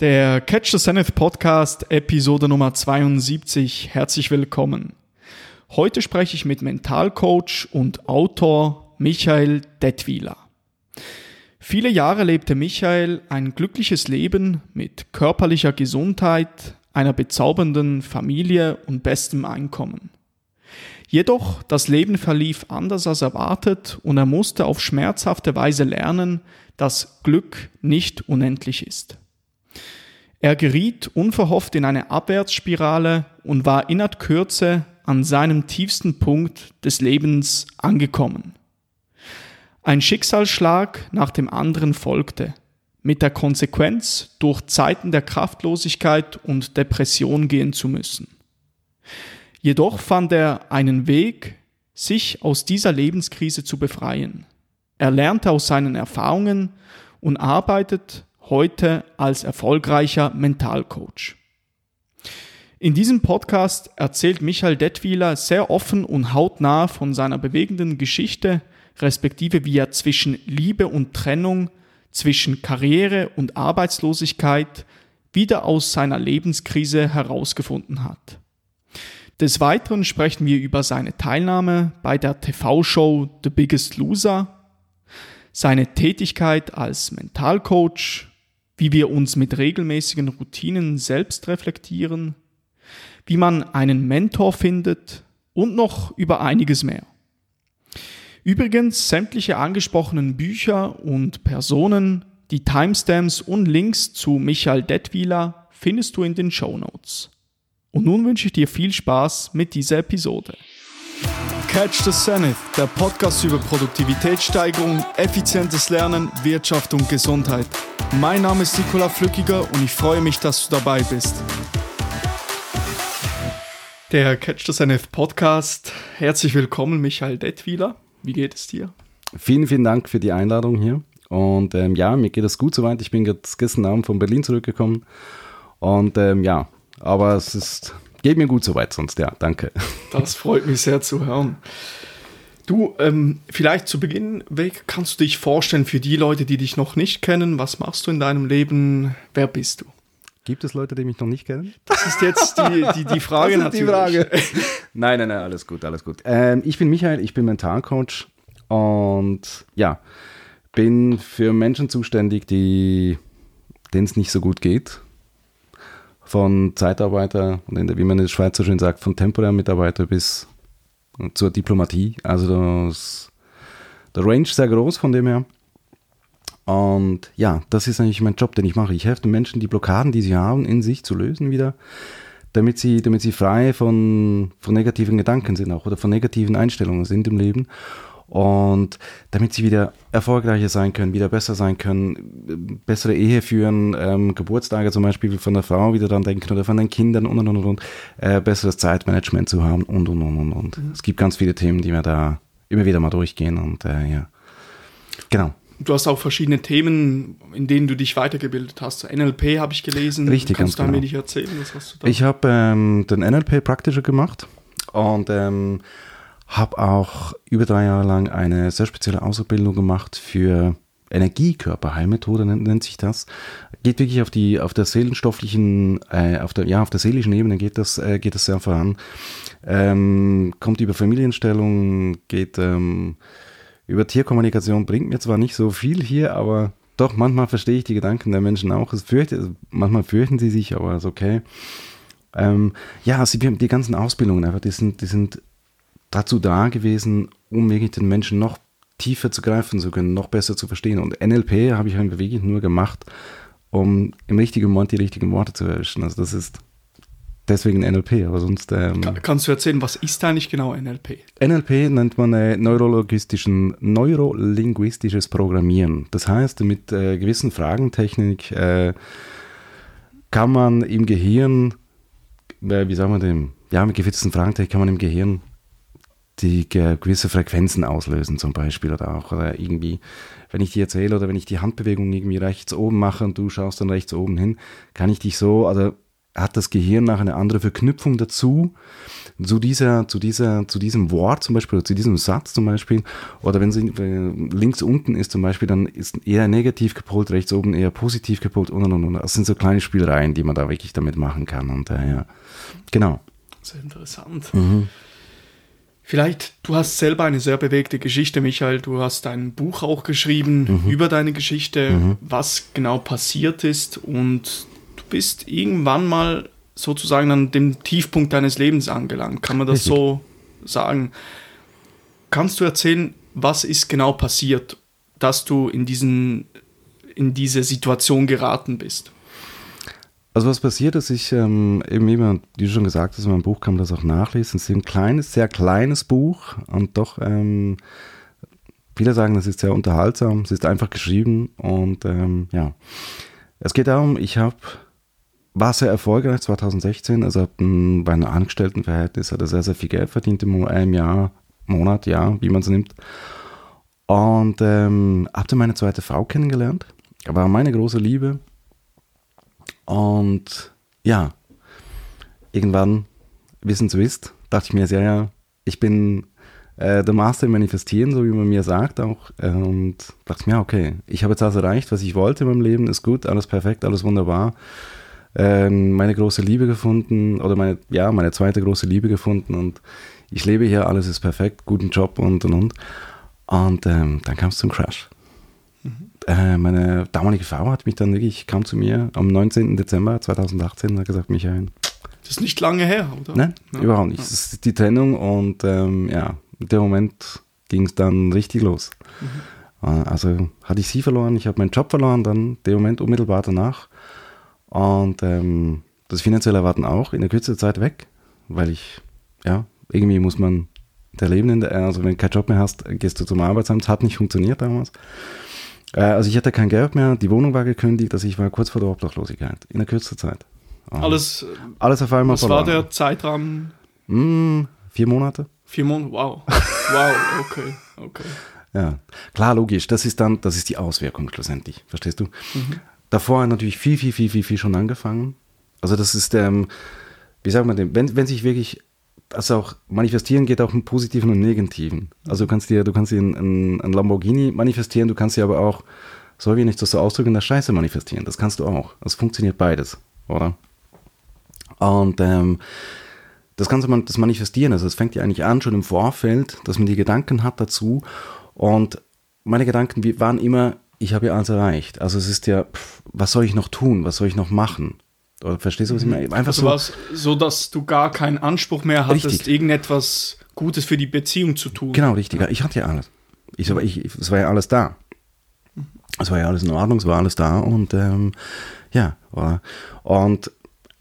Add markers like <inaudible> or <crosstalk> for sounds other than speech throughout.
Der Catch the Zenith Podcast, Episode Nummer 72. Herzlich willkommen. Heute spreche ich mit Mentalcoach und Autor Michael Detwiler. Viele Jahre lebte Michael ein glückliches Leben mit körperlicher Gesundheit, einer bezaubernden Familie und bestem Einkommen. Jedoch das Leben verlief anders als erwartet und er musste auf schmerzhafte Weise lernen, dass Glück nicht unendlich ist. Er geriet unverhofft in eine Abwärtsspirale und war innerhalb Kürze an seinem tiefsten Punkt des Lebens angekommen. Ein Schicksalsschlag nach dem anderen folgte, mit der Konsequenz, durch Zeiten der Kraftlosigkeit und Depression gehen zu müssen. Jedoch fand er einen Weg, sich aus dieser Lebenskrise zu befreien. Er lernte aus seinen Erfahrungen und arbeitet heute als erfolgreicher Mentalcoach. In diesem Podcast erzählt Michael Detwiler sehr offen und hautnah von seiner bewegenden Geschichte, respektive wie er zwischen Liebe und Trennung, zwischen Karriere und Arbeitslosigkeit wieder aus seiner Lebenskrise herausgefunden hat. Des Weiteren sprechen wir über seine Teilnahme bei der TV-Show The Biggest Loser, seine Tätigkeit als Mentalcoach wie wir uns mit regelmäßigen Routinen selbst reflektieren, wie man einen Mentor findet und noch über einiges mehr. Übrigens, sämtliche angesprochenen Bücher und Personen, die Timestamps und Links zu Michael Detwiler findest du in den Show Notes. Und nun wünsche ich dir viel Spaß mit dieser Episode. Catch the Zenith, der Podcast über Produktivitätssteigerung, effizientes Lernen, Wirtschaft und Gesundheit. Mein Name ist Nikola Flückiger und ich freue mich, dass du dabei bist. Der Catch the Zenith Podcast. Herzlich willkommen, Michael Detwiler. Wie geht es dir? Vielen, vielen Dank für die Einladung hier. Und ähm, ja, mir geht es gut soweit. Ich bin gestern Abend von Berlin zurückgekommen. Und ähm, ja, aber es ist Geht mir gut soweit sonst, ja, danke. Das freut mich sehr zu hören. Du, ähm, vielleicht zu Beginn weg, kannst du dich vorstellen für die Leute, die dich noch nicht kennen, was machst du in deinem Leben? Wer bist du? Gibt es Leute, die mich noch nicht kennen? Das ist jetzt die, die, die <laughs> Frage das ist natürlich. Die Frage. <laughs> nein, nein, nein, alles gut, alles gut. Ähm, ich bin Michael, ich bin Mentalcoach und ja, bin für Menschen zuständig, die denen es nicht so gut geht von Zeitarbeiter, wie man in der Schweiz so schön sagt, von temporären Mitarbeiter bis zur Diplomatie. Also das, der Range sehr groß von dem her. Und ja, das ist eigentlich mein Job, den ich mache. Ich helfe den Menschen, die Blockaden, die sie haben, in sich zu lösen wieder, damit sie, damit sie frei von, von negativen Gedanken sind auch oder von negativen Einstellungen sind im Leben und damit sie wieder erfolgreicher sein können, wieder besser sein können, bessere Ehe führen, ähm, Geburtstage zum Beispiel von der Frau wieder dran denken oder von den Kindern und und und und, äh, besseres Zeitmanagement zu haben und und und und und. Mhm. Es gibt ganz viele Themen, die wir da immer wieder mal durchgehen und äh, ja, genau. Du hast auch verschiedene Themen, in denen du dich weitergebildet hast. NLP habe ich gelesen. Richtig, Kannst ganz du genau. mir erzählen? Was hast du da? Ich habe ähm, den NLP praktischer gemacht und ähm, habe auch über drei Jahre lang eine sehr spezielle Ausbildung gemacht für Energiekörperheilmethode nennt, sich das. Geht wirklich auf die, auf der seelenstofflichen, äh, auf der, ja, auf der seelischen Ebene geht das, äh, geht das sehr voran. Ähm, kommt über Familienstellung, geht ähm, über Tierkommunikation, bringt mir zwar nicht so viel hier, aber doch, manchmal verstehe ich die Gedanken der Menschen auch. Es fürchte, manchmal fürchten sie sich, aber ist okay. Ähm, ja, sie, die ganzen Ausbildungen einfach, die sind, die sind dazu da gewesen, um wirklich den Menschen noch tiefer zu greifen zu können, noch besser zu verstehen. Und NLP habe ich halt wirklich nur gemacht, um im richtigen Moment die richtigen Worte zu erwischen. Also das ist deswegen NLP, aber sonst... Ähm, Kannst du erzählen, was ist eigentlich genau NLP? NLP nennt man äh, neurologistischen, neurolinguistisches Programmieren. Das heißt, mit äh, gewissen Fragentechnik äh, kann man im Gehirn, äh, wie sagen wir dem, ja, mit gewissen Fragentechnik kann man im Gehirn die gewisse Frequenzen auslösen zum Beispiel oder auch oder irgendwie, wenn ich dir erzähle oder wenn ich die Handbewegung irgendwie rechts oben mache und du schaust dann rechts oben hin, kann ich dich so, also hat das Gehirn nach eine andere Verknüpfung dazu zu dieser, zu dieser, zu diesem Wort zum Beispiel, zu diesem Satz zum Beispiel, oder wenn sie links unten ist zum Beispiel, dann ist eher negativ gepolt, rechts oben eher positiv gepolt und und und. Das sind so kleine Spielereien, die man da wirklich damit machen kann. Und äh, ja, genau. Sehr interessant. Mhm. Vielleicht, du hast selber eine sehr bewegte Geschichte, Michael. Du hast ein Buch auch geschrieben mhm. über deine Geschichte, mhm. was genau passiert ist. Und du bist irgendwann mal sozusagen an dem Tiefpunkt deines Lebens angelangt. Kann man das Richtig. so sagen? Kannst du erzählen, was ist genau passiert, dass du in, diesen, in diese Situation geraten bist? Also was passiert ist, ich ähm, eben immer, wie du schon gesagt hast, in meinem Buch kann man das auch nachlesen. Es ist ein kleines, sehr kleines Buch und doch, ähm, viele sagen, es ist sehr unterhaltsam, es ist einfach geschrieben und ähm, ja. Es geht darum, ich habe war sehr erfolgreich 2016, also bei einem Angestelltenverhältnis hat er sehr, sehr viel Geld verdient im einem Jahr, Monat, Jahr, wie man es nimmt. Und ähm, habe dann meine zweite Frau kennengelernt. War meine große Liebe. Und ja, irgendwann, wissen Sie wisst, dachte ich mir sehr, ja, ich bin äh, der Master im Manifestieren, so wie man mir sagt auch. Und dachte mir, okay, ich habe jetzt alles erreicht, was ich wollte in meinem Leben, ist gut, alles perfekt, alles wunderbar. Äh, meine große Liebe gefunden, oder meine, ja, meine zweite große Liebe gefunden und ich lebe hier, alles ist perfekt, guten Job und und und. Und ähm, dann kam es zum Crash. Äh, meine damalige Frau hat mich dann wirklich, kam zu mir am 19. Dezember 2018 und hat gesagt, Michael. Das ist nicht lange her, oder? Nein, ja. überhaupt nicht. Das ist die Trennung und ähm, ja, in dem Moment ging es dann richtig los. Mhm. Äh, also hatte ich sie verloren, ich habe meinen Job verloren, dann der Moment unmittelbar danach. Und ähm, das finanzielle Erwarten auch in der kürzester Zeit weg, weil ich, ja, irgendwie muss man der Leben, also wenn du keinen Job mehr hast, gehst du zum Arbeitsamt. Es hat nicht funktioniert damals. Äh, also ich hatte kein Geld mehr, die Wohnung war gekündigt, also ich war kurz vor der Obdachlosigkeit, in der kürzesten Zeit. Und alles, alles auf einmal Was verloren. war der Zeitraum? Mm, vier Monate. Vier Monate, wow. Wow, okay, okay. Ja, klar, logisch. Das ist dann, das ist die Auswirkung schlussendlich. Verstehst du? Mhm. Davor hat natürlich viel, viel, viel, viel, viel schon angefangen. Also das ist, ähm, wie sagt man denn, wenn, wenn sich wirklich also auch manifestieren geht auch im Positiven und Negativen. Also du kannst dir, du kannst dir einen, Lamborghini manifestieren, du kannst dir aber auch, soll wie nicht das so ausdrücken, das Scheiße manifestieren. Das kannst du auch. Es funktioniert beides, oder? Und ähm, das Ganze, das Manifestieren, also es fängt ja eigentlich an, schon im Vorfeld, dass man die Gedanken hat dazu. Und meine Gedanken waren immer, ich habe ja alles erreicht. Also es ist ja, pff, was soll ich noch tun? Was soll ich noch machen? Oder verstehst du, was ich meine? Einfach also so, so, dass du gar keinen Anspruch mehr hattest, richtig. irgendetwas Gutes für die Beziehung zu tun. Genau, richtig. Ich hatte ja alles. Ich, ich, es war ja alles da. Es war ja alles in Ordnung, es war alles da und ähm, ja, und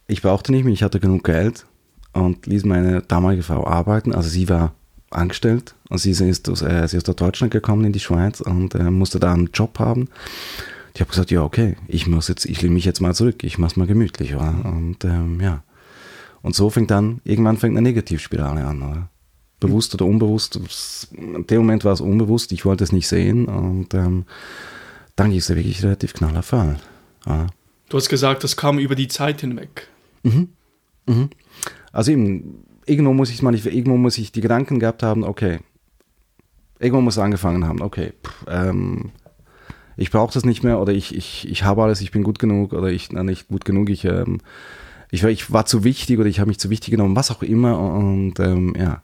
ich brauchte nicht mehr, ich hatte genug Geld und ließ meine damalige Frau arbeiten. Also sie war angestellt und sie ist aus, äh, sie ist aus Deutschland gekommen in die Schweiz und äh, musste da einen Job haben. Ich habe gesagt, ja, okay, ich muss jetzt, ich lehne mich jetzt mal zurück, ich mach's mal gemütlich, oder? Und ähm, ja. Und so fängt dann, irgendwann fängt eine Negativspirale an, oder? Bewusst oder unbewusst. In dem Moment war es unbewusst, ich wollte es nicht sehen und ähm, dann ging es ja wirklich relativ knallerfall. Ja. Du hast gesagt, das kam über die Zeit hinweg. Mhm. Mhm. Also eben, irgendwo muss ich mal nicht, irgendwo muss ich die Gedanken gehabt haben, okay, irgendwo muss es angefangen haben, okay, pff, ähm, ich brauche das nicht mehr oder ich, ich, ich habe alles, ich bin gut genug oder ich, na, nicht gut genug, ich, ähm, ich, war, ich war zu wichtig oder ich habe mich zu wichtig genommen, was auch immer und ähm, ja.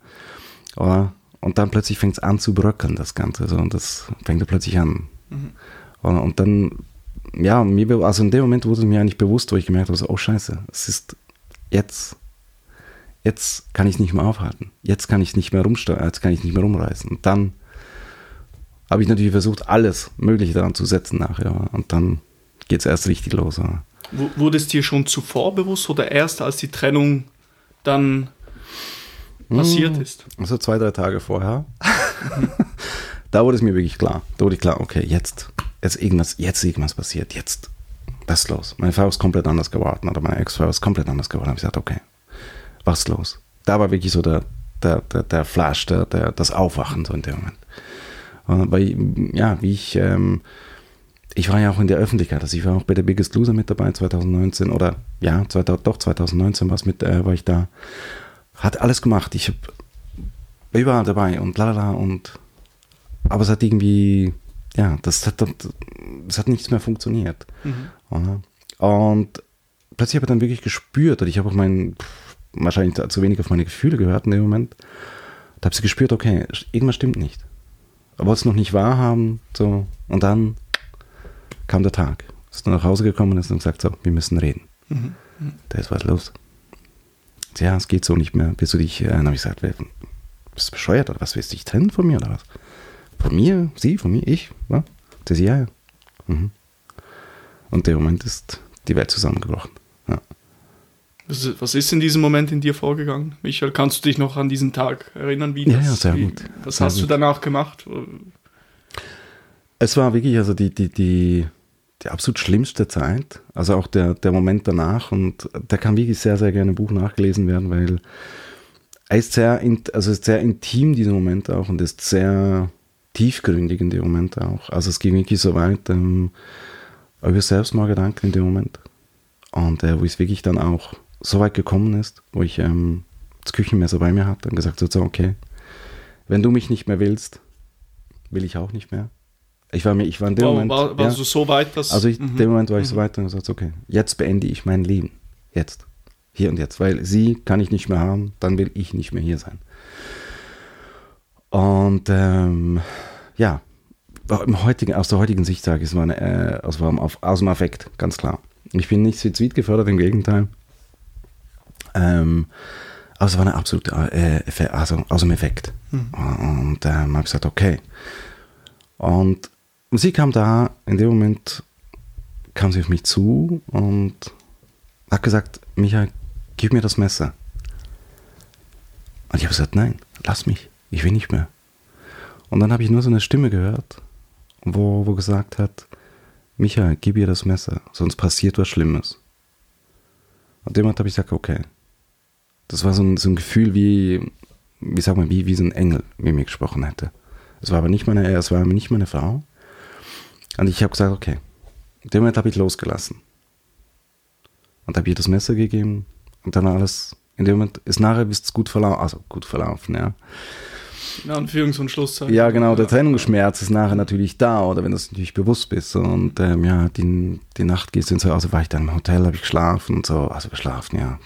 Oder, und dann plötzlich fängt es an zu bröckeln, das Ganze. So, und das fängt plötzlich an. Mhm. Und, und, dann, ja, mir, also in dem Moment wurde es mir eigentlich bewusst, wo ich gemerkt habe, so, oh scheiße, es ist jetzt, jetzt kann ich es nicht mehr aufhalten. Jetzt kann ich nicht mehr rumsteuern, jetzt kann ich nicht mehr rumreißen. Und dann habe ich natürlich versucht, alles Mögliche daran zu setzen nachher. Und dann geht es erst richtig los. Wurde es dir schon zuvor bewusst oder erst als die Trennung dann passiert hm, ist? Also zwei, drei Tage vorher. da wurde es mir wirklich klar. Da wurde ich klar, okay, jetzt, jetzt irgendwas, jetzt irgendwas passiert, jetzt, was ist los? Meine Frau ist komplett anders geworden oder meine Ex-Frau ist komplett anders geworden. Da habe ich gesagt, okay, was ist los? Da war wirklich so der, der, der, der Flash, der, der, das Aufwachen so in dem Moment. Weil, ja, wie ich, ähm, ich war ja auch in der Öffentlichkeit, also ich war auch bei der Biggest Loser mit dabei 2019 oder ja, 2000, doch 2019 war mit, äh, war ich da. Hat alles gemacht. Ich habe überall dabei und lalala und aber es hat irgendwie, ja, das hat, das hat nichts mehr funktioniert. Mhm. Und plötzlich habe ich dann wirklich gespürt, und ich habe auch mein, wahrscheinlich zu wenig auf meine Gefühle gehört in dem Moment, da habe ich gespürt, okay, irgendwas stimmt nicht. Wollte es noch nicht wahrhaben, so, und dann kam der Tag. Ist dann nach Hause gekommen und ist dann gesagt, so, wir müssen reden. Mhm. Da ist was los. Ja, es geht so nicht mehr. Bist du dich, äh, dann habe ich gesagt, bist du bescheuert oder was, willst du dich trennen von mir oder was? Von mir? Sie? Von mir? Ich? Was? Das ja, ja. Mhm. Und der Moment ist die Welt zusammengebrochen. Ja. Was ist in diesem Moment in dir vorgegangen? Michael, kannst du dich noch an diesen Tag erinnern? Wie das, ja, ja, sehr wie, gut. Was sehr hast gut. du danach gemacht? Es war wirklich, also die, die, die, die absolut schlimmste Zeit, also auch der, der Moment danach und da kann wirklich sehr, sehr gerne ein Buch nachgelesen werden, weil er ist sehr, also ist sehr intim, dieser Moment auch und ist sehr tiefgründig in dem Moment auch. Also es ging wirklich so weit, ähm, über Selbstmordgedanken in dem Moment. Und äh, wo es wirklich dann auch so weit gekommen ist, wo ich ähm, das Küchenmesser bei mir hatte und gesagt habe, so, okay, wenn du mich nicht mehr willst, will ich auch nicht mehr. Ich war mir, ich war in dem wow, Moment. War, warst ja, du so weit, dass. Also in mhm. dem Moment war ich so mhm. weit und gesagt, okay, jetzt beende ich mein Leben. Jetzt. Hier und jetzt. Weil sie kann ich nicht mehr haben, dann will ich nicht mehr hier sein. Und ähm, ja, im heutigen, aus der heutigen Sicht sage ich es, war äh, aus, aus, aus dem Affekt, ganz klar. Ich bin nicht suizid gefördert, im Gegenteil. Ähm, aber es war eine absolute, äh, also aus dem Effekt. Mhm. Und ähm, habe gesagt, okay. Und sie kam da, in dem Moment kam sie auf mich zu und hat gesagt, Michael, gib mir das Messer. Und ich habe gesagt, nein, lass mich, ich will nicht mehr. Und dann habe ich nur so eine Stimme gehört, wo, wo gesagt hat, Michael, gib ihr das Messer, sonst passiert was Schlimmes. Und dem habe ich gesagt, okay. Das war so ein, so ein Gefühl wie, wie sag mal, wie, wie so ein Engel mit mir gesprochen hätte. Es war aber nicht meine, es war nicht meine Frau. Und ich habe gesagt, okay. In dem Moment habe ich losgelassen. Und habe ihr das Messer gegeben. Und dann alles, in dem Moment ist nachher ist es gut verlaufen, also gut verlaufen, ja. In Anführungs- und Schlusszeichen. Ja, genau, der Trennungsschmerz ist nachher natürlich da, oder wenn du es natürlich bewusst bist. Und ähm, ja, die, die Nacht gehst du ins Hause, war ich dann im Hotel, habe ich geschlafen und so, also geschlafen, ja.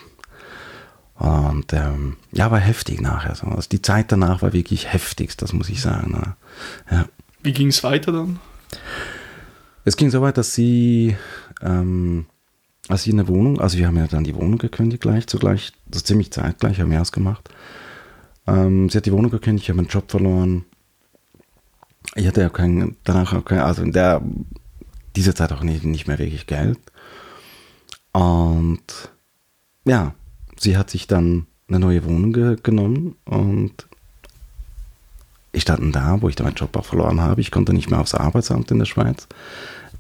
Und ähm, ja, war heftig nachher. So. Also die Zeit danach war wirklich heftigst, das muss ich sagen. Ne? Ja. Wie ging es weiter dann? Es ging so weit, dass sie, ähm, als sie in der Wohnung, also wir haben ja dann die Wohnung gekündigt gleich, zugleich, das ist ziemlich zeitgleich, haben wir es gemacht. Ähm, sie hat die Wohnung gekündigt, ich habe meinen Job verloren. Ich hatte ja kein, danach auch kein, also in der, dieser Zeit auch nicht, nicht mehr wirklich Geld. Und ja, sie hat sich dann eine neue Wohnung ge genommen und ich stand da, wo ich dann meinen Job auch verloren habe. Ich konnte nicht mehr aufs Arbeitsamt in der Schweiz,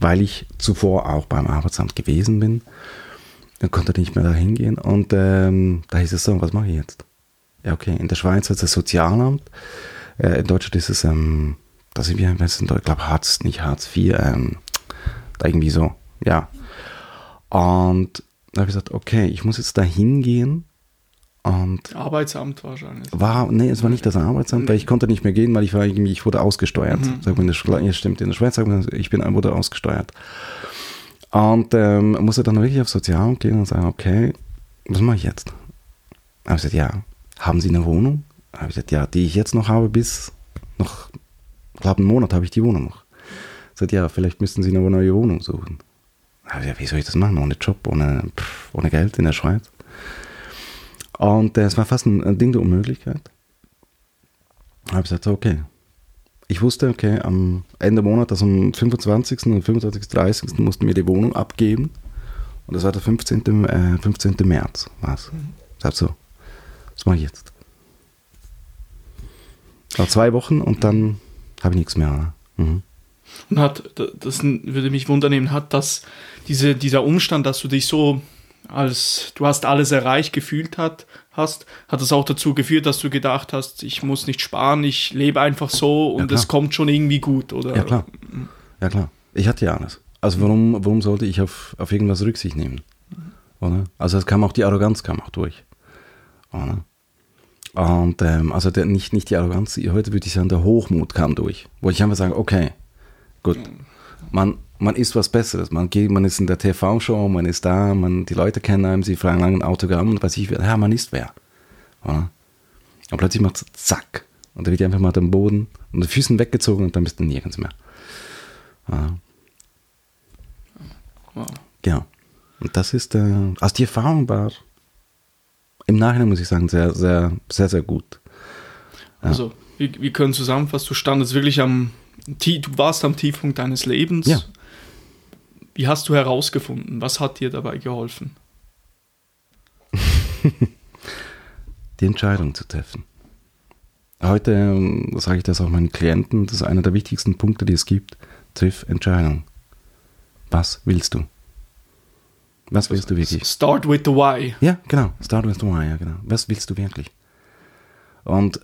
weil ich zuvor auch beim Arbeitsamt gewesen bin. Dann konnte ich nicht mehr da hingehen und ähm, da hieß es so, was mache ich jetzt? Ja, okay, in der Schweiz ist das Sozialamt. Äh, in Deutschland ist es, ähm, das sind wir, ich glaube, Hartz, nicht Hartz IV, ähm, da irgendwie so, ja. Und da habe ich gesagt, okay, ich muss jetzt da hingehen und Arbeitsamt wahrscheinlich. War, nee, es war nicht das Arbeitsamt, weil ich konnte nicht mehr gehen, weil ich war irgendwie, ich wurde ausgesteuert. Mhm. Sagt man, ja, stimmt, in der Schweiz sagt man, ich bin, wurde ausgesteuert. Und ähm, musste dann wirklich aufs Sozialamt gehen und sagen, okay, was mache ich jetzt? Habe ich gesagt, ja, haben Sie eine Wohnung? Habe ich gesagt, ja, die ich jetzt noch habe, bis noch, ich glaube, einen Monat habe ich die Wohnung noch. Sagt, ja, vielleicht müssten Sie eine neue Wohnung suchen. Gesagt, wie soll ich das machen? Ohne Job, ohne, pff, ohne Geld in der Schweiz? Und es war fast ein, Ding der Unmöglichkeit. Habe ich gesagt, okay. Ich wusste, okay, am Ende Monat, also am 25. und 25. 30. mussten wir die Wohnung abgeben. Und das war der 15. Äh, 15. März. Was? Mhm. Ich habe so, was mache ich jetzt? Nach zwei Wochen und dann habe ich nichts mehr. Mhm. Und hat, das würde mich wundern, hat das, diese, dieser Umstand, dass du dich so als du hast alles erreicht gefühlt hat, hast, hat das auch dazu geführt, dass du gedacht hast, ich muss nicht sparen, ich lebe einfach so und ja, es kommt schon irgendwie gut, oder? Ja, klar. Ja, klar. Ich hatte ja alles. Also warum, warum sollte ich auf, auf irgendwas Rücksicht nehmen? Oder? Also es kam auch die Arroganz kam auch durch. Oder? Und ähm, also der, nicht, nicht die Arroganz, heute würde ich sagen, der Hochmut kam durch. Wo ich einfach sage, okay, gut, man, man ist was Besseres. Man geht, man ist in der TV-Show, man ist da, man, die Leute kennen einem, sie fragen lange ein Autogramm und weiß ich, ja, man ist wer. Oder? Und plötzlich macht es zack. Und da wird einfach mal den Boden und die Füßen weggezogen und dann bist du nirgends mehr. Ja. Wow. Genau. Und das ist, äh, also die Erfahrung war im Nachhinein, muss ich sagen, sehr, sehr, sehr, sehr gut. Ja. Also, wir, wir können zusammenfassen, du standest wirklich am, du warst am Tiefpunkt deines Lebens. Ja. Wie hast du herausgefunden? Was hat dir dabei geholfen? <laughs> die Entscheidung zu treffen. Heute ähm, sage ich das auch meinen Klienten, das ist einer der wichtigsten Punkte, die es gibt. Triff Entscheidung. Was willst du? Was willst du wirklich? Start with the why. Ja, genau. Start with the why, ja, genau. Was willst du wirklich? Und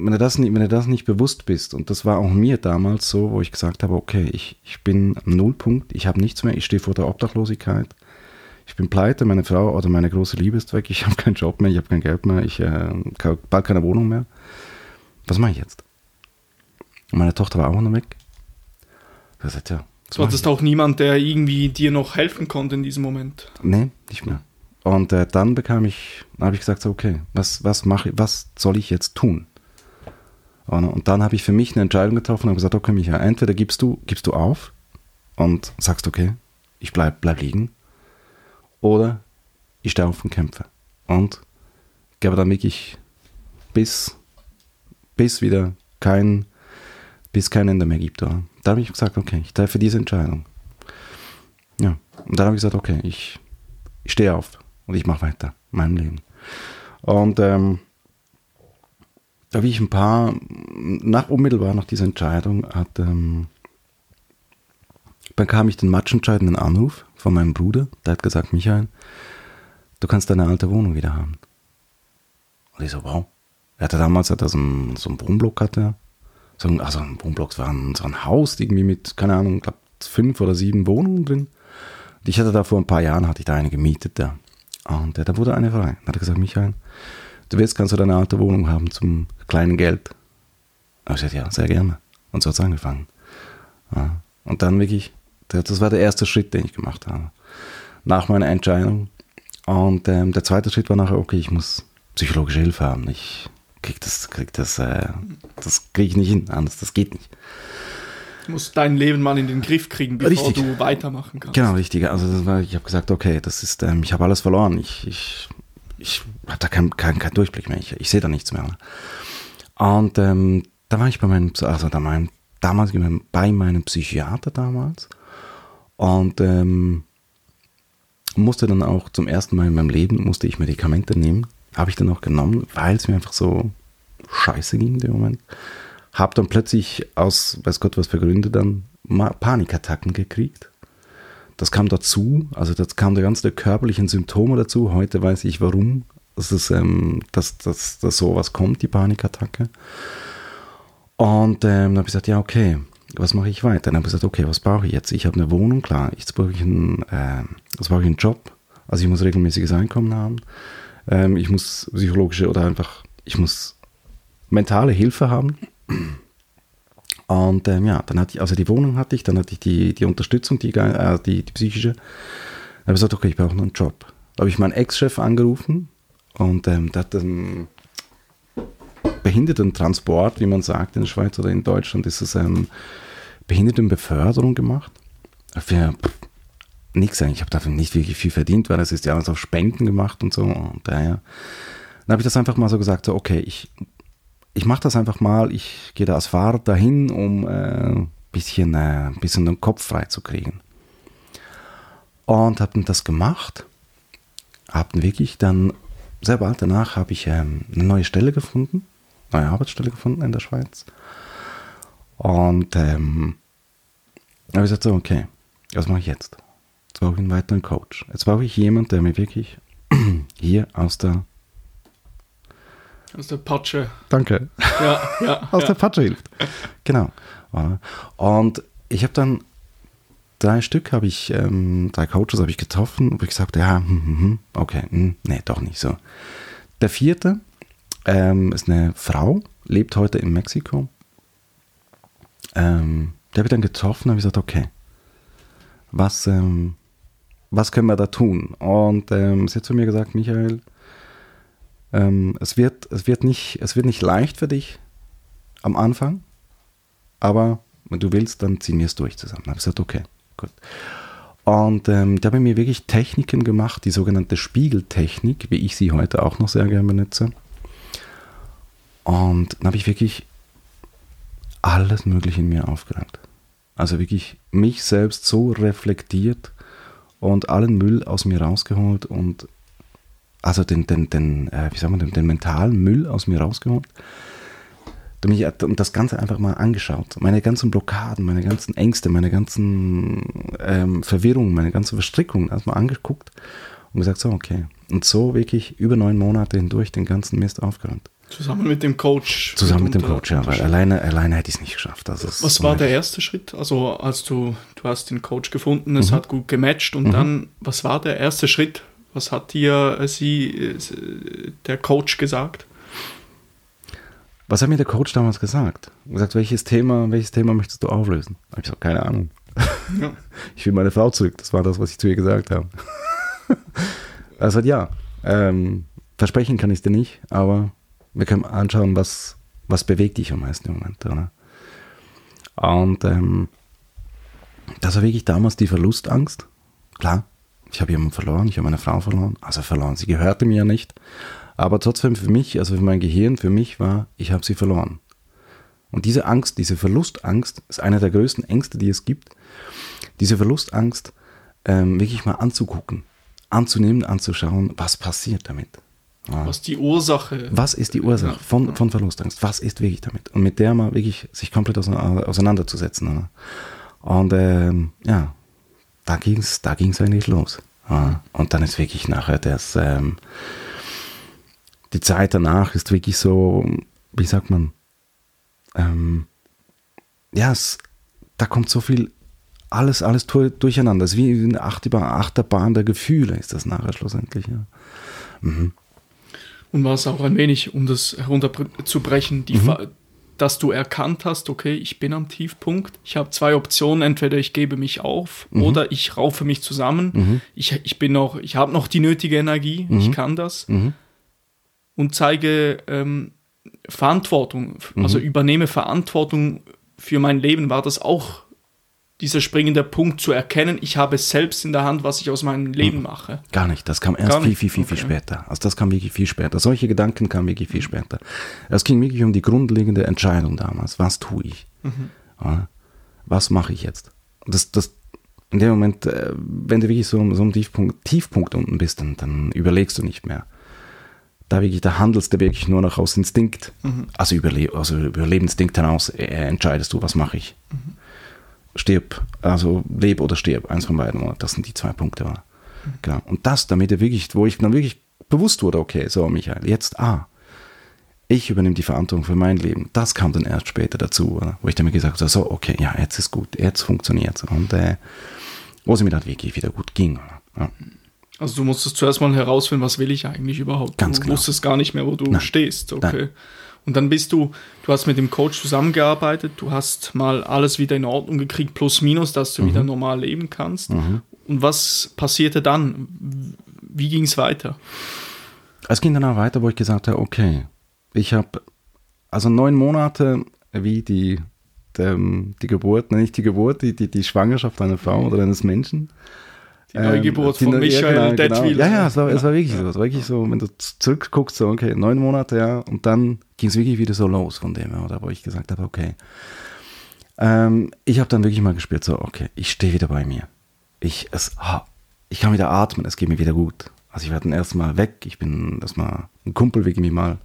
wenn du, das nicht, wenn du das nicht bewusst bist, und das war auch mir damals so, wo ich gesagt habe, okay, ich, ich bin am Nullpunkt, ich habe nichts mehr, ich stehe vor der Obdachlosigkeit, ich bin pleite, meine Frau oder meine große Liebe ist weg, ich <laughs> habe keinen Job mehr, ich habe kein Geld mehr, ich äh, bald keine Wohnung mehr. Was mache ich jetzt? Und meine Tochter war auch noch weg. Ich gesagt, ja, Du hattest auch niemand, der irgendwie dir noch helfen konnte in diesem Moment. Nee, nicht mehr. Und äh, dann bekam ich, habe ich gesagt, okay, was, was mache was soll ich jetzt tun? Und, dann habe ich für mich eine Entscheidung getroffen und habe gesagt, okay, Micha, entweder gibst du, gibst du auf und sagst, okay, ich bleib, bleib liegen, oder ich stehe auf und kämpfe. Und gebe dann wirklich bis, bis wieder kein, bis kein Ende mehr gibt. Oder? Da habe ich gesagt, okay, ich treffe diese Entscheidung. Ja, und dann habe ich gesagt, okay, ich, ich stehe auf und ich mache weiter in meinem Leben. Und ähm, da wie ich ein paar, nach unmittelbar nach dieser Entscheidung, hat, ähm, bekam ich den matchentscheidenden Anruf von meinem Bruder. Der hat gesagt, Michael, du kannst deine alte Wohnung wieder haben. Und ich so, wow. Er hatte damals hat er so einen, so einen Wohnblock hatte so ein, also ein Wohnblock war ein, so ein Haus irgendwie mit, keine Ahnung, glaub, fünf oder sieben Wohnungen drin. Und ich hatte da vor ein paar Jahren, hatte ich da eine gemietet da. Und da wurde eine frei. Dann hat er gesagt, Michael, du willst, kannst du deine alte Wohnung haben zum kleinen Geld. Und ich sagte, ja, sehr gerne. Und so hat es angefangen. Ja. Und dann wirklich, das war der erste Schritt, den ich gemacht habe. Nach meiner Entscheidung. Und ähm, der zweite Schritt war nachher, okay, ich muss psychologische Hilfe haben. Ich krieg das, krieg das, äh, das krieg ich nicht hin, anders, das geht nicht. Du musst dein Leben mal in den Griff kriegen, bevor richtig. du weitermachen kannst. Genau, richtig. Also war, ich habe gesagt, okay, das ist, ähm, ich habe alles verloren. Ich, ich, ich habe da keinen kein, kein Durchblick mehr. Ich, ich sehe da nichts mehr. Und ähm, da war ich bei meinem, also da mein, damals bei meinem Psychiater damals und ähm, musste dann auch zum ersten Mal in meinem Leben musste ich Medikamente nehmen habe ich dann auch genommen, weil es mir einfach so scheiße ging in dem Moment. Habe dann plötzlich aus, weiß Gott was für Gründe, dann Panikattacken gekriegt. Das kam dazu, also das kam der ganze körperlichen Symptome dazu. Heute weiß ich warum, dass, es, ähm, dass, dass, dass sowas kommt, die Panikattacke. Und ähm, dann habe ich gesagt, ja, okay, was mache ich weiter? Dann habe ich gesagt, okay, was brauche ich jetzt? Ich habe eine Wohnung, klar, jetzt brauche ich einen, äh, jetzt ich einen Job. Also ich muss regelmäßiges Einkommen haben. Ähm, ich muss psychologische oder einfach, ich muss mentale Hilfe haben. Und ähm, ja, dann hatte ich, also die Wohnung hatte ich, dann hatte ich die, die Unterstützung, die, äh, die, die psychische. Dann habe ich gesagt, okay, ich brauche noch einen Job. Da habe ich meinen Ex-Chef angerufen und ähm, der hat einen Behindertentransport, wie man sagt in der Schweiz oder in Deutschland, ist es ähm, Behindertenbeförderung gemacht. Für nichts eigentlich. Ich habe dafür nicht wirklich viel verdient, weil das ist ja alles auf Spenden gemacht und so. Und daher, dann habe ich das einfach mal so gesagt, so, okay, ich, ich mache das einfach mal, ich gehe da als Fahrer dahin, um ein äh, bisschen, äh, bisschen den Kopf frei zu kriegen. Und habe das gemacht, habe wirklich dann, sehr bald danach habe ich ähm, eine neue Stelle gefunden, neue Arbeitsstelle gefunden in der Schweiz. Und ähm, habe gesagt, so, okay, was mache ich jetzt? Jetzt brauche ich einen weiteren Coach. Jetzt brauche ich jemanden, der mir wirklich <clears throat> hier aus der aus der Patsche. Danke. Ja, ja, <laughs> aus ja. der Patsche hilft. Genau. Und ich habe dann drei Stück habe ich, ähm, drei Coaches habe ich getroffen, wo ich gesagt ja, hm, hm, hm, okay, hm, nee, doch nicht so. Der vierte ähm, ist eine Frau, lebt heute in Mexiko. Ähm, die habe ich dann getroffen, habe ich gesagt, okay, was, ähm, was können wir da tun? Und ähm, sie hat zu mir gesagt, Michael, ähm, es, wird, es, wird nicht, es wird nicht leicht für dich am Anfang, aber wenn du willst, dann ziehen wir es durch zusammen. Da habe ich gesagt, okay, gut. Und ähm, da habe ich mir wirklich Techniken gemacht, die sogenannte Spiegeltechnik, wie ich sie heute auch noch sehr gerne benutze. Und dann habe ich wirklich alles Mögliche in mir aufgeräumt. Also wirklich mich selbst so reflektiert und allen Müll aus mir rausgeholt und also den, den, den, äh, wie sagen wir, den, den mentalen Müll aus mir rausgeholt und das Ganze einfach mal angeschaut. Meine ganzen Blockaden, meine ganzen Ängste, meine ganzen ähm, Verwirrungen, meine ganzen Verstrickungen erstmal angeguckt und gesagt, so, okay. Und so wirklich über neun Monate hindurch den ganzen Mist aufgeräumt. Zusammen mit dem Coach. Zusammen mit dem Coach, ja, weil alleine, alleine hätte ich es nicht geschafft. Also Was war der erste Schritt? Also als du, du hast den Coach gefunden, es mhm. hat gut gematcht und mhm. dann, was war der erste Schritt? Was hat dir äh, sie, äh, der Coach gesagt? Was hat mir der Coach damals gesagt? Gesagt, welches Thema, welches Thema möchtest du auflösen? Da habe ich gesagt, keine Ahnung. Ja. <laughs> Ich will meine Frau zurück. Das war das, was ich zu ihr gesagt habe. <laughs> er sagt, ja, ähm, versprechen kann ich dir nicht, aber wir können anschauen, was, was bewegt dich am meisten im Moment. Oder? Und ähm, das war wirklich damals die Verlustangst. Klar, ich habe jemanden verloren, ich habe meine Frau verloren. Also verloren, sie gehörte mir ja nicht. Aber trotzdem für mich, also für mein Gehirn, für mich war, ich habe sie verloren. Und diese Angst, diese Verlustangst ist eine der größten Ängste, die es gibt. Diese Verlustangst ähm, wirklich mal anzugucken, anzunehmen, anzuschauen, was passiert damit. Ja. Was die Ursache? Was ist die Ursache von, von Verlustangst? Was ist wirklich damit? Und mit der mal wirklich sich komplett auseinanderzusetzen. Oder? Und ähm, ja, da ging es da ging's eigentlich los. Ja. Und dann ist wirklich nachher das, ähm, die Zeit danach ist wirklich so, wie sagt man, ähm, ja, es, da kommt so viel, alles, alles durcheinander. Es ist wie eine Achterbahn, Achterbahn der Gefühle, ist das nachher schlussendlich. Ja. Mhm. Und war es auch ein wenig, um das herunterzubrechen, die mhm. Dass du erkannt hast, okay, ich bin am Tiefpunkt, ich habe zwei Optionen, entweder ich gebe mich auf mhm. oder ich raufe mich zusammen. Mhm. Ich, ich bin noch, ich habe noch die nötige Energie, ich mhm. kann das. Mhm und zeige ähm, Verantwortung, also mhm. übernehme Verantwortung für mein Leben, war das auch dieser springende Punkt zu erkennen, ich habe selbst in der Hand, was ich aus meinem Leben mache. Gar nicht, das kam erst viel, viel, viel, okay. viel später. Also das kam wirklich viel später. Solche Gedanken kamen wirklich viel später. Es ging wirklich um die grundlegende Entscheidung damals. Was tue ich? Mhm. Ja, was mache ich jetzt? Das, das, in dem Moment, äh, wenn du wirklich so, so einem Tiefpunkt, Tiefpunkt unten bist, dann, dann überlegst du nicht mehr da wirklich, da handelst du wirklich nur noch aus Instinkt, mhm. also, Überle also Überlebensinstinkt hinaus äh, entscheidest du, was mache ich. Mhm. Stirb, also lebe oder stirb, eins von beiden, das sind die zwei Punkte. Mhm. Genau. Und das, damit er wirklich, wo ich dann wirklich bewusst wurde, okay, so Michael, jetzt, ah, ich übernehme die Verantwortung für mein Leben. Das kam dann erst später dazu, oder? wo ich dann mir gesagt habe, so, okay, ja, jetzt ist gut, jetzt funktioniert es. Und äh, wo es mir dann wirklich wieder gut ging. Ja. Also du musstest zuerst mal herausfinden, was will ich eigentlich überhaupt. Ganz du genau. wusstest gar nicht mehr, wo du Nein. stehst. Okay. Nein. Und dann bist du, du hast mit dem Coach zusammengearbeitet, du hast mal alles wieder in Ordnung gekriegt, plus minus, dass du mhm. wieder normal leben kannst. Mhm. Und was passierte dann? Wie ging es weiter? Es ging dann auch weiter, wo ich gesagt habe, okay, ich habe also neun Monate wie die, die, die Geburt, nicht die Geburt, die, die, die Schwangerschaft einer Frau oder eines Menschen. Die Neugeburt ähm, von Michael ja, genau, genau. Ja, ja, es war, ja. es war wirklich so. Es war wirklich so, wenn du zurückguckst, so, okay, neun Monate, ja, und dann ging es wirklich wieder so los von dem, oder wo ich gesagt habe, okay. Ähm, ich habe dann wirklich mal gespürt, so, okay, ich stehe wieder bei mir. Ich, es, ich kann wieder atmen, es geht mir wieder gut. Also ich war dann erstmal weg, ich bin erstmal ein Kumpel wegen mir mal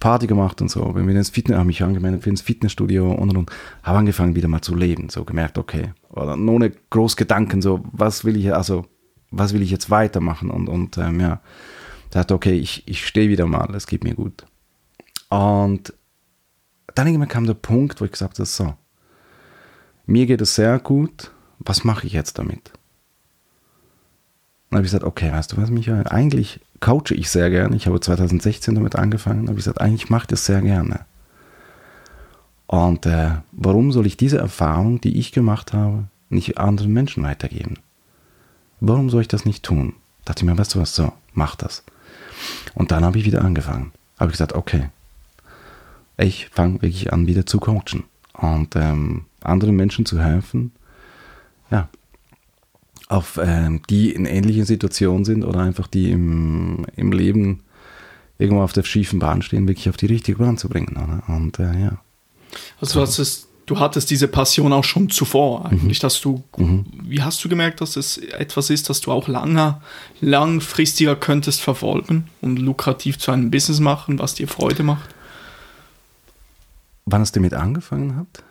Party gemacht und so. Bin wieder ins Fitness, habe mich angemeldet ins Fitnessstudio und und und. Habe angefangen wieder mal zu leben. So gemerkt, okay. Oder ohne groß Gedanken, so, was will ich, also, was will ich jetzt weitermachen? Und, und ähm, ja, dachte, okay, ich, ich stehe wieder mal, es geht mir gut. Und dann irgendwann kam der Punkt, wo ich gesagt habe, so, mir geht es sehr gut, was mache ich jetzt damit? Dann habe ich gesagt, okay, weißt du was, Michael, eigentlich coache ich sehr gerne. Ich habe 2016 damit angefangen, habe ich gesagt, eigentlich mache ich das sehr gerne. Und äh, warum soll ich diese Erfahrung, die ich gemacht habe, nicht anderen Menschen weitergeben? Warum soll ich das nicht tun? Da dachte ich mir, weißt du was, so, mach das. Und dann habe ich wieder angefangen. Habe ich gesagt, okay, ich fange wirklich an, wieder zu coachen und ähm, anderen Menschen zu helfen, ja, auf ähm, die in ähnlichen Situationen sind oder einfach die im, im Leben irgendwo auf der schiefen Bahn stehen, wirklich auf die richtige Bahn zu bringen. Oder? Und äh, ja. Also du hattest, du hattest diese Passion auch schon zuvor eigentlich, mhm. dass du, mhm. wie hast du gemerkt, dass es etwas ist, das du auch langer, langfristiger könntest verfolgen und lukrativ zu einem Business machen, was dir Freude macht? Wann es damit angefangen hat?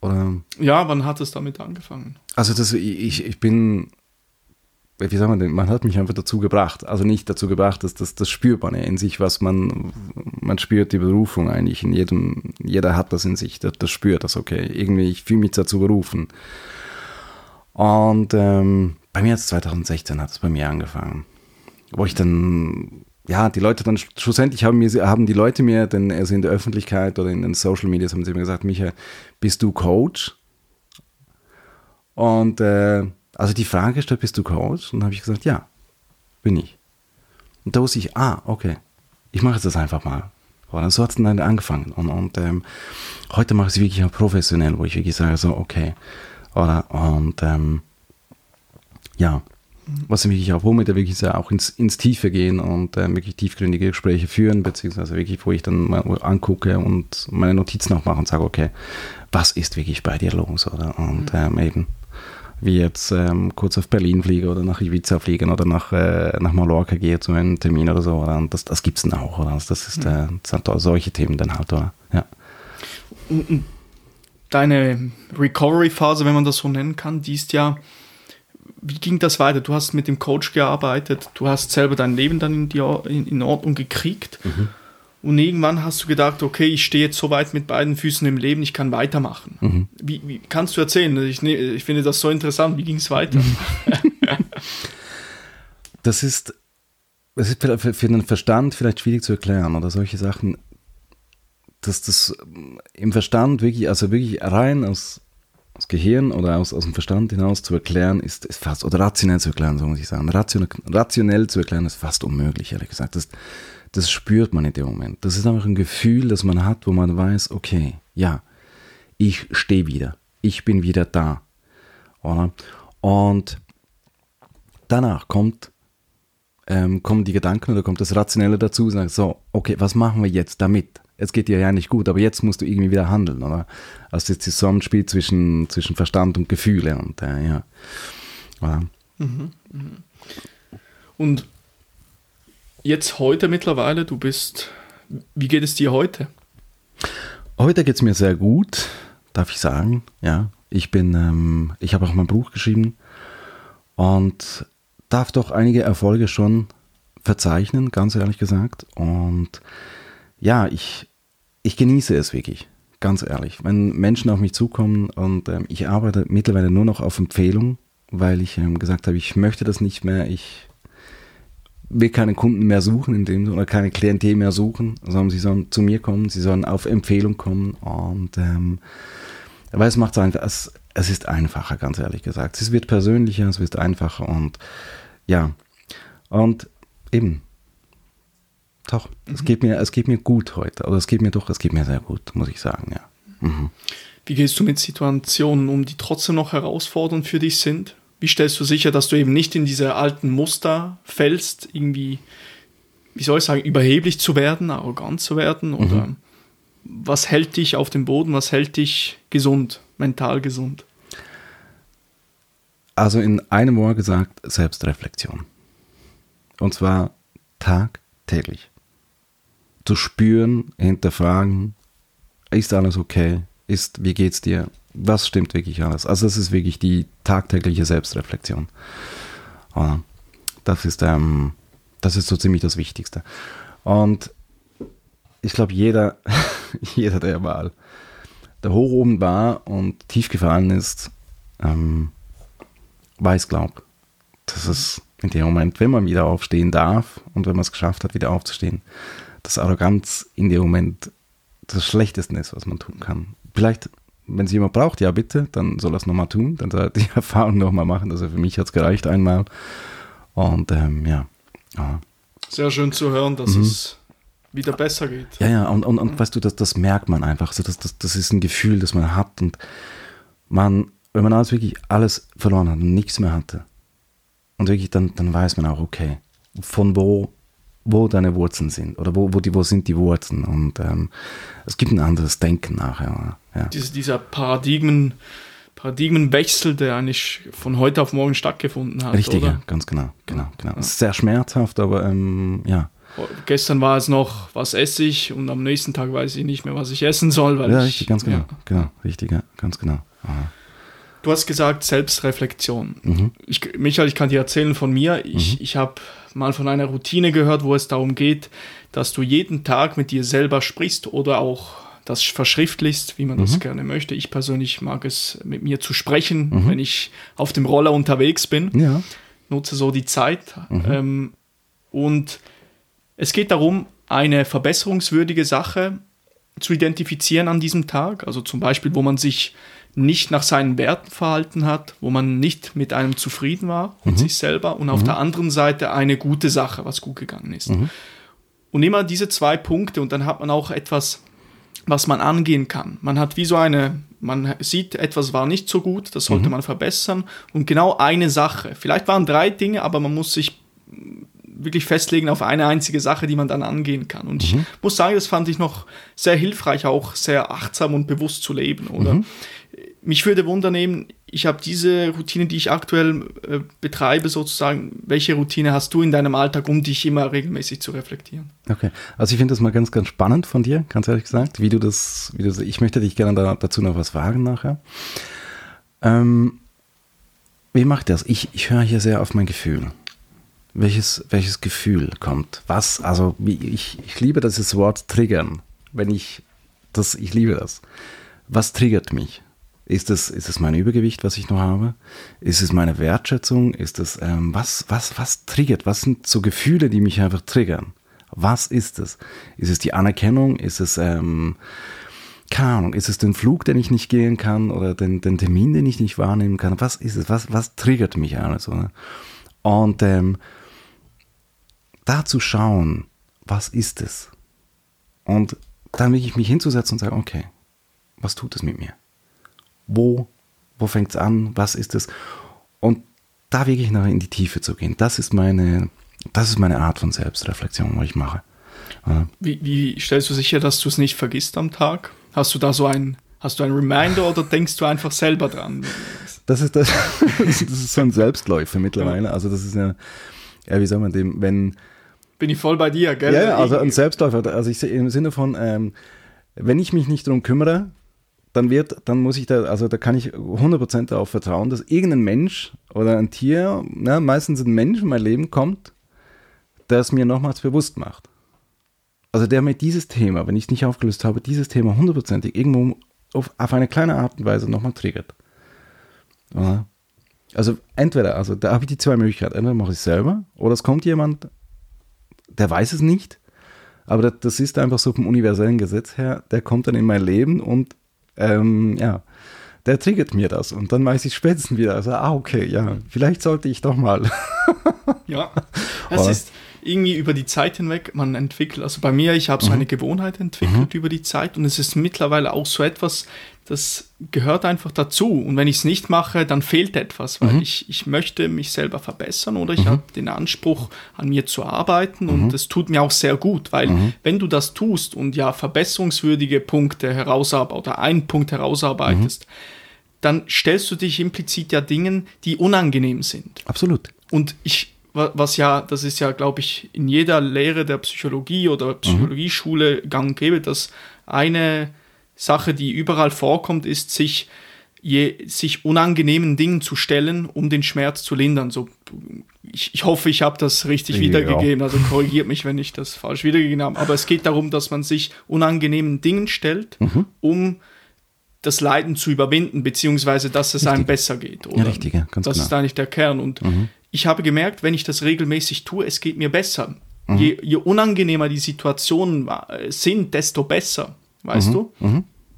Oder? Ja, wann hat es damit angefangen? Also das, ich, ich bin wie sagen wir denn, man hat mich einfach dazu gebracht. Also nicht dazu gebracht, dass das, das spürt in sich, was man, man spürt die Berufung eigentlich in jedem, jeder hat das in sich, das, das spürt das, okay. Irgendwie, ich fühle mich dazu berufen. Und ähm, bei mir jetzt 2016 hat es bei mir angefangen. Wo ich dann, ja, die Leute dann, schlussendlich haben, mir, haben die Leute mir, denn also in der Öffentlichkeit oder in den Social Medias haben sie mir gesagt, Michael, bist du Coach? Und äh, also die Frage gestellt, bist du Coach? Und dann habe ich gesagt, ja, bin ich. Und da wusste ich, ah, okay, ich mache das einfach mal. Und so hat es dann angefangen. Und, und ähm, heute mache ich es wirklich auch professionell, wo ich wirklich sage, so, okay. Oder, und ähm, ja, was wirklich auch, womit wir wirklich auch ins, ins Tiefe gehen und äh, wirklich tiefgründige Gespräche führen, beziehungsweise wirklich, wo ich dann mal angucke und meine Notizen auch mache und sage, okay, was ist wirklich bei dir los, oder? Und mhm. ähm, eben, wie jetzt ähm, kurz auf Berlin fliege oder nach Ibiza fliegen oder nach, äh, nach Mallorca gehe zu einem Termin oder so. Oder? Und das, das gibt es dann auch. Oder? Also das, ist, äh, das sind solche Themen dann halt. Oder? Ja. Deine Recovery-Phase, wenn man das so nennen kann, die ist ja, wie ging das weiter? Du hast mit dem Coach gearbeitet, du hast selber dein Leben dann in, die, in, in Ordnung gekriegt. Mhm. Und irgendwann hast du gedacht, okay, ich stehe jetzt so weit mit beiden Füßen im Leben, ich kann weitermachen. Mhm. Wie, wie, kannst du erzählen? Ich, ich finde das so interessant. Wie ging es weiter? das ist, das ist für, für den Verstand vielleicht schwierig zu erklären oder solche Sachen, dass das im Verstand wirklich, also wirklich rein aus, aus Gehirn oder aus, aus dem Verstand hinaus zu erklären, ist, ist fast, oder rationell zu erklären, so muss ich sagen. Rationell, rationell zu erklären ist fast unmöglich, ehrlich gesagt. Das, das spürt man in dem Moment. Das ist einfach ein Gefühl, das man hat, wo man weiß, okay, ja, ich stehe wieder. Ich bin wieder da. Oder? Und danach kommt, ähm, kommen die Gedanken oder kommt das Rationelle dazu und sagt, so, okay, was machen wir jetzt damit? Es geht dir ja nicht gut, aber jetzt musst du irgendwie wieder handeln, oder? Also das Zusammenspiel zwischen, zwischen Verstand und Gefühle und äh, ja. Oder? Mhm, mh. Und jetzt heute mittlerweile, du bist, wie geht es dir heute? Heute geht es mir sehr gut, darf ich sagen. Ja, ich bin, ähm, ich habe auch mein Buch geschrieben und darf doch einige Erfolge schon verzeichnen, ganz ehrlich gesagt. Und ja, ich, ich genieße es wirklich, ganz ehrlich. Wenn Menschen auf mich zukommen und ähm, ich arbeite mittlerweile nur noch auf Empfehlung, weil ich ähm, gesagt habe, ich möchte das nicht mehr, ich will keine Kunden mehr suchen in dem oder keine Klientel mehr suchen, sondern sie sollen zu mir kommen, sie sollen auf Empfehlung kommen und ähm, weil es macht es einfach, es, es ist einfacher, ganz ehrlich gesagt. Es wird persönlicher, es wird einfacher und ja, und eben, doch, mhm. es, geht mir, es geht mir gut heute, oder es geht mir doch, es geht mir sehr gut, muss ich sagen, ja. Mhm. Wie gehst du mit Situationen um, die trotzdem noch herausfordernd für dich sind? Wie stellst du sicher, dass du eben nicht in diese alten Muster fällst, irgendwie, wie soll ich sagen, überheblich zu werden, arrogant zu werden? Mhm. Oder mhm. was hält dich auf dem Boden, was hält dich gesund, mental gesund? Also in einem Wort gesagt, Selbstreflexion. Und zwar tagtäglich. Zu spüren, hinterfragen, ist alles okay? Ist, wie geht's dir? Was stimmt wirklich alles. Also das ist wirklich die tagtägliche Selbstreflexion. Das ist, ähm, das ist so ziemlich das Wichtigste. Und ich glaube, jeder, <laughs> jeder, der mal da hoch oben war und tief gefallen ist, ähm, weiß, glaub, dass es in dem Moment, wenn man wieder aufstehen darf und wenn man es geschafft hat, wieder aufzustehen, dass Arroganz in dem Moment das Schlechteste ist, was man tun kann. Vielleicht, wenn es jemand braucht, ja bitte, dann soll er es nochmal tun, dann soll er die <laughs> Erfahrung nochmal machen. Also für mich hat es gereicht einmal. Und ähm, ja. ja. Sehr schön zu hören, dass mhm. es wieder besser geht. Ja, ja, und, und, und weißt du, das, das merkt man einfach. Also das, das, das ist ein Gefühl, das man hat. Und man, wenn man alles wirklich alles verloren hat und nichts mehr hatte, und wirklich dann, dann weiß man auch, okay, von wo, wo deine Wurzeln sind oder wo, wo, die, wo sind die Wurzeln. Und ähm, es gibt ein anderes Denken nachher. Ja. Diese, dieser Paradigmen, Paradigmenwechsel, der eigentlich von heute auf morgen stattgefunden hat. Richtig, oder? ja, ganz genau. genau, genau. Ja. Es ist sehr schmerzhaft, aber ähm, ja. Gestern war es noch, was esse ich und am nächsten Tag weiß ich nicht mehr, was ich essen soll. Weil ja, ich, richtig, ganz genau. Ja. Genau, richtig, ja, ganz genau. Aha. Du hast gesagt Selbstreflexion. Mhm. Ich, Michael, ich kann dir erzählen von mir. Ich, mhm. ich habe mal von einer Routine gehört, wo es darum geht, dass du jeden Tag mit dir selber sprichst oder auch das verschriftlichst, wie man mhm. das gerne möchte. Ich persönlich mag es, mit mir zu sprechen, mhm. wenn ich auf dem Roller unterwegs bin. Ja. Nutze so die Zeit. Mhm. Ähm, und es geht darum, eine verbesserungswürdige Sache zu identifizieren an diesem Tag. Also zum Beispiel, wo man sich nicht nach seinen Werten verhalten hat, wo man nicht mit einem zufrieden war, mit mhm. sich selber und auf mhm. der anderen Seite eine gute Sache, was gut gegangen ist. Mhm. Und immer diese zwei Punkte und dann hat man auch etwas, was man angehen kann. Man hat wie so eine, man sieht, etwas war nicht so gut, das sollte mhm. man verbessern und genau eine Sache. Vielleicht waren drei Dinge, aber man muss sich wirklich festlegen auf eine einzige Sache, die man dann angehen kann. Und ich mhm. muss sagen, das fand ich noch sehr hilfreich, auch sehr achtsam und bewusst zu leben, oder? Mhm. Mich würde wundern nehmen, ich habe diese Routine, die ich aktuell äh, betreibe, sozusagen. Welche Routine hast du in deinem Alltag, um dich immer regelmäßig zu reflektieren? Okay, also ich finde das mal ganz, ganz spannend von dir, ganz ehrlich gesagt, wie du das, wie du ich möchte dich gerne da, dazu noch was fragen nachher. Ähm, wie macht das? Ich, ich höre hier sehr auf mein Gefühl welches, welches Gefühl kommt. Was, also ich, ich liebe dieses Wort triggern. Wenn ich das, ich liebe das. Was triggert mich? Ist es, ist es mein Übergewicht, was ich noch habe? Ist es meine Wertschätzung? Ist es, ähm, was, was, was triggert? Was sind so Gefühle, die mich einfach triggern? Was ist es? Ist es die Anerkennung? Ist es, ähm, keine Ahnung, ist es den Flug, den ich nicht gehen kann oder den, den Termin, den ich nicht wahrnehmen kann? Was ist es? Was, was triggert mich alles? Oder? Und ähm, da zu schauen, was ist es? Und dann wirklich mich hinzusetzen und sagen, okay, was tut es mit mir? Wo, wo fängt es an? Was ist es? Und da wirklich noch in die Tiefe zu gehen, das ist meine, das ist meine Art von Selbstreflexion, was ich mache. Wie, wie stellst du sicher, dass du es nicht vergisst am Tag? Hast du da so ein, hast du ein Reminder oder denkst du einfach selber dran? Das ist das, <laughs> das ist so ein Selbstläufer mittlerweile. Also das ist ja, ja, wie soll man dem, wenn, bin ich voll bei dir, gell? Ja, also ein Selbstläufer. Also ich im Sinne von, ähm, wenn ich mich nicht darum kümmere, dann wird, dann muss ich da, also da kann ich 100% darauf vertrauen, dass irgendein Mensch oder ein Tier, na, meistens ein Mensch in mein Leben kommt, der es mir nochmals bewusst macht. Also der mir dieses Thema, wenn ich es nicht aufgelöst habe, dieses Thema hundertprozentig irgendwo auf, auf eine kleine Art und Weise nochmal triggert. Also entweder, also da habe ich die zwei Möglichkeiten. Entweder mache ich es selber oder es kommt jemand, der weiß es nicht, aber das, das, ist einfach so vom universellen Gesetz her, der kommt dann in mein Leben und ähm, ja, der triggert mir das und dann weiß ich spätestens wieder, also, ah, okay, ja, vielleicht sollte ich doch mal. <laughs> ja, es ist irgendwie über die Zeit hinweg, man entwickelt, also bei mir, ich habe so mhm. eine Gewohnheit entwickelt mhm. über die Zeit und es ist mittlerweile auch so etwas, das gehört einfach dazu. Und wenn ich es nicht mache, dann fehlt etwas, weil mhm. ich, ich möchte mich selber verbessern oder ich mhm. habe den Anspruch, an mir zu arbeiten und mhm. das tut mir auch sehr gut, weil mhm. wenn du das tust und ja verbesserungswürdige Punkte herausarbeitest oder einen Punkt herausarbeitest, dann stellst du dich implizit ja Dingen, die unangenehm sind. Absolut. Und ich, was ja, das ist ja, glaube ich, in jeder Lehre der Psychologie oder Psychologieschule gang und gäbe, dass eine Sache, die überall vorkommt, ist, sich, je, sich unangenehmen Dingen zu stellen, um den Schmerz zu lindern. So, ich, ich hoffe, ich habe das richtig ja. wiedergegeben, also korrigiert mich, wenn ich das falsch wiedergegeben habe. Aber es geht darum, dass man sich unangenehmen Dingen stellt, mhm. um das Leiden zu überwinden, beziehungsweise dass es Richtig. einem besser geht. Oder? Ja, richtig, ja, ganz das genau. ist eigentlich der Kern. Und ich habe gemerkt, wenn ich das regelmäßig tue, es geht mir besser. Mhm. Je, je unangenehmer die Situationen äh, sind, desto besser, weißt Mhm. du?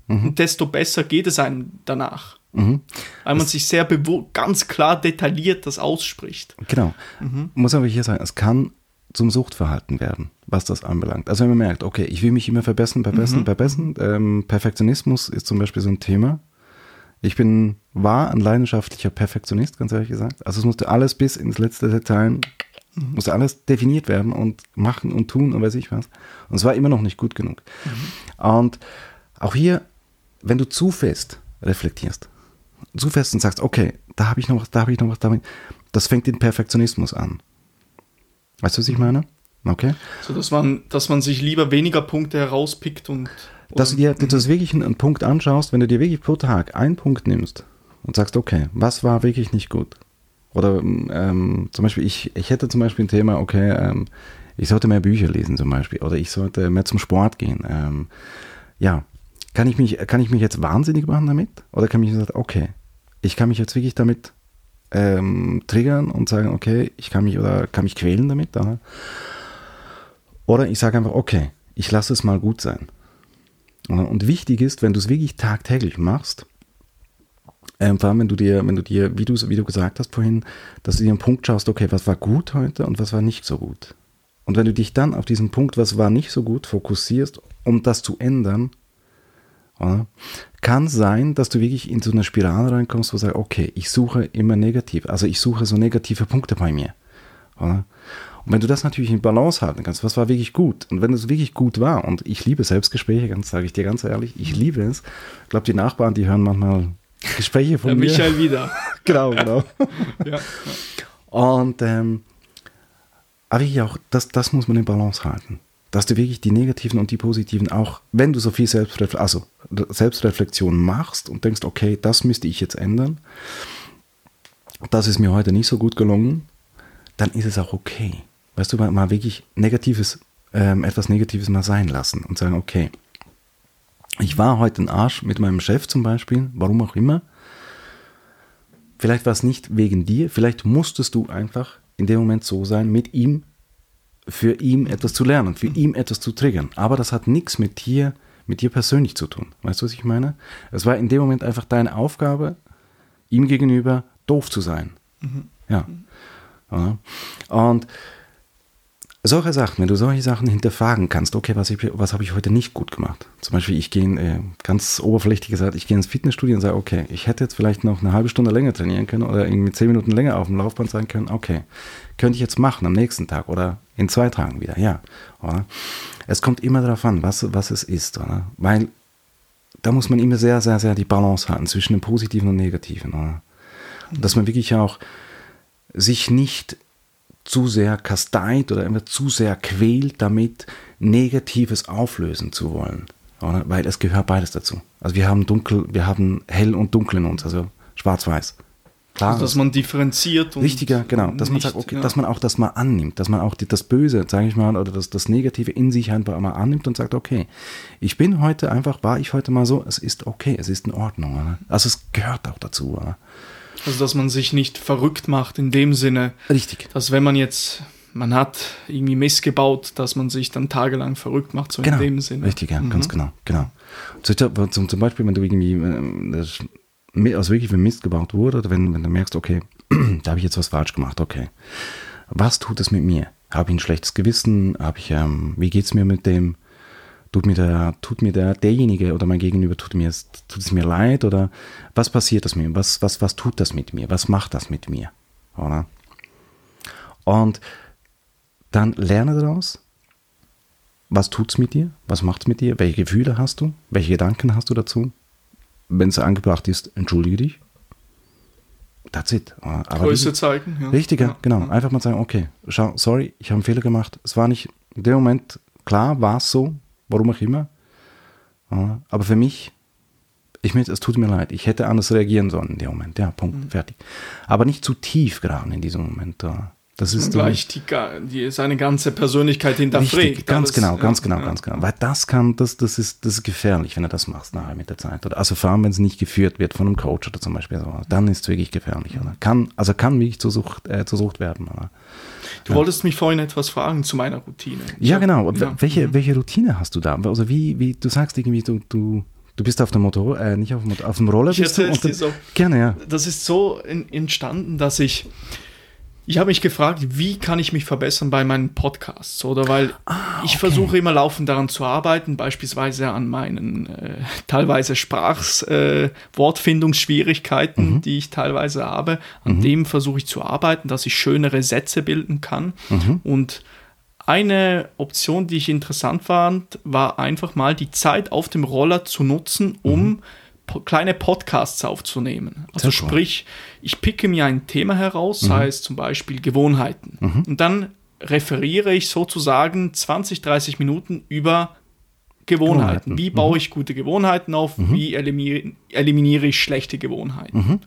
Und desto besser geht es einem danach. Mhm. Weil man sich sehr ganz klar detailliert das ausspricht. Genau. Mhm. Muss aber hier sagen, es kann zum Suchtverhalten werden, was das anbelangt. Also wenn man merkt, okay, ich will mich immer verbessern, verbessern, Mhm. verbessern. Ähm, Perfektionismus ist zum Beispiel so ein Thema. Ich bin, war ein leidenschaftlicher Perfektionist, ganz ehrlich gesagt. Also es musste alles bis ins letzte Detail, Mhm. musste alles definiert werden und machen und tun und weiß ich was. Und es war immer noch nicht gut genug. Mhm. Und auch hier, wenn du zu fest reflektierst, zu fest und sagst, okay, da habe ich noch was, da habe ich noch was, da ich, das fängt den Perfektionismus an. Weißt du, was ich meine? Okay. So dass man, dass man sich lieber weniger Punkte herauspickt und. Dass du dir dass du wirklich einen, einen Punkt anschaust, wenn du dir wirklich pro Tag einen Punkt nimmst und sagst, okay, was war wirklich nicht gut? Oder ähm, zum Beispiel, ich, ich hätte zum Beispiel ein Thema, okay, ähm, ich sollte mehr Bücher lesen zum Beispiel oder ich sollte mehr zum Sport gehen. Ähm, ja, kann ich, mich, kann ich mich jetzt wahnsinnig machen damit? Oder kann ich sagen, okay, ich kann mich jetzt wirklich damit ähm, triggern und sagen, okay, ich kann mich oder kann mich quälen damit? Oder, oder ich sage einfach, okay, ich lasse es mal gut sein. Und wichtig ist, wenn du es wirklich tagtäglich machst, ähm, vor allem wenn du dir, wenn du dir, wie du, wie du gesagt hast vorhin, dass du dir einen Punkt schaust, okay, was war gut heute und was war nicht so gut. Und wenn du dich dann auf diesen Punkt, was war nicht so gut, fokussierst, um das zu ändern, oder, kann sein, dass du wirklich in so eine Spirale reinkommst, wo du sagst, okay, ich suche immer negativ, also ich suche so negative Punkte bei mir. Oder? Und wenn du das natürlich in Balance halten kannst, was war wirklich gut? Und wenn es wirklich gut war, und ich liebe Selbstgespräche, ganz sage ich dir ganz ehrlich, ich liebe es. Ich glaube, die Nachbarn, die hören manchmal Gespräche von Der mir. Michael wieder. <laughs> genau, genau. <laughs> ja. Und ähm, aber ich auch, das, das muss man in Balance halten. Dass du wirklich die negativen und die positiven auch, wenn du so viel Selbstrefle also Selbstreflexion machst und denkst, okay, das müsste ich jetzt ändern, das ist mir heute nicht so gut gelungen, dann ist es auch okay. Weißt du, mal, mal wirklich Negatives, ähm, etwas Negatives mal sein lassen und sagen, okay, ich war heute ein Arsch mit meinem Chef zum Beispiel, warum auch immer. Vielleicht war es nicht wegen dir, vielleicht musstest du einfach in dem Moment so sein, mit ihm, für ihn etwas zu lernen, für ihn etwas zu triggern. Aber das hat nichts mit dir, mit dir persönlich zu tun. Weißt du, was ich meine? Es war in dem Moment einfach deine Aufgabe, ihm gegenüber doof zu sein. Ja. ja. Und solche Sachen, wenn du solche Sachen hinterfragen kannst, okay, was, was habe ich heute nicht gut gemacht? Zum Beispiel, ich gehe, äh, ganz oberflächlich gesagt, ich gehe ins Fitnessstudio und sage, okay, ich hätte jetzt vielleicht noch eine halbe Stunde länger trainieren können oder irgendwie zehn Minuten länger auf dem Laufband sein können, okay, könnte ich jetzt machen am nächsten Tag oder in zwei Tagen wieder, ja. Oder? Es kommt immer darauf an, was, was es ist, oder? Weil da muss man immer sehr, sehr, sehr die Balance halten zwischen dem Positiven und Negativen, oder? Dass man wirklich auch sich nicht zu sehr kasteit oder immer zu sehr quält, damit Negatives auflösen zu wollen. Oder? Weil es gehört beides dazu. Also wir haben dunkel, wir haben hell und dunkel in uns, also schwarz-weiß. Klar, Also, dass man differenziert und Richtiger, genau. Dass man nicht, sagt, okay, ja. dass man auch das mal annimmt, dass man auch die, das Böse, sage ich mal, oder das, das Negative in sich einfach mal annimmt und sagt, okay, ich bin heute einfach, war ich heute mal so, es ist okay, es ist in Ordnung. Oder? Also es gehört auch dazu. Oder? Also, dass man sich nicht verrückt macht in dem Sinne, Richtig. dass wenn man jetzt, man hat irgendwie Mist gebaut, dass man sich dann tagelang verrückt macht, so Genau. in dem Sinne. Richtig, ja, Mhm. ganz genau, genau. Zum, zum, Beispiel, wenn du irgendwie, also wirklich, wenn Mist gebaut wurde, oder wenn, wenn du merkst, okay, <clears throat> da habe ich jetzt was falsch gemacht, okay. Was tut es mit mir? Habe ich ein schlechtes Gewissen? Habe ich, ähm, wie geht's mir mit dem? Tut mir der, tut mir der, derjenige oder mein Gegenüber, tut mir, es- tut es mir leid? Oder was passiert das mit mir? Was, was, was tut das mit mir? Was macht das mit mir? Oder? Und dann lerne daraus, was tut's mit dir? Was macht's mit dir? Welche Gefühle hast du? Welche Gedanken hast du dazu? Wenn es angebracht ist, entschuldige dich. That's it. Aber Größe zeigen. Ja. Richtiger, Ja. genau. Einfach mal sagen, okay, schau, sorry, ich habe einen Fehler gemacht. Es war nicht in dem Moment klar, war es so, warum auch immer. Ja, Aber für mich, ich mit, es tut mir leid, ich hätte anders reagieren sollen in dem Moment. Ja, Punkt, Mhm. fertig. Aber nicht zu tief graben in diesem Moment. Ja. Das ist gleich die, die, seine ganze Persönlichkeit hinterfragt. Richtig, ganz Alles- genau, ganz ja, genau, ja. ganz genau. Weil das kann, das, das ist, das ist gefährlich, wenn du das machst nachher mit der Zeit. Oder also vor allem, wenn es nicht geführt wird von einem Coach oder zum Beispiel so, dann ist es wirklich gefährlich. Oder? Kann, also kann wirklich zur Sucht, äh, zur Sucht werden. Oder? Du wolltest mich vorhin etwas fragen zu meiner Routine. Ja, genau. Ja. Welche, welche Routine hast du da? Also wie, wie du sagst irgendwie, du, du, du bist auf dem Motor, äh, nicht auf dem Motor, auf dem Roller Ich bist du. und dann- so. Gerne, ja. das ist so in, entstanden, dass ich ich habe mich gefragt, wie kann ich mich verbessern bei meinen Podcasts, oder? Weil ich versuche immer laufend daran zu arbeiten, beispielsweise an meinen äh, teilweise Sprachs äh, Wortfindungsschwierigkeiten, die ich teilweise habe, an dem versuche ich zu arbeiten, dass ich schönere Sätze bilden kann. Und eine Option, die ich interessant fand, war einfach mal die Zeit auf dem Roller zu nutzen, um po kleine Podcasts aufzunehmen. Also Sehr cool. Ich picke mir ein Thema heraus, sei es zum Beispiel Gewohnheiten. Und dann referiere ich sozusagen 20, 30 Minuten über Gewohnheiten. Gewohnheiten. Wie baue ich gute Gewohnheiten auf? Wie eliminiere, eliminiere ich schlechte Gewohnheiten?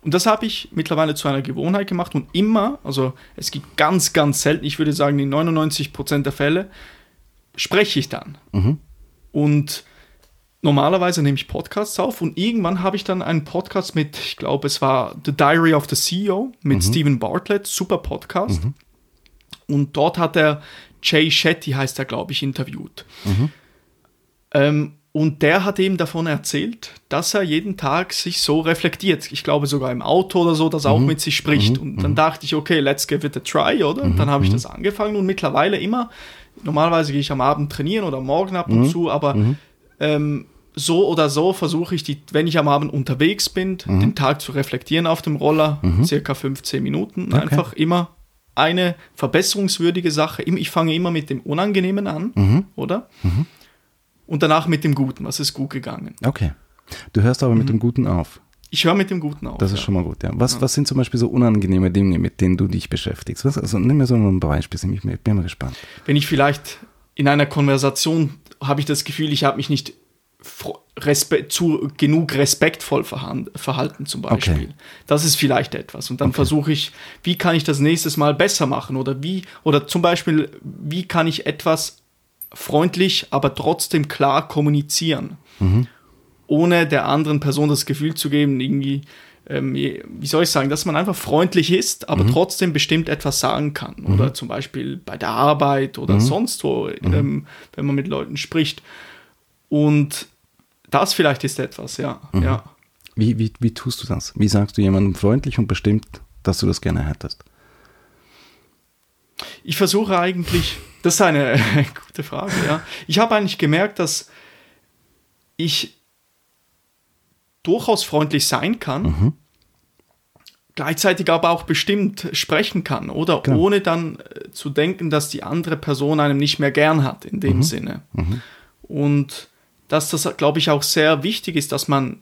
Und das habe ich mittlerweile zu einer Gewohnheit gemacht und immer, also es gibt ganz, ganz selten, ich würde sagen in 99% der Fälle, spreche ich dann. Und normalerweise nehme ich Podcasts auf und irgendwann habe ich dann einen Podcast mit, ich glaube, es war The Diary of the CEO mit Stephen Bartlett, super Podcast. Und dort hat er Jay Shetty, heißt er, glaube ich, interviewt. Ähm, und der hat eben davon erzählt, dass er jeden Tag sich so reflektiert. Ich glaube sogar im Auto oder so, dass er auch mit sich spricht. Und dann dachte ich, okay, let's give it a try, oder? Und dann habe ich das angefangen und mittlerweile immer, normalerweise gehe ich am Abend trainieren oder morgen ab und zu, aber ähm, so oder so versuche ich, die, wenn ich am Abend unterwegs bin, den Tag zu reflektieren auf dem Roller, circa 15 Minuten. Einfach immer eine verbesserungswürdige Sache. Ich fange immer mit dem Unangenehmen an, oder? Und danach mit dem Guten. Was ist gut gegangen? Okay. Du hörst aber mit dem Guten auf. Ich höre mit dem Guten auf. Das ist ja. schon mal gut, ja. Was, was sind zum Beispiel so unangenehme Dinge, mit denen du dich beschäftigst? Was, also nimm mir so ein Beispiel, ich bin, bin mal gespannt. Wenn ich vielleicht in einer Konversation habe ich das Gefühl, ich habe mich nicht fro- respe zu, genug respektvoll verhalten zum Beispiel. Okay. Das ist vielleicht etwas. Und dann versuche ich, wie kann ich das nächstes Mal besser machen? Oder wie, oder zum Beispiel, wie kann ich etwas freundlich, aber trotzdem klar kommunizieren? Ohne der anderen Person das Gefühl zu geben, irgendwie, ähm, wie soll ich sagen, dass man einfach freundlich ist, aber trotzdem bestimmt etwas sagen kann. Oder zum Beispiel bei der Arbeit oder sonst wo, ähm, wenn man mit Leuten spricht. Und das vielleicht ist etwas, ja. ja. Wie, wie, wie tust du das? Wie sagst du jemandem freundlich und bestimmt, dass du das gerne hättest? Ich versuche eigentlich, das ist eine <laughs> gute Frage, ja. Ich habe eigentlich gemerkt, dass ich durchaus freundlich sein kann, gleichzeitig aber auch bestimmt sprechen kann, oder? Genau. Ohne dann äh, zu denken, dass die andere Person einem nicht mehr gern hat, in dem Sinne. Und dass das, glaube ich, auch sehr wichtig ist, dass man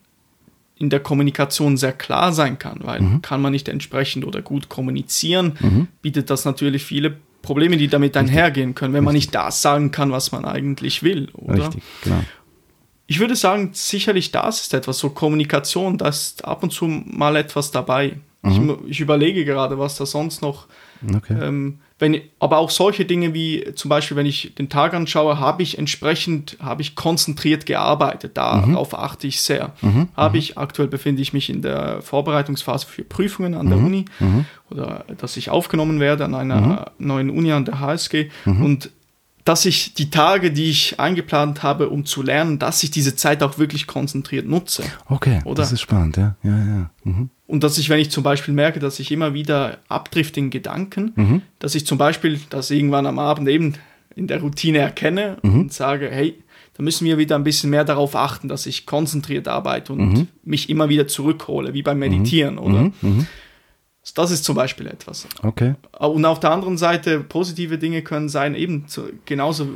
in der Kommunikation sehr klar sein kann, weil kann man nicht entsprechend oder gut kommunizieren, bietet das natürlich viele Probleme, die damit einhergehen können, wenn man nicht das sagen kann, was man eigentlich will, oder? Richtig, genau. Ich würde sagen, sicherlich das ist etwas, so Kommunikation, da ist ab und zu mal etwas dabei. Ich, mu- ich überlege gerade, was da sonst noch Okay. ähm, wenn, aber auch solche Dinge wie zum Beispiel, wenn ich den Tag anschaue, habe ich entsprechend, habe ich konzentriert gearbeitet. Darauf achte ich sehr. Habe ich, aktuell befinde ich mich in der Vorbereitungsphase für Prüfungen an der Uni oder dass ich aufgenommen werde an einer neuen Uni an der HSG und dass ich die Tage, die ich eingeplant habe, um zu lernen, dass ich diese Zeit auch wirklich konzentriert nutze. Okay, Oder? das ist spannend, ja. Ja, ja. Mhm. Und dass ich, wenn ich zum Beispiel merke, dass ich immer wieder abdrift in Gedanken, dass ich zum Beispiel das irgendwann am Abend eben in der Routine erkenne und sage, hey, da müssen wir wieder ein bisschen mehr darauf achten, dass ich konzentriert arbeite und mich immer wieder zurückhole, wie beim Meditieren, oder? Das ist zum Beispiel etwas. Okay. Und auf der anderen Seite, positive Dinge können sein, eben so, genauso,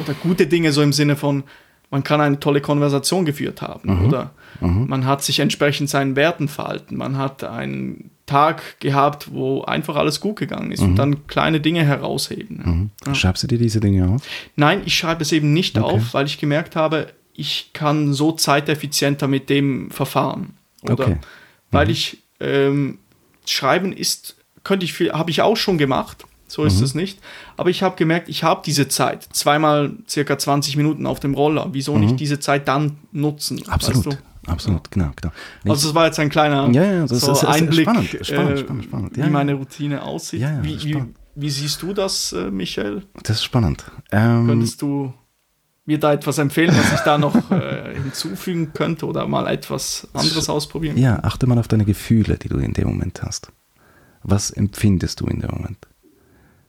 oder gute Dinge so im Sinne von, man kann eine tolle Konversation geführt haben, oder man hat sich entsprechend seinen Werten verhalten, man hat einen Tag gehabt, wo einfach alles gut gegangen ist und dann kleine Dinge herausheben. Ja. Schreibst du dir diese Dinge auf? Nein, ich schreibe es eben nicht auf, weil ich gemerkt habe, ich kann so zeiteffizienter mit dem verfahren. Oder? Okay. Weil ich, ähm, Schreiben ist könnte ich viel, habe ich auch schon gemacht. So ist Mhm. es nicht. Aber ich habe gemerkt, ich habe diese Zeit. Zweimal circa 20 Minuten auf dem Roller. Wieso nicht diese Zeit dann nutzen? Mhm. Absolut, Weißt absolut, genau, genau. du? Also das war jetzt ein kleiner Ja, ja, das so ist- ist- ist Einblick, spannend, spannend, äh, spannend, spannend. wie Ja, meine Routine aussieht. Ja, ja, wie, wie, wie siehst du das, äh, Michael? das ist spannend. Ähm, Könntest du mir da etwas empfehlen, was ich da noch äh, hinzufügen könnte oder mal etwas anderes ausprobieren? ja, achte mal auf deine Gefühle, die du in dem Moment hast. Was empfindest du in dem Moment?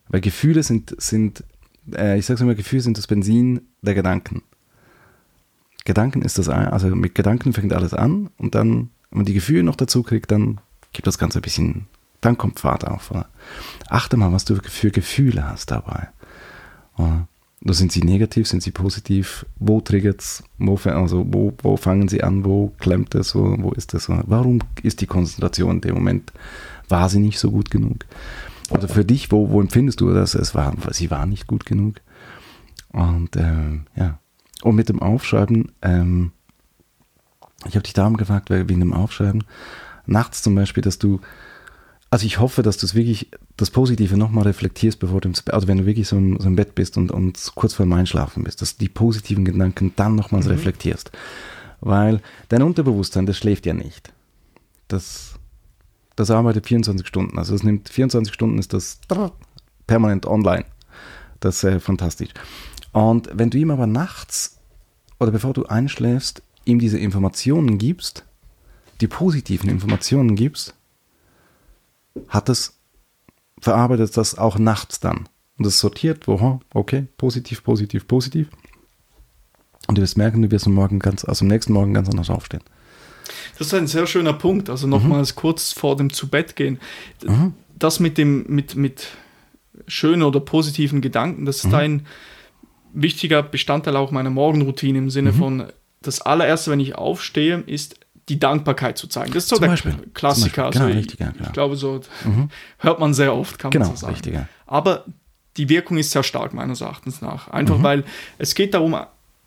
Weil Gefühle sind, sind äh, ich sage immer, Gefühle sind das Benzin der Gedanken. Gedanken ist das, also mit Gedanken fängt alles an und dann, wenn man die Gefühle noch dazu kriegt, dann gibt das Ganze ein bisschen, dann kommt Fahrt auf. Oder? Achte mal, was du für Gefühle hast dabei. Oder? Sind sie negativ, sind sie positiv? Wo triggert es? Wo, also wo, wo fangen sie an? Wo klemmt es? Wo, wo ist das? Warum ist die Konzentration in dem Moment, war sie nicht so gut genug? Oder für dich, wo, wo empfindest du das? Es war, sie war nicht gut genug. Und ähm, ja. Und mit dem Aufschreiben, ähm, ich habe dich darum gefragt, wegen dem Aufschreiben, nachts zum Beispiel, dass du, also ich hoffe, dass du es wirklich, das Positive nochmal reflektierst, bevor du ins Bett, also wenn du wirklich so im, so im Bett bist und, und kurz vor dem Einschlafen bist, dass du die positiven Gedanken dann nochmals reflektierst. Weil dein Unterbewusstsein, das schläft ja nicht. Das, das arbeitet 24 Stunden. Also es nimmt 24 Stunden, ist das permanent online. Das ist fantastisch. Und wenn du ihm aber nachts oder bevor du einschläfst, ihm diese Informationen gibst, die positiven Informationen gibst, hat es, verarbeitet das auch nachts dann. Und es sortiert, wo, okay, positiv, positiv, positiv. Und du wirst merken, du wirst am Morgen ganz, also am nächsten Morgen ganz anders aufstehen. Das ist ein sehr schöner Punkt. Also nochmals kurz vor dem Zubettgehen. Das mit dem, mit, mit schönen oder positiven Gedanken, das ist ein wichtiger Bestandteil auch meiner Morgenroutine im Sinne von, das allererste, wenn ich aufstehe, ist die Dankbarkeit zu zeigen. Das ist so Zum der Beispiel. Klassiker. Beispiel. Genau, also ich, genau. ich glaube, so hört man sehr oft, kann Genau, man so sagen. richtig, ja. Aber die Wirkung ist sehr stark, meines Erachtens nach. Einfach Mhm. weil es geht darum,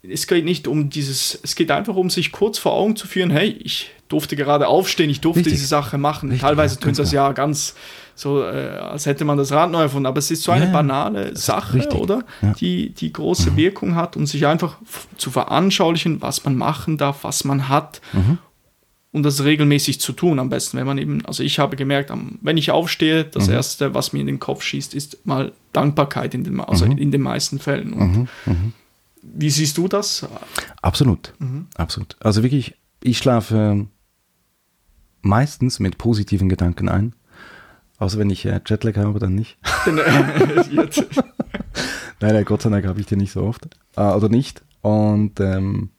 es geht nicht um dieses, es geht einfach um sich kurz vor Augen zu führen, hey, ich durfte gerade aufstehen, ich durfte Richtig. diese Sache machen. Richtig, Teilweise ja, tönt ganz das ja ganz so, äh, als hätte man das Rad neu erfunden, aber es ist so eine Ja, banale Sache, richtig, oder? ja. Die, die große Wirkung hat und sich einfach zu veranschaulichen, was man machen darf, was man hat Mhm. Und das regelmäßig zu tun am besten, wenn man eben, also ich habe gemerkt, wenn ich aufstehe, Mhm. das erste, was mir in den Kopf schießt, ist mal Dankbarkeit in den, also Mhm. in den meisten Fällen. Und Wie siehst du das? Absolut, absolut. Also wirklich, ich schlafe meistens mit positiven Gedanken ein. Außer wenn ich äh, Jetlag habe, dann nicht. <laughs> Äh, <laughs> Nein, nein, Gott sei Dank habe ich den nicht so oft. Äh, oder nicht. Und ähm,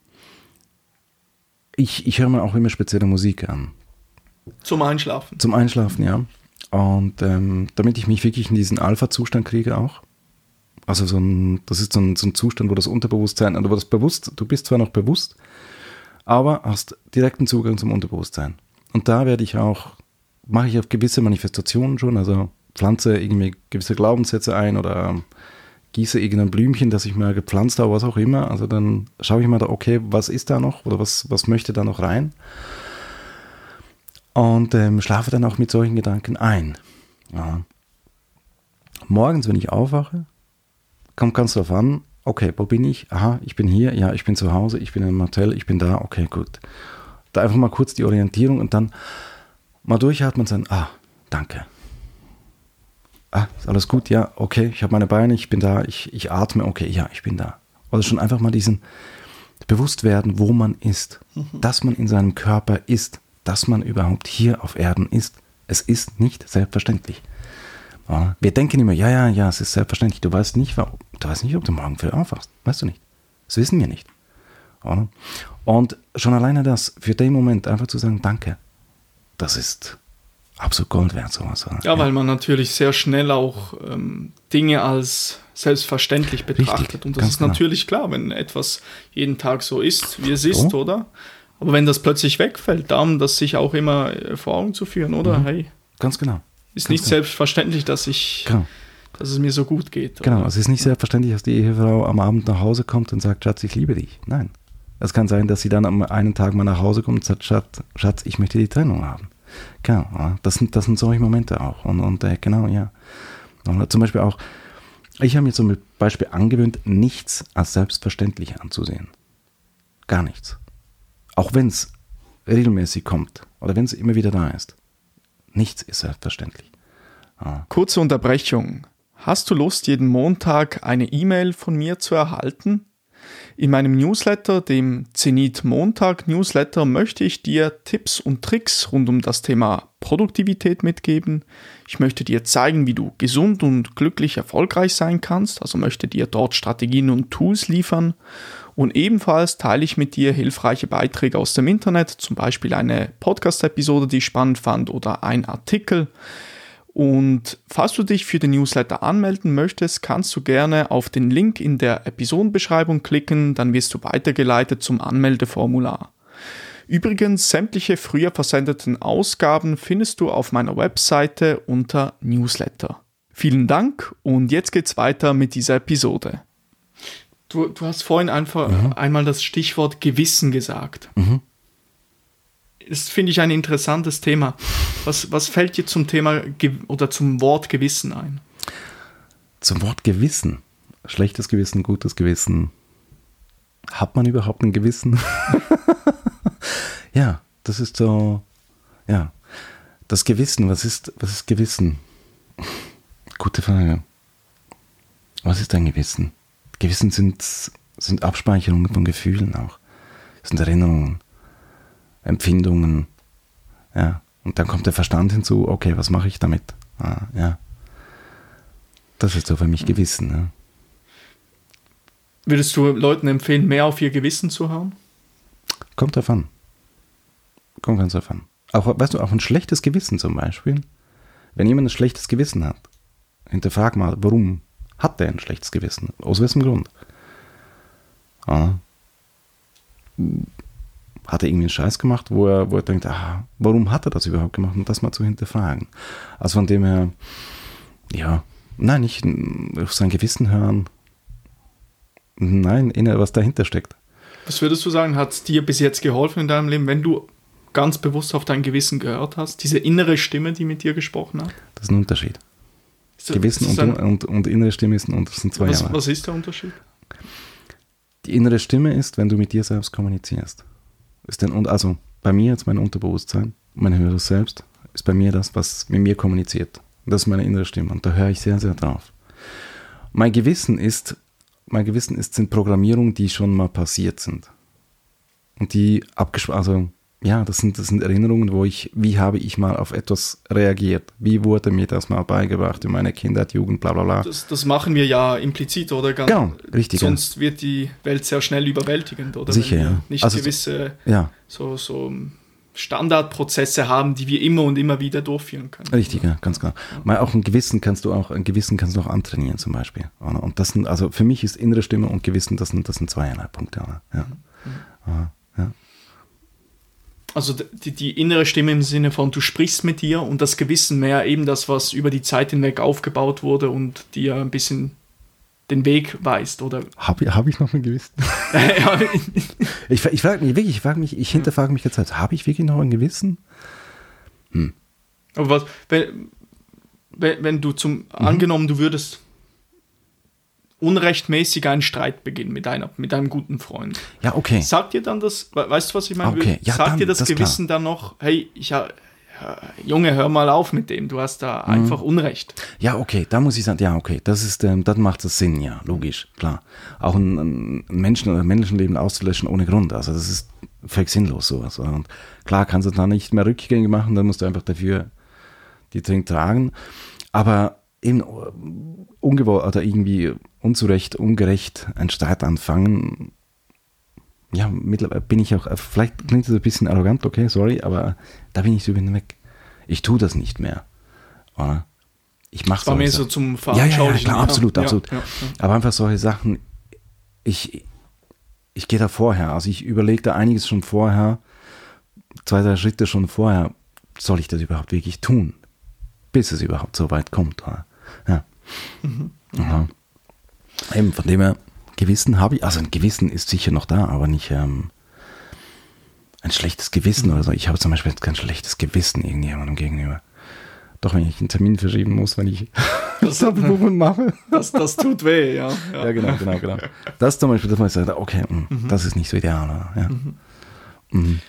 ich, ich höre mir auch immer spezielle Musik an. Zum Einschlafen. Zum Einschlafen, ja. Und ähm, damit ich mich wirklich in diesen Alpha-Zustand kriege auch. Also so ein, das ist so ein, so ein Zustand, wo das Unterbewusstsein, oder wo das bewusst, du bist zwar noch bewusst, aber hast direkten Zugang zum Unterbewusstsein. Und da werde ich auch, mache ich auf gewisse Manifestationen schon, also pflanze irgendwie gewisse Glaubenssätze ein oder gieße irgendein Blümchen, das ich mal gepflanzt habe, was auch immer. Also dann schaue ich mal da, okay, was ist da noch oder was, was möchte da noch rein? Und ähm, schlafe dann auch mit solchen Gedanken ein. Ja. Morgens, wenn ich aufwache, kommt ganz drauf an, okay, wo bin ich? Aha, ich bin hier, ja, ich bin zu Hause, ich bin im Hotel, ich bin da, okay, gut. Da einfach mal kurz die Orientierung und dann mal durchatmen und sagen, ah, danke. Ah, ist alles gut, ja, okay, ich habe meine Beine, ich bin da, ich, ich atme, okay, ja, ich bin da. Oder schon einfach mal diesen Bewusstwerden, wo man ist, dass man in seinem Körper ist, dass man überhaupt hier auf Erden ist. Es ist nicht selbstverständlich. Wir denken immer, ja, ja, ja, es ist selbstverständlich. Du weißt nicht, wa- du weißt nicht, ob du morgen früh aufwachst. Weißt du nicht. Das wissen wir nicht. Und schon alleine das, für den Moment einfach zu sagen, danke, das ist absolut Gold wert, sowas. oder? Ja, weil man natürlich sehr schnell auch ähm, Dinge als selbstverständlich betrachtet. Und das ist genau. natürlich klar, wenn etwas jeden Tag so ist, wie es ist, So. oder? Aber wenn das plötzlich wegfällt, darum das sich auch immer äh, vor Augen zu führen, oder? Hey, Ganz genau. ist Ganz nicht genau. selbstverständlich, dass ich, Genau. dass es mir so gut geht. Genau, oder? es ist nicht selbstverständlich, dass die Ehefrau am Abend nach Hause kommt und sagt, Schatz, ich liebe dich. Nein. Es kann sein, dass sie dann am einen Tag mal nach Hause kommt und sagt, Schatz, Schatz ich möchte die Trennung haben. Genau, das sind, das sind solche Momente auch. Und, und äh, genau, ja. Und zum Beispiel auch, ich habe mir zum Beispiel angewöhnt, nichts als selbstverständlich anzusehen. Gar nichts. Auch wenn es regelmäßig kommt oder wenn es immer wieder da ist. Nichts ist selbstverständlich. Ah. Kurze Unterbrechung. Hast du Lust, jeden Montag eine E-Mail von mir zu erhalten? In meinem Newsletter, dem Zenit Montag Newsletter, möchte ich dir Tipps und Tricks rund um das Thema Produktivität mitgeben. Ich möchte dir zeigen, wie du gesund und glücklich erfolgreich sein kannst, also möchte dir dort Strategien und Tools liefern. Und ebenfalls teile ich mit dir hilfreiche Beiträge aus dem Internet, zum Beispiel eine Podcast-Episode, die ich spannend fand, oder ein Artikel. Und falls du dich für den Newsletter anmelden möchtest, kannst du gerne auf den Link in der Episodenbeschreibung klicken, dann wirst du weitergeleitet zum Anmeldeformular. Übrigens, sämtliche früher versendeten Ausgaben findest du auf meiner Webseite unter Newsletter. Vielen Dank und jetzt geht's weiter mit dieser Episode. Du, du hast vorhin einfach mhm. einmal das Stichwort Gewissen gesagt. Mhm das finde ich ein interessantes Thema. Was, was fällt dir zum Thema oder zum Wort Gewissen ein? Zum Wort Gewissen. Schlechtes Gewissen, gutes Gewissen. Hat man überhaupt ein Gewissen? <laughs> ja, das ist so, ja. Das Gewissen, was ist, was ist Gewissen? Gute Frage. Was ist ein Gewissen? Gewissen sind, sind Abspeicherungen von Gefühlen auch. sind Erinnerungen. Empfindungen. Ja. Und dann kommt der Verstand hinzu, okay, was mache ich damit? Ah, ja. Das ist so für mich Gewissen. Ja. Würdest du Leuten empfehlen, mehr auf ihr Gewissen zu haben? Kommt davon. Kommt ganz davon. Auch, weißt du, auch ein schlechtes Gewissen zum Beispiel. Wenn jemand ein schlechtes Gewissen hat, hinterfrag mal, warum hat der ein schlechtes Gewissen? Aus welchem Grund? Ah hat er irgendwie einen Scheiß gemacht, wo er, wo er denkt, ah, warum hat er das überhaupt gemacht und das mal zu hinterfragen. Also von dem her, ja, nein, nicht auf sein Gewissen hören, nein, was dahinter steckt. Was würdest du sagen, hat es dir bis jetzt geholfen in deinem Leben, wenn du ganz bewusst auf dein Gewissen gehört hast? Diese innere Stimme, die mit dir gesprochen hat? Das ist ein Unterschied. Ist Gewissen und, und, und, innere Stimme sind, und sind zwei was, was ist der Unterschied? Die innere Stimme ist, wenn du mit dir selbst kommunizierst ist denn, und also bei mir jetzt mein Unterbewusstsein, mein höheres Selbst, ist bei mir das, was mit mir kommuniziert. Das ist meine innere Stimme und da höre ich sehr, sehr drauf. Mein Gewissen ist, mein Gewissen ist, sind Programmierungen, die schon mal passiert sind. Und die abgesprochen, also ja, das sind, das sind Erinnerungen, wo ich, wie habe ich mal auf etwas reagiert? Wie wurde mir das mal beigebracht in meiner Kindheit, Jugend, bla bla bla? Das, das machen wir ja implizit, oder? Ganz, genau, richtig. Sonst wird die Welt sehr schnell überwältigend, oder? Sicher, ja. Nicht also, gewisse ja. so, so Standardprozesse haben, die wir immer und immer wieder durchführen können. Richtig, ja, ganz klar. Ja. Mal auch ein Gewissen kannst du auch, ein Gewissen kannst du auch antrainieren zum Beispiel. Und das sind, also für mich ist innere Stimme und Gewissen, das sind, das sind zweierlei Punkte. Ja. Mhm. Also die, die, innere Stimme im Sinne von, du sprichst mit dir und das Gewissen mehr eben das, was über die Zeit hinweg aufgebaut wurde und dir ein bisschen den Weg weist, oder? <laughs> Habe hab ich noch ein Gewissen? <laughs> ich ich frage mich wirklich, ich frage mich, ich hinterfrage mich jetzt, habe ich wirklich noch ein Gewissen? Hm. Aber was, wenn, wenn du zum, mhm. angenommen, du würdest unrechtmäßig einen Streit beginnen mit, einer, mit einem guten Freund. Ja, okay. Sagt dir dann das, weißt du, was ich meine? Okay. Ja, Sagt dann, dir das, das Gewissen klar. dann noch, hey, ich habe Junge, hör mal auf mit dem, du hast da mhm. einfach Unrecht. Ja, okay, da muss ich sagen, ja, okay, das ist, ähm, dann macht das Sinn, ja, logisch, klar. Auch ein, ein Menschen oder Menschenleben auszulöschen ohne Grund, also das ist völlig sinnlos sowas. Und klar kannst du dann nicht mehr Rückgänge machen, dann musst du einfach dafür die Trink tragen. Aber eben ungewollt oder irgendwie unzurecht, ungerecht einen Streit anfangen. Ja, mittlerweile bin ich auch, vielleicht klingt das ein bisschen arrogant, okay, sorry, aber da bin ich so weg. Ich tue das nicht mehr. Oder? Ich mache es. War mir so zum Veranschaulichen. Ja, ja, ja, klar, absolut, absolut. Ja, ja, aber einfach solche Sachen, ich, ich gehe da vorher, also ich überlege da einiges schon vorher, zwei, drei Schritte schon vorher, soll ich das überhaupt wirklich tun? Bis es überhaupt so weit kommt. Oder? Ja. Mhm. Mhm. Eben, von dem her, Gewissen habe ich, also ein Gewissen ist sicher noch da, aber nicht, ähm, ein schlechtes Gewissen oder so. Ich habe zum Beispiel kein schlechtes Gewissen irgendjemandem gegenüber. Doch wenn ich einen Termin verschieben muss, wenn ich <laughs> das Doppelbuchen mache. Das, das tut weh, ja. ja. Ja, genau, genau, genau. Das zum Beispiel, dass man sagt, okay, mh, mhm. das ist nicht so ideal. Oder? Ja. Mhm. Mhm.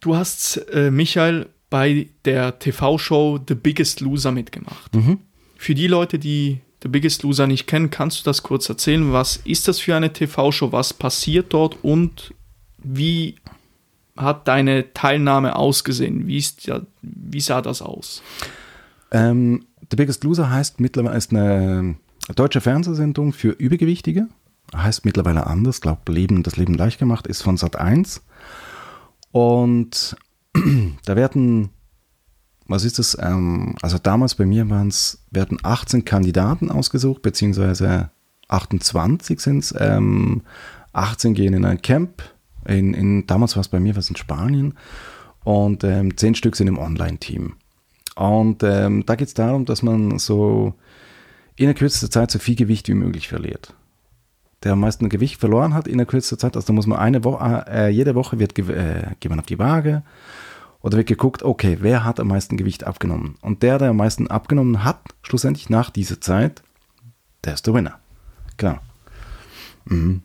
Du hast, äh, Michael, bei der TV-Show The Biggest Loser mitgemacht. Mhm. Für die Leute, die The Biggest Loser nicht kennen, kannst du das kurz erzählen? Was ist das für eine TV-Show? Was passiert dort und wie hat deine Teilnahme ausgesehen? Wie, ist, wie sah das aus? Ähm, The Biggest Loser heißt mittlerweile ist eine deutsche Fernsehsendung für Übergewichtige. Heißt mittlerweile anders, glaube Leben, das Leben leicht gemacht, ist von Sat 1. Und <clears throat> da werden, was ist das? Ähm, also damals bei mir waren es, werden 18 Kandidaten ausgesucht, beziehungsweise 28 sind es. Ähm, 18 gehen in ein Camp. In, in, damals war es bei mir, was in Spanien. Und ähm, 10 Stück sind im Online-Team. Und ähm, da geht es darum, dass man so in der kürzesten Zeit so viel Gewicht wie möglich verliert der am meisten Gewicht verloren hat in der kürzesten Zeit. Also da muss man eine Woche, äh, jede Woche wird äh, geht man auf die Waage oder wird geguckt, okay, wer hat am meisten Gewicht abgenommen? Und der, der am meisten abgenommen hat, schlussendlich nach dieser Zeit, der ist der Winner. Genau. Mhm.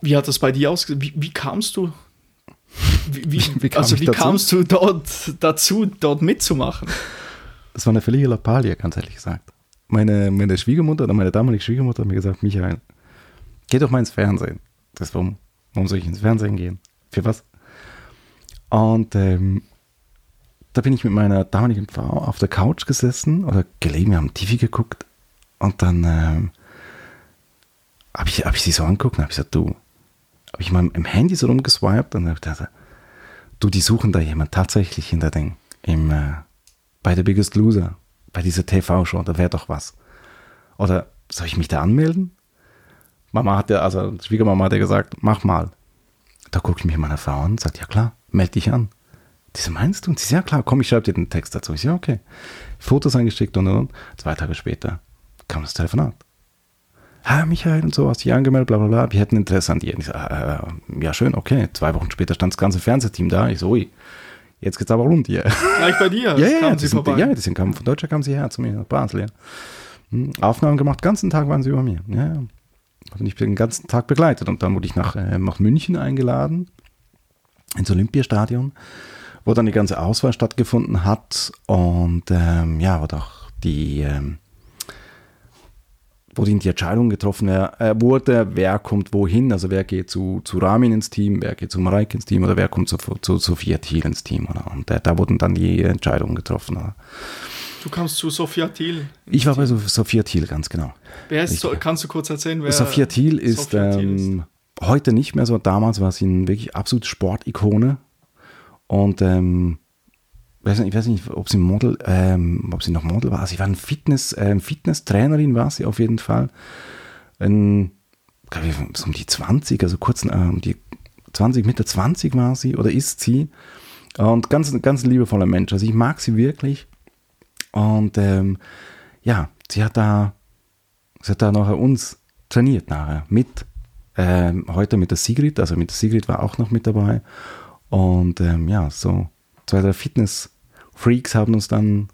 Wie hat das bei dir ausgesehen? Wie, wie kamst du? Wie, wie, <laughs> wie kam also wie dazu? kamst du dort dazu, dort mitzumachen? Das war eine völlige Lappalie, ganz ehrlich gesagt meine, meine Schwiegermutter oder meine damalige Schwiegermutter hat mir gesagt, Michael, geh doch mal ins Fernsehen. Das warum, warum soll ich ins Fernsehen gehen? Für was? Und ähm, da bin ich mit meiner damaligen Frau auf der Couch gesessen oder gelegen, wir haben TV geguckt und dann ähm, habe ich, hab ich sie so angeguckt und habe gesagt, du, habe ich mal im Handy so rumgeswiped und habe gedacht, du, die suchen da jemand tatsächlich hinter den, im, äh, bei The Biggest Loser bei dieser TV-Show, da wäre doch was. Oder soll ich mich da anmelden? Mama hat ja, also Schwiegermama hat ja gesagt, mach mal. Da gucke ich mich meiner Frau an und sagt, ja klar, melde dich an. Diese meinst du? Und sie sagt, ja klar, komm, ich schreibe dir den Text dazu. Ich sage, okay. Fotos eingeschickt und und und. Zwei Tage später kam das Telefonat. Ja, Michael und so, hast dich angemeldet, bla bla bla. Wir hätten Interesse an dir. Und ich sage, äh, ja schön, okay. Zwei Wochen später stand das ganze Fernsehteam da. Ich so, ui, Jetzt geht's aber rund hier. Gleich bei dir? <laughs> ja, ja, sie sind, ja, die sind, kamen, von Deutschland kamen sie her zu mir nach Basel. Ja. Hm, Aufnahmen gemacht, den ganzen Tag waren sie über mir. Ja, ja. Und ich bin den ganzen Tag begleitet. Und dann wurde ich nach, äh, nach München eingeladen, ins Olympiastadion, wo dann die ganze Auswahl stattgefunden hat. Und ähm, ja, wo doch die ähm, wo die Entscheidung getroffen äh, wurde, wer kommt wohin, also wer geht zu, zu Ramin ins Team, wer geht zu Mareike ins Team oder wer kommt zu, zu Sophia Thiel ins Team. Oder? Und äh, da wurden dann die Entscheidungen getroffen. Oder? Du kamst zu Sophia Thiel? Ich war bei Sophia Thiel, ganz genau. Wer ist, so, kannst du kurz erzählen, wer Sophia Thiel ist, Sophia Thiel ist? Ähm, heute nicht mehr so, damals war sie eine wirklich absolute Sportikone und ähm, ich weiß nicht, ob sie Model, ähm, ob sie noch Model war. Sie war ein Fitness, ähm, Fitnesstrainerin, war sie auf jeden Fall. Ein, ich, so um die 20, also kurz äh, um die 20, Mitte 20 war sie oder ist sie. Und ganz, ganz liebevoller Mensch. Also ich mag sie wirklich. Und ähm, ja, sie hat da, sie hat da nachher uns trainiert nachher mit. Ähm, heute mit der Sigrid, also mit der Sigrid war auch noch mit dabei. Und ähm, ja, so zwei der Fitness-Freaks haben uns dann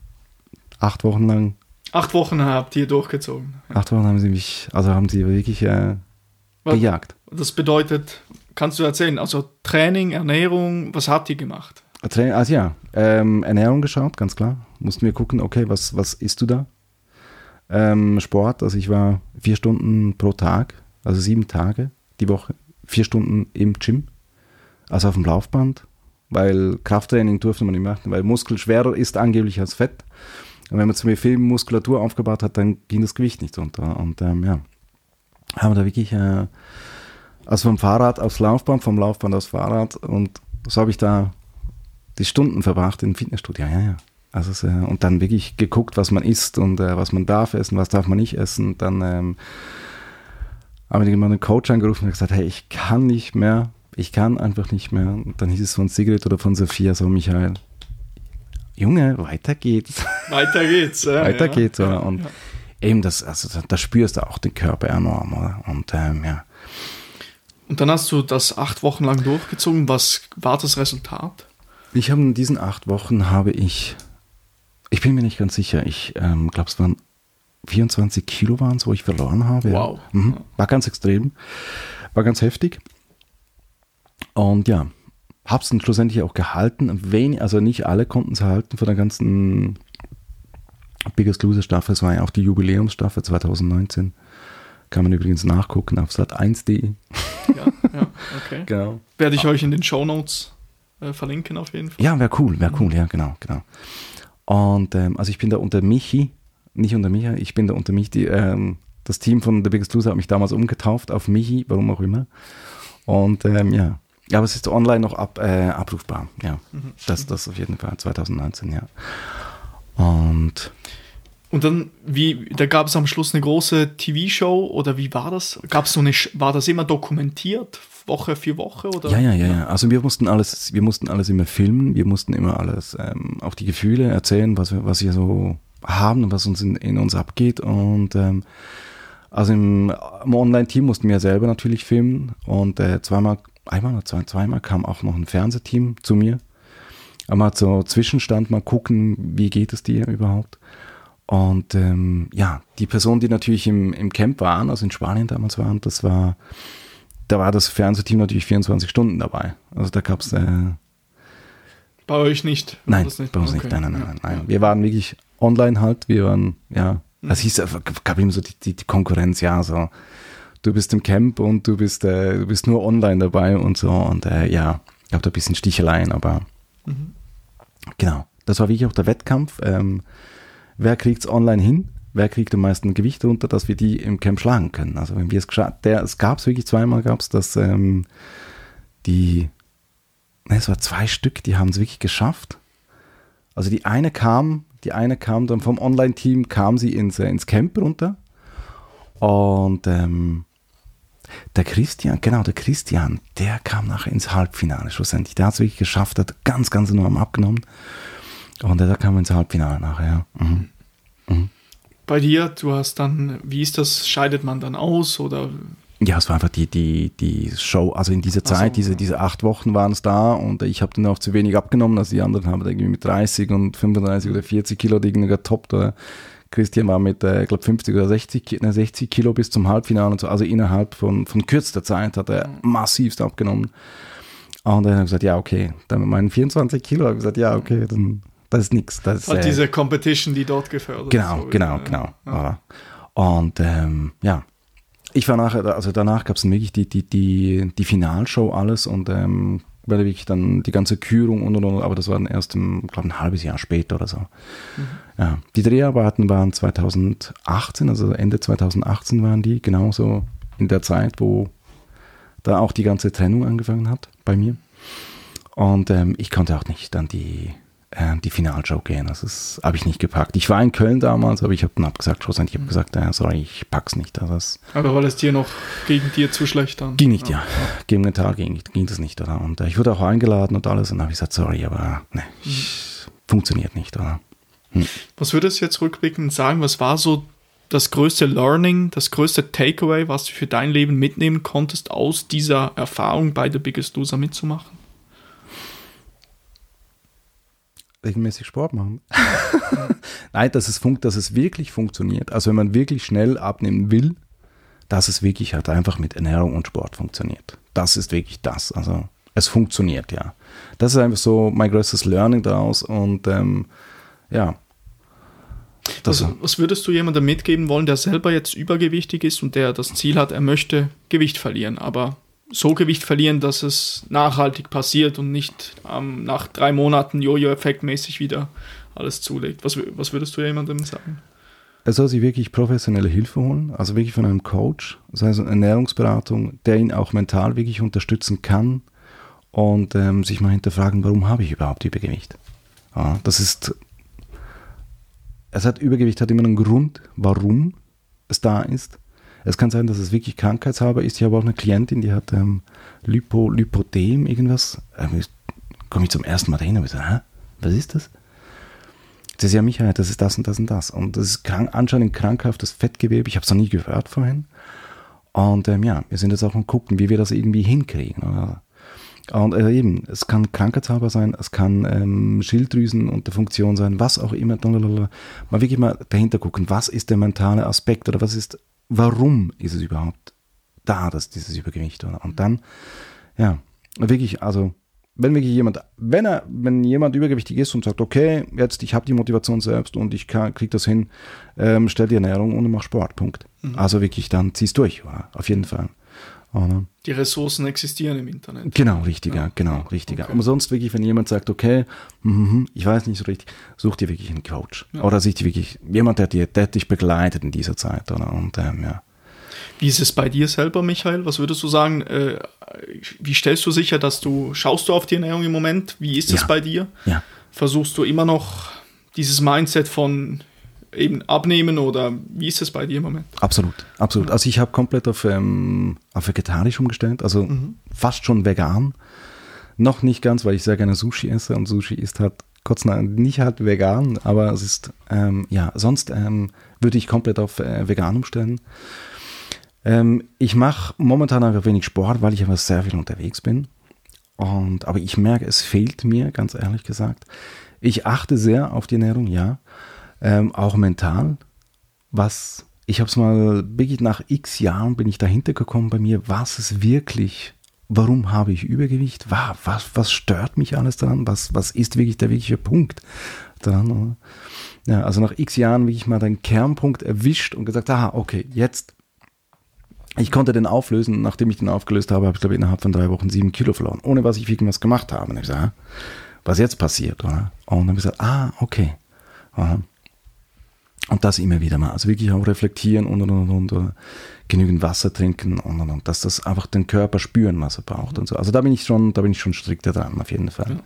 acht Wochen lang. Acht Wochen habt ihr durchgezogen. Acht Wochen haben sie mich, also haben sie wirklich äh, gejagt. Das bedeutet, kannst du erzählen, also Training, Ernährung, was habt ihr gemacht? Also ja, ähm, Ernährung geschaut, ganz klar. Mussten wir gucken, okay, was, was isst du da? Ähm, Sport, also ich war vier Stunden pro Tag, also sieben Tage die Woche, vier Stunden im Gym, also auf dem Laufband, weil Krafttraining durfte man nicht machen, weil Muskel schwerer ist angeblich als Fett. Und wenn man zu mir viel Muskulatur aufgebaut hat, dann ging das Gewicht nicht runter. Und ähm, ja, haben wir da wirklich, äh, also vom Fahrrad aufs Laufband, vom Laufband aufs Fahrrad und so habe ich da die Stunden verbracht im Fitnessstudio. Ja, ja. Also, äh, und dann wirklich geguckt, was man isst und äh, was man darf essen, was darf man nicht essen. Dann ähm, haben wir einen Coach angerufen und gesagt, hey, ich kann nicht mehr ich kann einfach nicht mehr. Und dann hieß es von Sigrid oder von Sophia so, Michael, Junge, weiter geht's. <laughs> Weiter geht's. Ja, weiter ja. geht's. Oder? Und ja. eben das, also da spürst du auch den Körper enorm, oder? Und ähm, ja. Und dann hast du das acht Wochen lang durchgezogen. Was war das Resultat? Ich habe in diesen acht Wochen habe ich, ich bin mir nicht ganz sicher, ich ähm, glaube es waren 24 Kilo waren es, wo ich verloren habe. Wow. Ja. Mhm. War ganz extrem, war ganz heftig. Und ja, habe es dann schlussendlich auch gehalten. Wenig, also nicht alle konnten es halten von der ganzen Biggest Loser Staffel. Es war ja auch die Jubiläumsstaffel 2019. Kann man übrigens nachgucken auf sat1.de. Ja, ja, okay. <laughs> Genau. Werde ich euch in den Show Notes äh, verlinken auf jeden Fall. Ja, wäre cool, wäre cool, ja, genau, genau. Und ähm, also ich bin da unter Michi, nicht unter Micha, ich bin da unter Michi, ähm, das Team von The Biggest Loser hat mich damals umgetauft auf Michi, warum auch immer. Und ähm, ja, aber es ist online noch ab, äh, abrufbar, ja. Mhm. Das, das auf jeden Fall, 2019, ja. Und Und dann, wie, da gab es am Schluss eine große TV-Show oder wie war das? Gab so eine, war das immer dokumentiert, Woche für Woche oder? Ja, ja, ja, ja. Also wir mussten alles, wir mussten alles immer filmen, wir mussten immer alles, ähm, auch die Gefühle erzählen, was wir, was wir so haben und was uns in, in uns abgeht. Und ähm, also im, im Online-Team mussten wir selber natürlich filmen und äh, zweimal, einmal oder zwei, zweimal kam auch noch ein Fernsehteam zu mir. Einmal so Zwischenstand, mal gucken, wie geht es dir überhaupt. Und ähm, ja, die Personen, die natürlich im, im Camp waren, also in Spanien damals waren, das war, da war das Fernsehteam natürlich 24 Stunden dabei. Also da gab es, äh, Bei euch nicht? Nein, das bei uns Okay. nicht, nein, nein, nein, nein. Wir waren wirklich online halt, wir waren, ja, Mhm. es hieß, gab immer so die, die, die Konkurrenz, ja, so, du bist im Camp und du bist, äh, du bist nur online dabei und so und äh, ja, gab da ein bisschen Sticheleien, aber Mhm. Genau. Das war wirklich auch der Wettkampf. Ähm, wer kriegt es online hin? Wer kriegt am meisten Gewicht runter, dass wir die im Camp schlagen können? Also wenn wir es geschafft, der, es gab es wirklich zweimal, gab es, dass ähm, die, ne, es war zwei Stück, die haben es wirklich geschafft. Also die eine kam, die eine kam dann vom Online-Team, kam sie ins, äh, ins Camp runter und ähm, der Christian, genau, der Christian, der kam nachher ins Halbfinale schlussendlich. Der hat es wirklich geschafft, hat ganz, ganz enorm abgenommen. Und der kam ins Halbfinale nachher, ja. Mhm. Bei dir, du hast dann, wie ist das, scheidet man dann aus oder Ja, es war einfach die, die, die Show, also in dieser Ach so, Zeit, diese, ja. diese acht Wochen waren es da und ich habe dann auch zu wenig abgenommen, also die anderen haben irgendwie mit 30 und 35 oder 40 Kilo irgendwie getoppt. Oder Christian war mit, äh, ich glaube, 50 oder 60, Ki- ne, 60 Kilo bis zum Halbfinale und so, also innerhalb von, von kürzester Zeit hat er massivst abgenommen. Und dann habe ich gesagt, ja, okay, dann mit meinen 24 Kilo habe ich gesagt, ja, okay, dann, das ist nichts. Das ist, hat äh, diese Competition, die dort gefördert Genau, so, genau, ja. genau. Ja. Und ähm, ja, ich war nachher, also danach gab es dann wirklich die, die, die, die Finalshow alles und ähm, war wirklich dann die ganze Kürung und und und, aber das war dann erst, im, glaube ein halbes Jahr später oder so. Ja, die Dreharbeiten waren 2018, also Ende 2018 waren die, genauso in der Zeit, wo da auch die ganze Trennung angefangen hat bei mir. Und ähm, ich konnte auch nicht dann die, äh, die Finalshow gehen. Das ist- habe ich nicht gepackt. Ich war in Köln damals, aber ich habe dann abgesagt, schlussendlich. Ich habe gesagt, äh, sorry, ich pack's nicht. Also das Aber weil es dir noch gegen dir zu schlecht dann. ging nicht, ja. Gegen den Tag ging, ging das nicht, oder? Und äh, ich wurde auch eingeladen und alles und habe ich gesagt, sorry, aber ne, ich, funktioniert nicht, oder? Was würdest du jetzt rückblickend sagen, was war so das größte Learning, das größte Takeaway, was du für dein Leben mitnehmen konntest, aus dieser Erfahrung bei The Biggest Loser mitzumachen? Regelmäßig Sport machen. <laughs> Nein, dass es, funkt, dass es wirklich funktioniert. Also wenn man wirklich schnell abnehmen will, dass es wirklich halt einfach mit Ernährung und Sport funktioniert. Das ist wirklich das. Also es funktioniert, ja. Das ist einfach so mein größtes Learning daraus und ähm, ja. Das, Was, was würdest du jemandem mitgeben wollen, der selber jetzt übergewichtig ist und der das Ziel hat, er möchte Gewicht verlieren, aber so Gewicht verlieren, dass es nachhaltig passiert und nicht ähm, nach drei Monaten Jojo-Effekt-mäßig wieder alles zulegt. Was, was würdest du jemandem sagen? er soll sich wirklich professionelle Hilfe holen, also wirklich von einem Coach, sei es eine Ernährungsberatung, der ihn auch mental wirklich unterstützen kann und ähm, sich mal hinterfragen, warum habe ich überhaupt Übergewicht? Ja, das ist, es hat Übergewicht hat immer einen Grund, warum es da ist. Es kann sein, dass es wirklich krankheitshalber ist. Ich habe auch eine Klientin, die hat ähm, Lipo, Lipodem, irgendwas. Ähm, Komme ich zum ersten Mal dahin und ich so, hä? Was ist das? Das ist ja Michael, das ist das und das und das. Und das ist krank, anscheinend krankhaftes Fettgewebe. Ich habe es noch nie gehört vorhin. Und ähm, ja, wir sind jetzt auch am gucken, wie wir das irgendwie hinkriegen. Oder? Und äh, eben, es kann krankheitshalber sein, es kann ähm, Schilddrüsen der Funktion sein, was auch immer. Mal wirklich mal dahinter gucken, was ist der mentale Aspekt oder was ist, warum ist es überhaupt da, dass dieses Übergewicht. Oder? Und dann, ja, wirklich, also wenn wirklich jemand, wenn er, wenn jemand übergewichtig ist und sagt, okay, jetzt ich habe die Motivation selbst und ich kriege das hin, ähm, stell die Ernährung und mach Sport, Punkt. Mhm. Also wirklich, dann ziehst durch, ja, auf jeden Fall. Oder? Die Ressourcen existieren im Internet. Genau, richtiger, ja. genau, richtiger. Okay. Umsonst wirklich, wenn jemand sagt, okay, mm, ich weiß nicht so richtig, such dir wirklich einen Coach. Ja. Oder sich wirklich jemand, der, dir, der dich begleitet in dieser Zeit. Oder? Und ähm, ja. Wie ist es bei dir selber, Michael? Was würdest du sagen? Äh, wie stellst du sicher, dass du, schaust du auf die Ernährung im Moment? Wie ist es ja. bei dir? Versuchst du immer noch dieses Mindset von eben abnehmen oder wie ist es bei dir im Moment? Absolut, absolut. Also ich habe komplett auf, ähm, auf vegetarisch umgestellt, also mhm. fast schon vegan. Noch nicht ganz, weil ich sehr gerne Sushi esse und Sushi ist halt kurz nicht halt vegan, aber es ist, ähm, ja, sonst ähm, würde ich komplett auf äh, vegan umstellen. Ähm, ich mache momentan einfach wenig Sport, weil ich einfach sehr viel unterwegs bin. Und, aber ich merke, es fehlt mir, ganz ehrlich gesagt. Ich achte sehr auf die Ernährung, ja. Ähm, auch mental. Was, ich habe es mal wirklich nach x Jahren bin ich dahinter gekommen bei mir, was ist wirklich, warum habe ich Übergewicht? Was, was, was stört mich alles daran? Was, was ist wirklich der wirkliche Punkt daran? Ja, also nach x Jahren wirklich mal den Kernpunkt erwischt und gesagt, aha, okay, jetzt ich konnte den auflösen. Nachdem ich den aufgelöst habe, habe ich, glaube ich, innerhalb von drei Wochen sieben Kilo verloren, ohne was ich irgendwas gemacht habe. Und ich gesagt, was jetzt passiert, oder? Und dann habe ich gesagt, ah, okay. Und das immer wieder mal. Also wirklich auch reflektieren und, und, und, und genügend Wasser trinken und, und, und, dass das einfach den Körper spüren, was er braucht und so. Also da bin ich schon, da bin ich schon strikter dran, auf jeden Fall.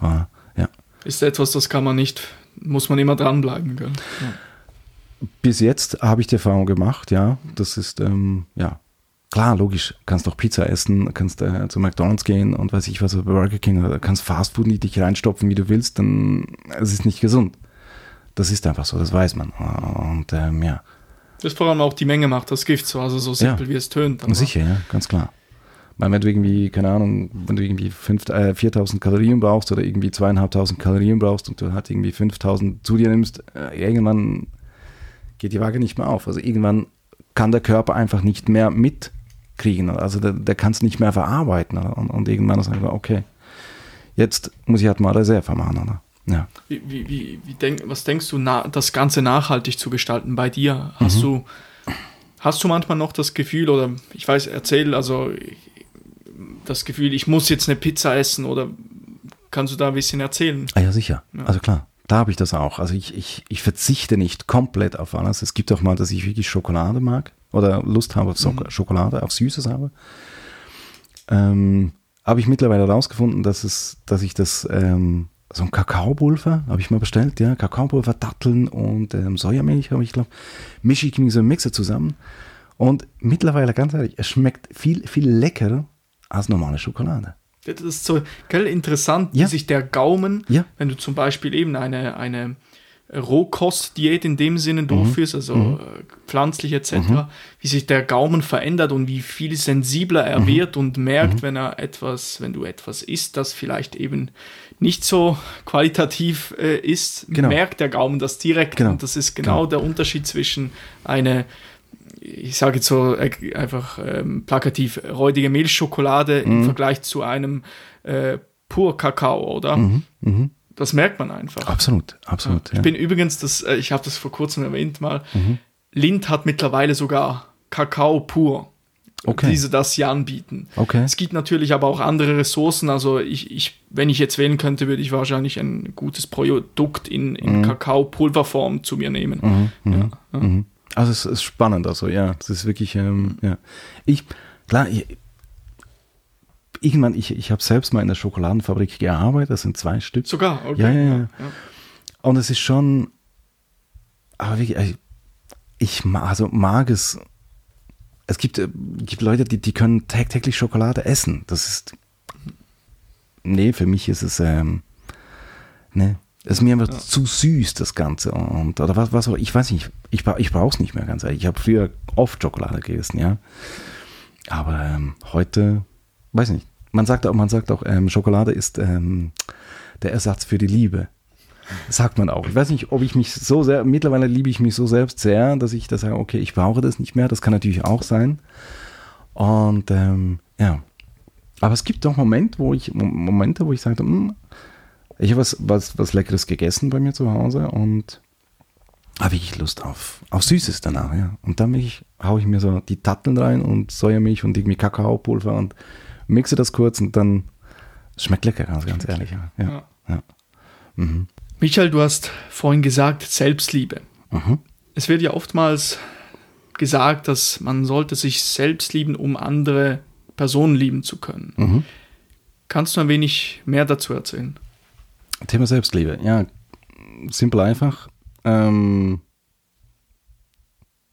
Ja. ja. Ist etwas, das kann man nicht, muss man immer dranbleiben, gell? Ja bis jetzt habe ich die Erfahrung gemacht, ja. Das ist, ähm, ja, klar, logisch, kannst auch Pizza essen, kannst äh, zu McDonalds gehen und weiß ich was, Burger King, oder kannst Fastfood nicht dich reinstopfen, wie du willst, dann es ist nicht gesund. Das ist einfach so, das weiß man. Und ähm, ja. Das vor allem auch die Menge macht das Gift so, also so simpel ja. wie es tönt. Aber. Sicher, ja, ganz klar. Weil wenn du irgendwie, keine Ahnung, wenn du irgendwie 5, äh, 4000 Kalorien brauchst oder irgendwie zweieinhalbtausend Kalorien brauchst und du halt irgendwie 5000 zu dir nimmst, äh, irgendwann geht die Waage nicht mehr auf. Also irgendwann kann der Körper einfach nicht mehr mitkriegen. Also der, der kann es nicht mehr verarbeiten. Und, und irgendwann ist einfach, okay, jetzt muss ich halt mal Reserve machen. Oder? Ja. Wie, wie, wie, wie denk, was denkst du, na, das Ganze nachhaltig zu gestalten bei dir? Hast, mhm. du, hast du manchmal noch das Gefühl, oder ich weiß, erzähl, also das Gefühl, ich muss jetzt eine Pizza essen oder kannst du da ein bisschen erzählen? Ah ja, sicher. Ja. Also klar da habe ich das auch. Also ich, ich, ich verzichte nicht komplett auf alles. Es gibt auch mal, dass ich wirklich Schokolade mag oder Lust habe auf so mhm. Schokolade, auf Süßes habe. Ähm, habe ich mittlerweile herausgefunden, dass es, dass ich das, ähm, so ein Kakaopulver habe ich mal bestellt, ja, Kakaopulver, Datteln und ähm, Sojamilch habe ich glaube, mische ich mir so einen Mixer zusammen und mittlerweile ganz ehrlich, es schmeckt viel viel leckerer als normale Schokolade. Das ist so gell, interessant, ja. wie sich der Gaumen, ja. wenn du zum Beispiel eben eine, eine Rohkostdiät in dem Sinne mhm. durchführst, also mhm. Äh, pflanzlich etc., mhm. wie sich der Gaumen verändert und wie viel sensibler er mhm. wird und merkt, mhm. wenn er etwas, wenn du etwas isst, das vielleicht eben nicht so qualitativ äh, ist, genau. merkt der Gaumen das direkt. Genau. Und das ist genau, genau. der Unterschied zwischen einer ich sage jetzt so äh, einfach ähm, plakativ, räudige Milchschokolade mhm. im Vergleich zu einem äh, pur Kakao, oder? Mhm. Mhm. Das merkt man einfach. Absolut, absolut. Ja. Ich bin übrigens, das, äh, ich habe das vor kurzem erwähnt mal, mhm. Lind hat mittlerweile sogar Kakao pur. Okay. Diese das hier anbieten. Okay. Es gibt natürlich aber auch andere Ressourcen. Also ich, ich, wenn ich jetzt wählen könnte, würde ich wahrscheinlich ein gutes Produkt in, in mhm. Kakaopulverform zu mir nehmen. Mhm. Ja. Ja. Also es ist spannend, also ja, das ist wirklich, ähm, ja. Ich, klar, ich, irgendwann, ich, ich habe selbst mal in der Schokoladenfabrik gearbeitet, das sind zwei Stück. Sogar, okay. Ja, ja, ja. ja. Und es ist schon, aber wirklich, ich also mag es, es gibt, äh, gibt Leute, die, die können tagtäglich Schokolade essen. Das ist, nee, für mich ist es, ähm, ne, Es ist mir einfach ja. zu süß, das Ganze. Und, oder was, was auch, ich weiß nicht, ich, ich brauche es nicht mehr ganz ehrlich. Ich habe früher oft Schokolade gegessen, ja. Aber ähm, heute, weiß nicht. Man sagt auch, man sagt auch, ähm, Schokolade ist ähm, der Ersatz für die Liebe. Sagt man auch. Ich weiß nicht, ob ich mich so sehr, mittlerweile liebe ich mich so selbst sehr, dass ich da sage, okay, ich brauche das nicht mehr. Das kann natürlich auch sein. Und ähm, ja. Aber es gibt auch Momente, wo ich, Momente, wo ich sage, hm, ich habe was, was, was Leckeres gegessen bei mir zu Hause und habe ich Lust auf, auf Süßes danach, ja. Und dann ich, haue ich mir so die Tatteln rein und Sojamilch und irgendwie Kakaopulver und mixe das kurz und dann schmeckt lecker, ganz, ganz ehrlich. Ja. ja. ja. Mhm. Michael, du hast vorhin gesagt, Selbstliebe. Mhm. Es wird ja oftmals gesagt, dass man sollte sich selbst lieben, um andere Personen lieben zu können. Mhm. Kannst du ein wenig mehr dazu erzählen? Thema Selbstliebe, ja, simpel einfach. Ähm,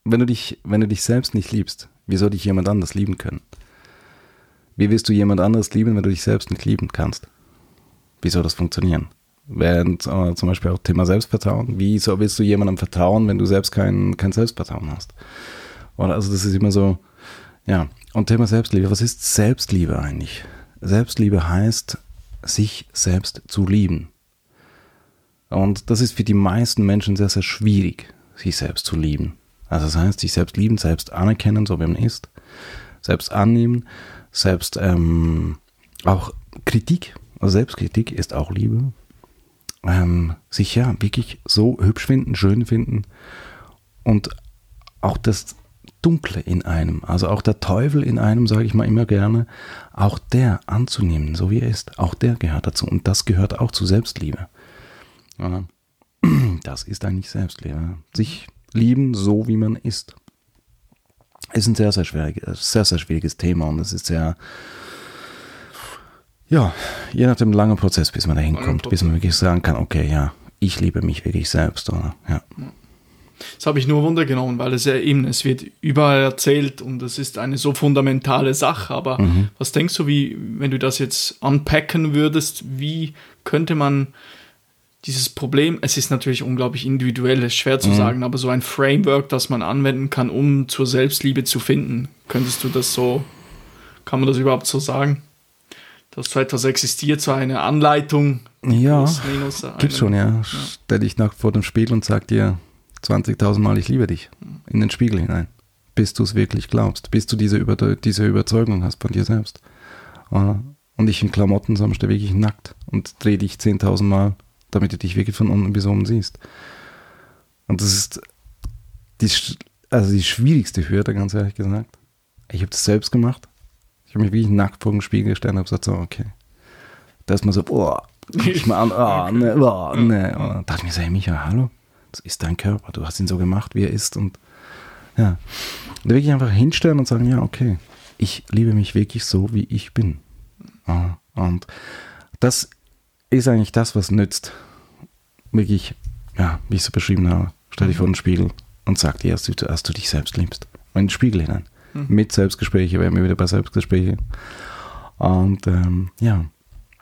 wenn, du dich, wenn du dich selbst nicht liebst, wie soll dich jemand anders lieben können? Wie willst du jemand anderes lieben, wenn du dich selbst nicht lieben kannst? Wie soll das funktionieren? Während äh, zum Beispiel auch Thema Selbstvertrauen. Wie soll, willst du jemandem vertrauen, wenn du selbst kein, kein Selbstvertrauen hast? Oder also das ist immer so, ja. Und Thema Selbstliebe. Was ist Selbstliebe eigentlich? Selbstliebe heißt, sich selbst zu lieben. Und das ist für die meisten Menschen sehr, sehr schwierig, sich selbst zu lieben. Also das heißt, sich selbst lieben, selbst anerkennen, so wie man ist, selbst annehmen, selbst ähm, auch Kritik, also Selbstkritik ist auch Liebe. Ähm, sich ja wirklich so hübsch finden, schön finden und auch das Dunkle in einem, also auch der Teufel in einem, sage ich mal immer gerne, auch der anzunehmen, so wie er ist, auch der gehört dazu und das gehört auch zu Selbstliebe. Das ist eigentlich Selbstliebe. Sich lieben, so wie man ist. Ist ein sehr, sehr schwieriges, sehr, sehr schwieriges Thema und es ist sehr, ja, je nach dem langen Prozess, bis man da hinkommt, bis man wirklich sagen kann, okay, ja, ich liebe mich wirklich selbst, oder? Ja. Das habe ich nur wundergenommen, weil es ja eben, es wird überall erzählt und es ist eine so fundamentale Sache. Aber mhm. was denkst du, wie, wenn du das jetzt unpacken würdest, wie könnte man dieses Problem, es ist natürlich unglaublich individuell, ist schwer zu mhm. sagen, aber so ein Framework, das man anwenden kann, um zur Selbstliebe zu finden, könntest du das so, kann man das überhaupt so sagen? Dass so etwas existiert, so eine Anleitung? Ja, gibt schon, ja. ja. Stell dich nackt vor dem Spiegel und sag dir 20.000 Mal, ich liebe dich, in den Spiegel hinein, bis du es wirklich glaubst, bis du diese, Über diese Überzeugung hast von dir selbst. Und ich in Klamotten, sondern stehe wirklich nackt und drehe dich 10.000 Mal damit du dich wirklich von unten bis oben siehst. Und das ist die, also die schwierigste Hürde, ganz ehrlich gesagt. Ich habe das selbst gemacht. Ich habe mich wirklich nackt vor dem Spiegel gestellt und habe gesagt, so, okay. Da ist man so, boah, ich mal an, oh, <laughs> ne, oh, ne. Und dann dachte ich mir so, hey Micha, hallo, das ist dein Körper, du hast ihn so gemacht, wie er ist. Und ja, und wirklich einfach hinstellen und sagen, ja, okay, ich liebe mich wirklich so, wie ich bin. Und das ist eigentlich das, was nützt. Wirklich, ja, wie ich es beschrieben habe. Stell dich vor den Spiegel und sag dir, dass du, dass du dich selbst liebst. in den Spiegel hinein. Mhm. Mit Selbstgespräche, wären wir wieder bei Selbstgesprächen. Und ähm, ja,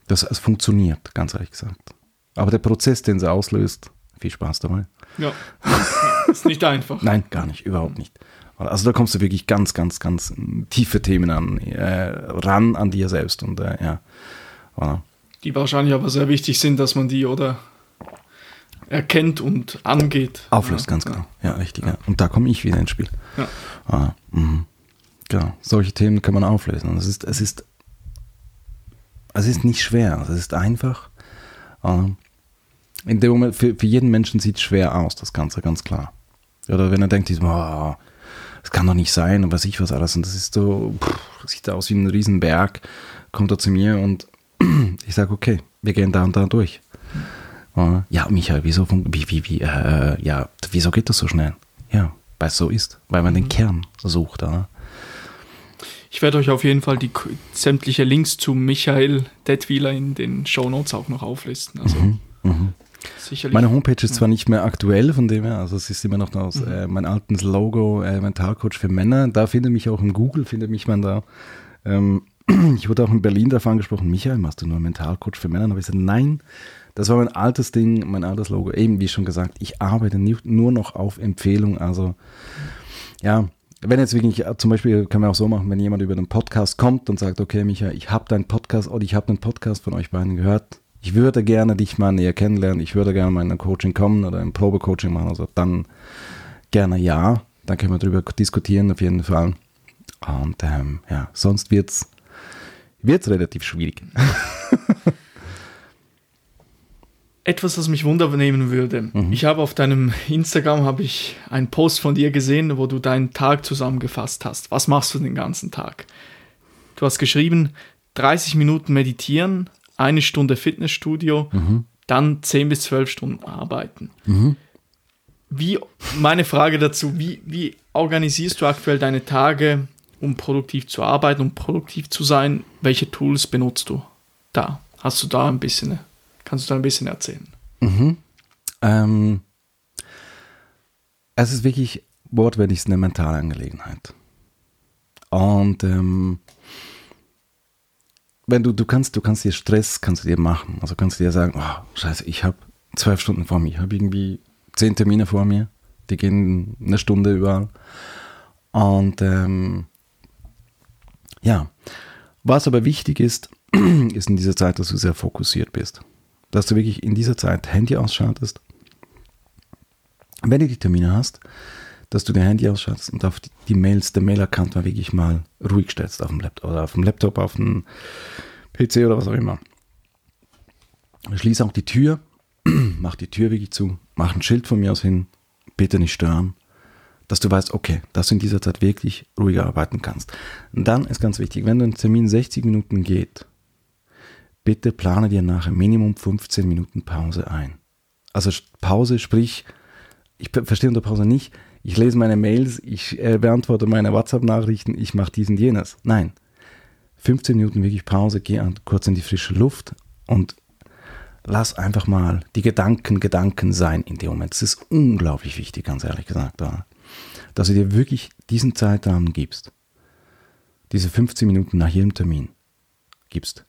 das, das funktioniert, ganz ehrlich gesagt. Aber der Prozess, den es auslöst, viel Spaß dabei. Ja, <laughs> ist nicht einfach. Nein, gar nicht, überhaupt nicht. Also da kommst du wirklich ganz, ganz, ganz tiefe Themen an, äh, ran an dir selbst und äh, ja. Voilà die wahrscheinlich aber sehr wichtig sind, dass man die oder erkennt und angeht. Auflöst, ja, ganz genau. Ja, richtig. Ja. Und da komme ich wieder ins Spiel. Ja. Ah, mh. Genau. Solche Themen kann man auflösen. Und es ist, es ist, es ist nicht schwer. Es ist einfach. Ähm, in dem Moment, für, für jeden Menschen sieht es schwer aus, das Ganze, ganz klar. Oder wenn er denkt, oh, das kann doch nicht sein und was ich was alles. Und das ist so, pff, sieht aus wie ein Riesenberg, kommt er zu mir und <clears throat> ich sage, okay, wir gehen da und da durch. Ja, Michael, wieso, wie, wie, wie, äh, ja, wieso geht das so schnell? Ja, weil es so ist, weil man mhm. den Kern sucht. Oder? Ich werde euch auf jeden Fall die sämtliche Links zu Michael Detwiler in den Show Notes auch noch auflisten. Also mhm, mh. Sicherlich. Meine Homepage ist zwar nicht mehr aktuell, von dem her, also es ist immer noch aus mhm. äh, mein altes Logo, äh, Mentalcoach für Männer. Da findet mich auch im Google, findet mich man da. Ähm, <clears throat> ich wurde auch in Berlin davon angesprochen, Michael, machst du nur Mentalcoach für Männer? Und habe ich gesagt, nein, Das war mein altes Ding, mein altes Logo. Eben, wie schon gesagt, ich arbeite nur noch auf Empfehlung. Also, ja, wenn jetzt wirklich, zum Beispiel können wir auch so machen, wenn jemand über den Podcast kommt und sagt, okay, Micha, ich habe deinen Podcast oder ich habe den Podcast von euch beiden gehört. Ich würde gerne dich mal näher kennenlernen. Ich würde gerne mal in ein Coaching kommen oder ein Probecoaching machen. Also dann gerne ja. Dann können wir darüber diskutieren auf jeden Fall. Und ähm, ja, sonst wird es relativ schwierig. <laughs> Etwas, was mich wundernehmen würde. Mhm. Ich habe auf deinem Instagram habe ich einen Post von dir gesehen, wo du deinen Tag zusammengefasst hast. Was machst du den ganzen Tag? Du hast geschrieben, 30 Minuten meditieren, eine Stunde Fitnessstudio, mhm. dann 10 bis 12 Stunden arbeiten. Mhm. Wie, meine Frage dazu, wie, wie organisierst du aktuell deine Tage, um produktiv zu arbeiten, um produktiv zu sein? Welche Tools benutzt du da? Hast du da ein bisschen Kannst du da ein bisschen erzählen? Mhm. Ähm, es ist wirklich wortwörtlich eine mentale Angelegenheit. Und ähm, wenn du, du kannst, du kannst dir Stress, kannst du dir machen. Also kannst du dir sagen, oh, scheiße, ich habe zwölf Stunden vor mir, ich habe irgendwie zehn Termine vor mir, die gehen eine Stunde überall. Und ähm, ja, was aber wichtig ist, <clears throat> ist in dieser Zeit, dass du sehr fokussiert bist dass du wirklich in dieser Zeit Handy ausschaltest. Wenn du die Termine hast, dass du dein Handy ausschaltest und auf die, die Mails, der Mail-Account mal wirklich mal ruhig stellst auf dem Laptop oder auf dem Laptop, auf dem PC oder was auch immer. Schließ auch die Tür, <clears throat> mach die Tür wirklich zu, mach ein Schild von mir aus hin, bitte nicht stören, dass du weißt, okay, dass du in dieser Zeit wirklich ruhiger arbeiten kannst. Und dann ist ganz wichtig, wenn ein Termin 60 Minuten geht, bitte plane dir nachher Minimum 15 Minuten Pause ein. Also Pause, sprich, ich verstehe unter Pause nicht, ich lese meine Mails, ich äh, beantworte meine WhatsApp-Nachrichten, ich mache dies und jenes. Nein. 15 Minuten wirklich Pause, geh an, kurz in die frische Luft und lass einfach mal die Gedanken Gedanken sein in dem Moment. Das ist unglaublich wichtig, ganz ehrlich gesagt. Dass du dir wirklich diesen Zeitrahmen gibst. Diese 15 Minuten nach jedem Termin gibst.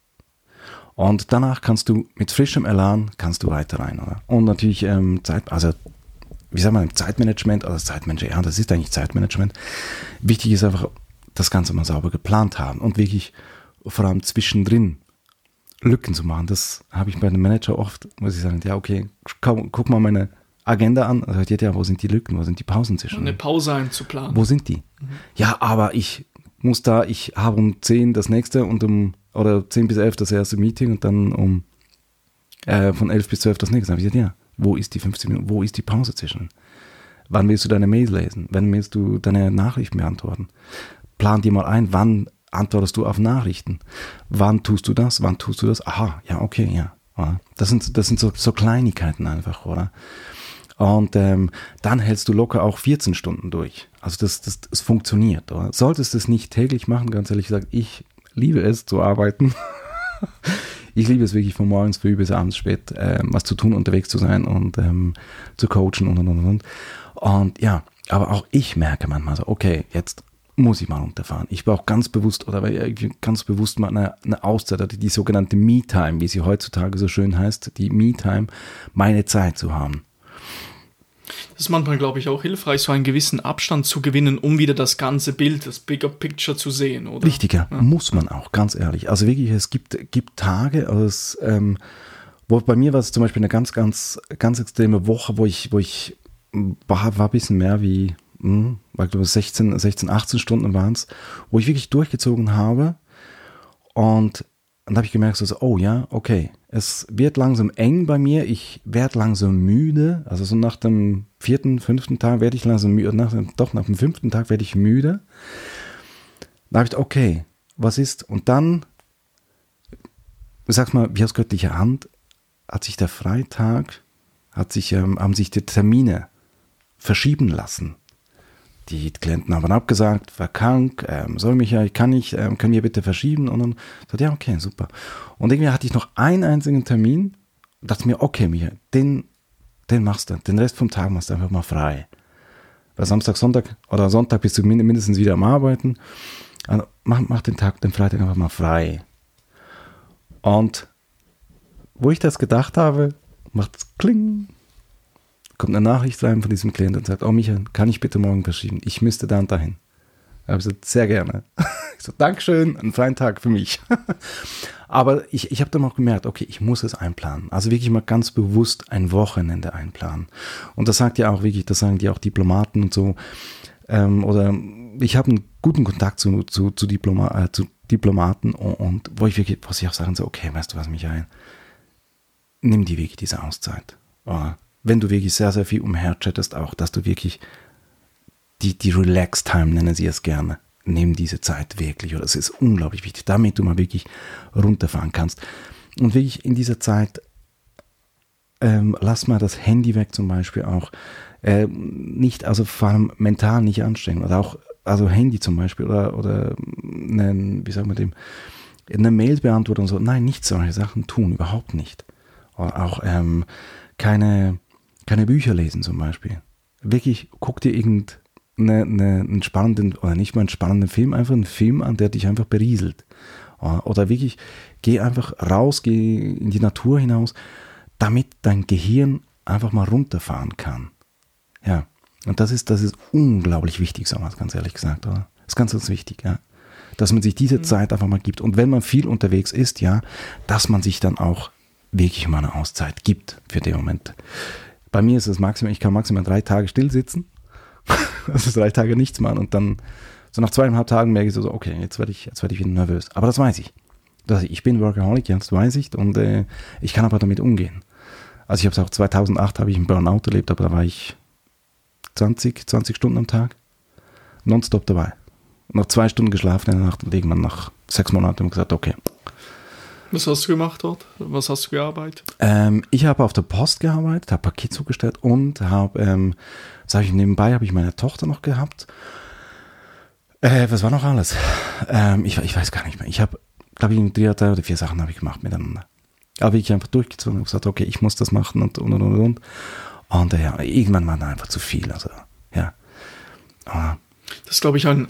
Und danach kannst du mit frischem Elan kannst du weiter rein, oder? Und natürlich ähm, Zeit, also wie sagt man, Zeitmanagement oder Zeitmanagement, ja, das ist eigentlich Zeitmanagement. Wichtig ist einfach, das Ganze mal sauber geplant haben und wirklich vor allem zwischendrin Lücken zu machen. Das habe ich bei einem Manager oft, muss ich sagen, ja, okay, guck, guck mal meine Agenda an. Also, ja, wo sind die Lücken, wo sind die Pausen zwischen? Eine Pause einzuplanen. Wo sind die? Mhm. Ja, aber ich muss da, ich habe um 10 das nächste und um oder 10 bis 11 das erste Meeting und dann um äh, von 11 bis 12 das nächste. Da habe ich gesagt, ja, wo ist die 15 Minuten, wo ist die Pause zwischen? Wann willst du deine Mails lesen? Wann willst du deine Nachrichten beantworten? Plan dir mal ein, wann antwortest du auf Nachrichten? Wann tust du das? Wann tust du das? Aha, ja, okay, ja. Das sind, das sind so, so Kleinigkeiten einfach, oder? Und ähm, dann hältst du locker auch 14 Stunden durch. Also das, das, das funktioniert. Oder? Solltest du es nicht täglich machen, ganz ehrlich gesagt, ich liebe es zu arbeiten. <laughs> ich liebe es wirklich von morgens früh bis abends spät, äh, was zu tun, unterwegs zu sein und ähm, zu coachen und und und und. Und ja, aber auch ich merke manchmal so, okay, jetzt muss ich mal runterfahren. Ich brauche ganz bewusst oder ganz bewusst mal eine, eine Auszeit, die, die sogenannte Me-Time, wie sie heutzutage so schön heißt, die Me-Time, meine Zeit zu haben. Das ist manchmal, glaube ich, auch hilfreich, so einen gewissen Abstand zu gewinnen, um wieder das ganze Bild, das Bigger Picture zu sehen, oder? Richtiger, ja. muss man auch, ganz ehrlich. Also wirklich, es gibt, gibt Tage, also ähm, wo bei mir war es zum Beispiel eine ganz, ganz, ganz extreme Woche, wo ich, wo ich war, war ein bisschen mehr wie, hm, war glaube 16, 16, 18 Stunden waren es, wo ich wirklich durchgezogen habe und dann habe ich gemerkt, so, oh ja, okay, es wird langsam eng bei mir, ich werde langsam müde. Also so nach dem vierten, fünften Tag werde ich langsam müde, nach, doch nach dem fünften Tag werde ich müde. Da habe ich, okay, was ist? Und dann, sag mal, wie aus göttlicher Hand, hat sich der Freitag, hat sich, ähm, haben sich die Termine verschieben lassen. Die Klienten haben abgesagt, war krank, ähm, soll mich ja, ich kann nicht, ähm, können wir bitte verschieben? Und dann sagte ja, okay, super. Und irgendwie hatte ich noch einen einzigen Termin dachte mir, okay, Michael, den, den machst du, den Rest vom Tag machst du einfach mal frei. Weil Samstag, Sonntag oder Sonntag bist du mindestens wieder am Arbeiten. Also mach, mach den Tag, den Freitag einfach mal frei. Und wo ich das gedacht habe, macht es kling. Kommt eine Nachricht rein von diesem Klienten und sagt, oh Michael, kann ich bitte morgen verschieben? Ich müsste da und dahin. Ich habe gesagt, sehr gerne. <laughs> Ich so, Dankeschön, einen freien Tag für mich. <laughs> Aber ich, ich habe dann auch gemerkt, okay, ich muss es einplanen. Also wirklich mal ganz bewusst ein Wochenende einplanen. Und das sagt ja auch wirklich, das sagen die auch Diplomaten und so. Ähm, oder ich habe einen guten Kontakt zu, zu, zu, Diploma, äh, zu Diplomaten und, und, wo ich wirklich, was ich auch sagen so, okay, weißt du was, Michael, nimm die wirklich diese Auszeit. Oder wenn du wirklich sehr, sehr viel umherchattest, auch, dass du wirklich die, die Relax-Time, nennen sie es gerne, nimm diese Zeit wirklich. Oder es ist unglaublich wichtig, damit du mal wirklich runterfahren kannst. Und wirklich in dieser Zeit, ähm, lass mal das Handy weg zum Beispiel auch. Äh, nicht, also vor allem mental nicht anstrengen. Oder auch, also Handy zum Beispiel oder, oder einen, wie sagen wir dem, eine Mail beantworten und so. Nein, nicht solche Sachen tun, überhaupt nicht. Oder auch ähm, keine, keine Bücher lesen zum Beispiel. Wirklich, guck dir irgendeinen eine, einen spannenden, oder nicht mal einen spannenden Film, einfach einen Film an, der dich einfach berieselt. Oder wirklich, geh einfach raus, geh in die Natur hinaus, damit dein Gehirn einfach mal runterfahren kann. Ja, und das ist, das ist unglaublich wichtig, sagen wir ganz ehrlich gesagt, oder? Das ist ganz, ganz wichtig, ja. Dass man sich diese mhm. Zeit einfach mal gibt. Und wenn man viel unterwegs ist, ja, dass man sich dann auch wirklich mal eine Auszeit gibt für den Moment. Bei mir ist es maximal, ich kann maximal drei Tage still sitzen. also <laughs> drei Tage nichts machen und dann so nach zweieinhalb Tagen merke ich so, okay, jetzt werde ich, jetzt werde ich wieder nervös. Aber das weiß ich. Das, ich bin Workaholic, ja, das weiß ich und äh, ich kann aber damit umgehen. Also ich habe es auch 2008 habe ich einen Burnout erlebt, aber da war ich 20, 20 Stunden am Tag nonstop dabei. Noch zwei Stunden geschlafen in der Nacht und irgendwann nach sechs Monaten haben gesagt, okay, was hast du gemacht dort? Was hast du gearbeitet? Ähm, ich habe auf der Post gearbeitet, habe Paket zugestellt und habe, ähm, sage ich nebenbei, habe ich meine Tochter noch gehabt. Äh, was war noch alles? Ähm, ich, ich weiß gar nicht mehr. Ich habe, glaube ich, drei oder vier Sachen habe ich gemacht miteinander. Aber ich einfach durchgezogen und gesagt, okay, ich muss das machen und und und und. Und äh, ja, irgendwann war da einfach zu viel. Also, ja. Aber das glaube ich ein,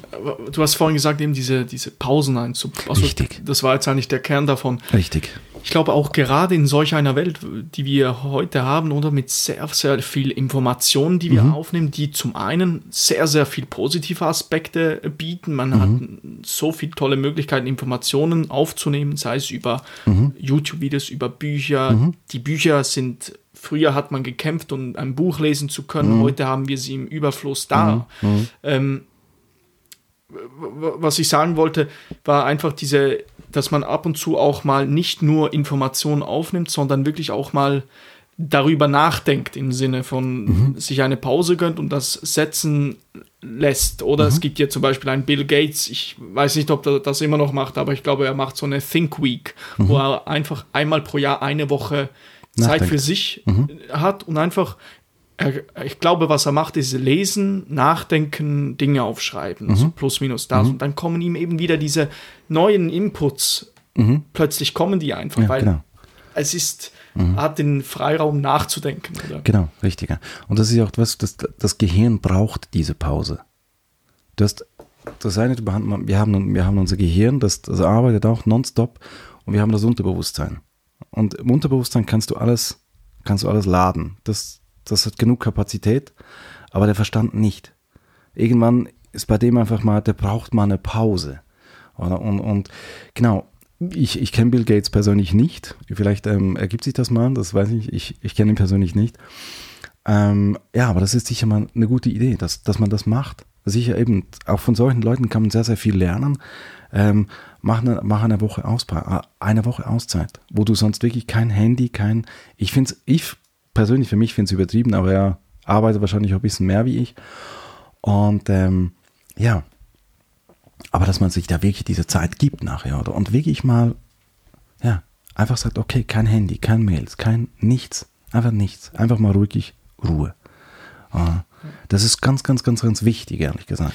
du hast vorhin gesagt, eben diese, diese Pausen einzubauen. Also Richtig. Das war jetzt eigentlich der Kern davon. Richtig. Ich glaube auch gerade in solch einer Welt, die wir heute haben, oder mit sehr, sehr viel Informationen, die wir mhm. aufnehmen, die zum einen sehr, sehr viel positive Aspekte bieten. Man mhm. hat so viele tolle Möglichkeiten, Informationen aufzunehmen, sei es über mhm. YouTube-Videos, über Bücher. Mhm. Die Bücher sind Früher hat man gekämpft, um ein Buch lesen zu können. Mhm. Heute haben wir sie im Überfluss da. Mhm. mhm. Ähm, was ich sagen wollte, war einfach diese, dass man ab und zu auch mal nicht nur Informationen aufnimmt, sondern wirklich auch mal darüber nachdenkt im Sinne von mhm. sich eine Pause gönnt und das setzen lässt. Oder mhm. es gibt ja zum Beispiel einen Bill Gates, ich weiß nicht, ob er das immer noch macht, aber ich glaube, er macht so eine Think Week, mhm. wo er einfach einmal pro Jahr eine Woche Nachdenkt. Zeit für sich mhm. hat und einfach er, ich glaube, was er macht, ist lesen, nachdenken, Dinge aufschreiben, mhm. so plus minus das. Mhm. Und dann kommen ihm eben wieder diese neuen Inputs. Mhm. Plötzlich kommen die einfach, ja, weil genau. es ist, mhm. er hat den Freiraum nachzudenken. Oder? Genau, richtig. Und das ist ja auch was, das, das Gehirn braucht diese Pause. Du hast das eine, wir haben, wir haben unser Gehirn, das, das arbeitet auch nonstop und wir haben das Unterbewusstsein. Und im Unterbewusstsein kannst du alles, kannst du alles laden. Das, das hat genug Kapazität, aber der Verstand nicht. Irgendwann ist bei dem einfach mal, der braucht mal eine Pause. Und, und, und genau, ich, ich kenne Bill Gates persönlich nicht. Vielleicht ähm, ergibt sich das mal, das weiß ich. Ich, ich kenne ihn persönlich nicht. Ähm, ja, aber das ist sicher mal eine gute Idee, dass, dass man das macht. Sicher eben, auch von solchen Leuten kann man sehr, sehr viel lernen. Ähm, mach, eine, mach eine Woche Auszeit, eine Woche Auszeit, wo du sonst wirklich kein Handy, kein, ich finde es, ich persönlich für mich finde es übertrieben, aber er arbeitet wahrscheinlich auch ein bisschen mehr wie ich. Und ähm, ja, aber dass man sich da wirklich diese Zeit gibt nachher oder und wirklich mal, ja, einfach sagt, okay, kein Handy, kein Mails, kein nichts, einfach nichts, einfach mal ruhig Ruhe. Uh, das ist ganz, ganz, ganz, ganz wichtig, ehrlich gesagt.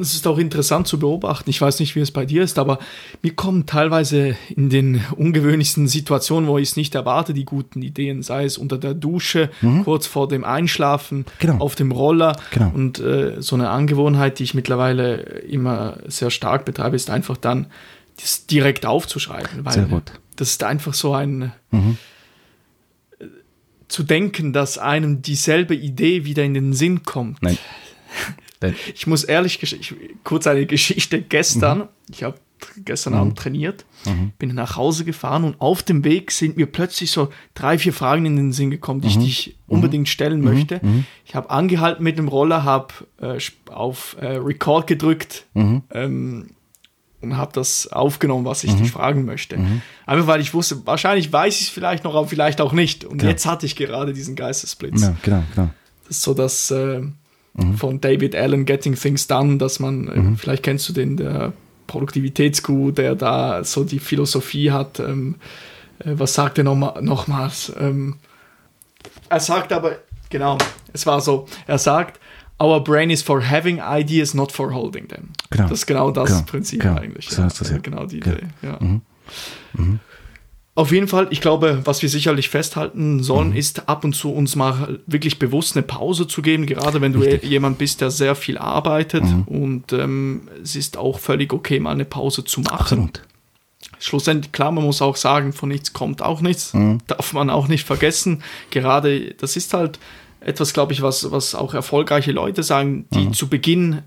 Es ist auch interessant zu beobachten. Ich weiß nicht, wie es bei dir ist, aber mir kommen teilweise in den ungewöhnlichsten Situationen, wo ich es nicht erwarte, die guten Ideen, sei es unter der Dusche, mhm. kurz vor dem Einschlafen, genau. auf dem Roller. Genau. Und äh, so eine Angewohnheit, die ich mittlerweile immer sehr stark betreibe, ist einfach dann das direkt aufzuschreiben. sehr gut. Das ist einfach so ein. Mhm zu denken, dass einem dieselbe Idee wieder in den Sinn kommt. Nein. <laughs> Ich muss ehrlich, ich, kurz eine Geschichte gestern. Mhm. Ich habe gestern mhm. Abend trainiert, mhm. bin nach Hause gefahren und auf dem Weg sind mir plötzlich so drei, vier Fragen in den Sinn gekommen, die ich dich mhm. unbedingt stellen mhm. möchte. Mhm. Ich habe angehalten mit dem Roller, habe äh, auf äh, Record gedrückt ähm, und habe das aufgenommen, was ich dich fragen möchte. Einfach weil ich wusste, wahrscheinlich weiß ich es vielleicht noch, aber vielleicht auch nicht. Und genau. jetzt hatte ich gerade diesen Geistesblitz. Ja, genau, genau. Das ist so das äh, von David Allen, Getting Things Done, dass man, äh, vielleicht kennst du den, der Produktivitätsguru, der da so die Philosophie hat. Ähm, äh, was sagt er noch, nochmals? Ähm, er sagt aber, genau, es war so, er sagt, Our brain is for having ideas, not for holding them. Genau. Das ist genau das genau. Prinzip genau. eigentlich. So ja. das, ja. Genau die genau. Idee. Ja. Mhm. Mhm. Auf jeden Fall, ich glaube, was wir sicherlich festhalten sollen, mhm. ist ab und zu uns mal wirklich bewusst eine Pause zu geben, gerade wenn du Richtig. jemand bist, der sehr viel arbeitet. Mhm. Und ähm, es ist auch völlig okay, mal eine Pause zu machen. Absolut. Schlussendlich, klar, man muss auch sagen, von nichts kommt auch nichts. Mhm. Darf man auch nicht vergessen. Gerade, das ist halt etwas, glaube ich, was, was auch erfolgreiche Leute sagen, die mhm. zu Beginn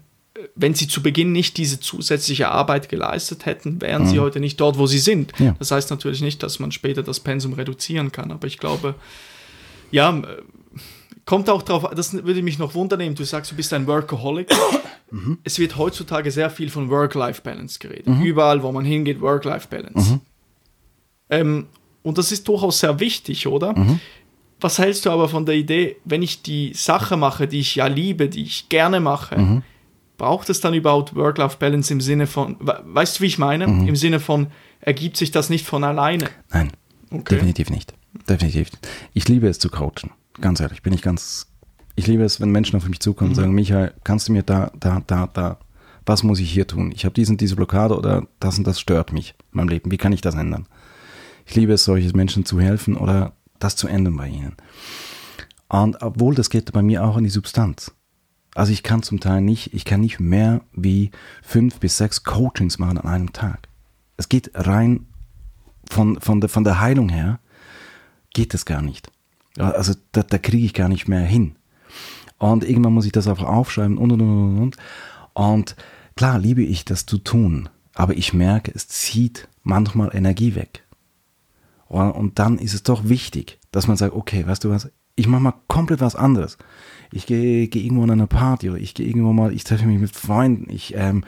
wenn sie zu Beginn nicht diese zusätzliche Arbeit geleistet hätten, wären mhm. sie heute nicht dort, wo sie sind. Ja. Das heißt natürlich nicht, dass man später das Pensum reduzieren kann, aber ich glaube, ja, kommt auch darauf, das würde mich noch wundern, du sagst, du bist ein Workaholic. <coughs> Mhm. Es wird heutzutage sehr viel von Work-Life-Balance geredet. Mhm. Überall, wo man hingeht, Work-Life-Balance. Mhm. Ähm, und das ist durchaus sehr wichtig, oder? Mhm. Was hältst du aber von der Idee, wenn ich die Sache mache, die ich ja liebe, die ich gerne mache, mhm braucht es dann überhaupt Work-Life-Balance im Sinne von, weißt du, wie ich meine? Mhm. Im Sinne von, ergibt sich das nicht von alleine? Nein, okay. definitiv nicht. Definitiv. Ich liebe es zu coachen. Ganz ehrlich, bin ich ganz, ich liebe es, wenn Menschen auf mich zukommen und mhm. sagen, Michael, kannst du mir da, da, da, da, was muss ich hier tun? Ich habe diesen, diese Blockade oder das und das stört mich in meinem Leben. Wie kann ich das ändern? Ich liebe es, solchen Menschen zu helfen oder das zu ändern bei ihnen. Und obwohl das geht bei mir auch in die Substanz. Also ich kann zum Teil nicht, ich kann nicht mehr wie fünf bis sechs Coachings machen an einem Tag. Es geht rein von, von, der, von der Heilung her, geht das gar nicht. Also da, da kriege ich gar nicht mehr hin. Und irgendwann muss ich das einfach aufschreiben und und und und. Und klar liebe ich das zu tun, aber ich merke, es zieht manchmal Energie weg. Und dann ist es doch wichtig, dass man sagt, okay, weißt du was, ich mache mal komplett was anderes ich gehe geh irgendwo an eine Party oder ich gehe irgendwo mal, ich treffe mich mit Freunden, ich, ähm,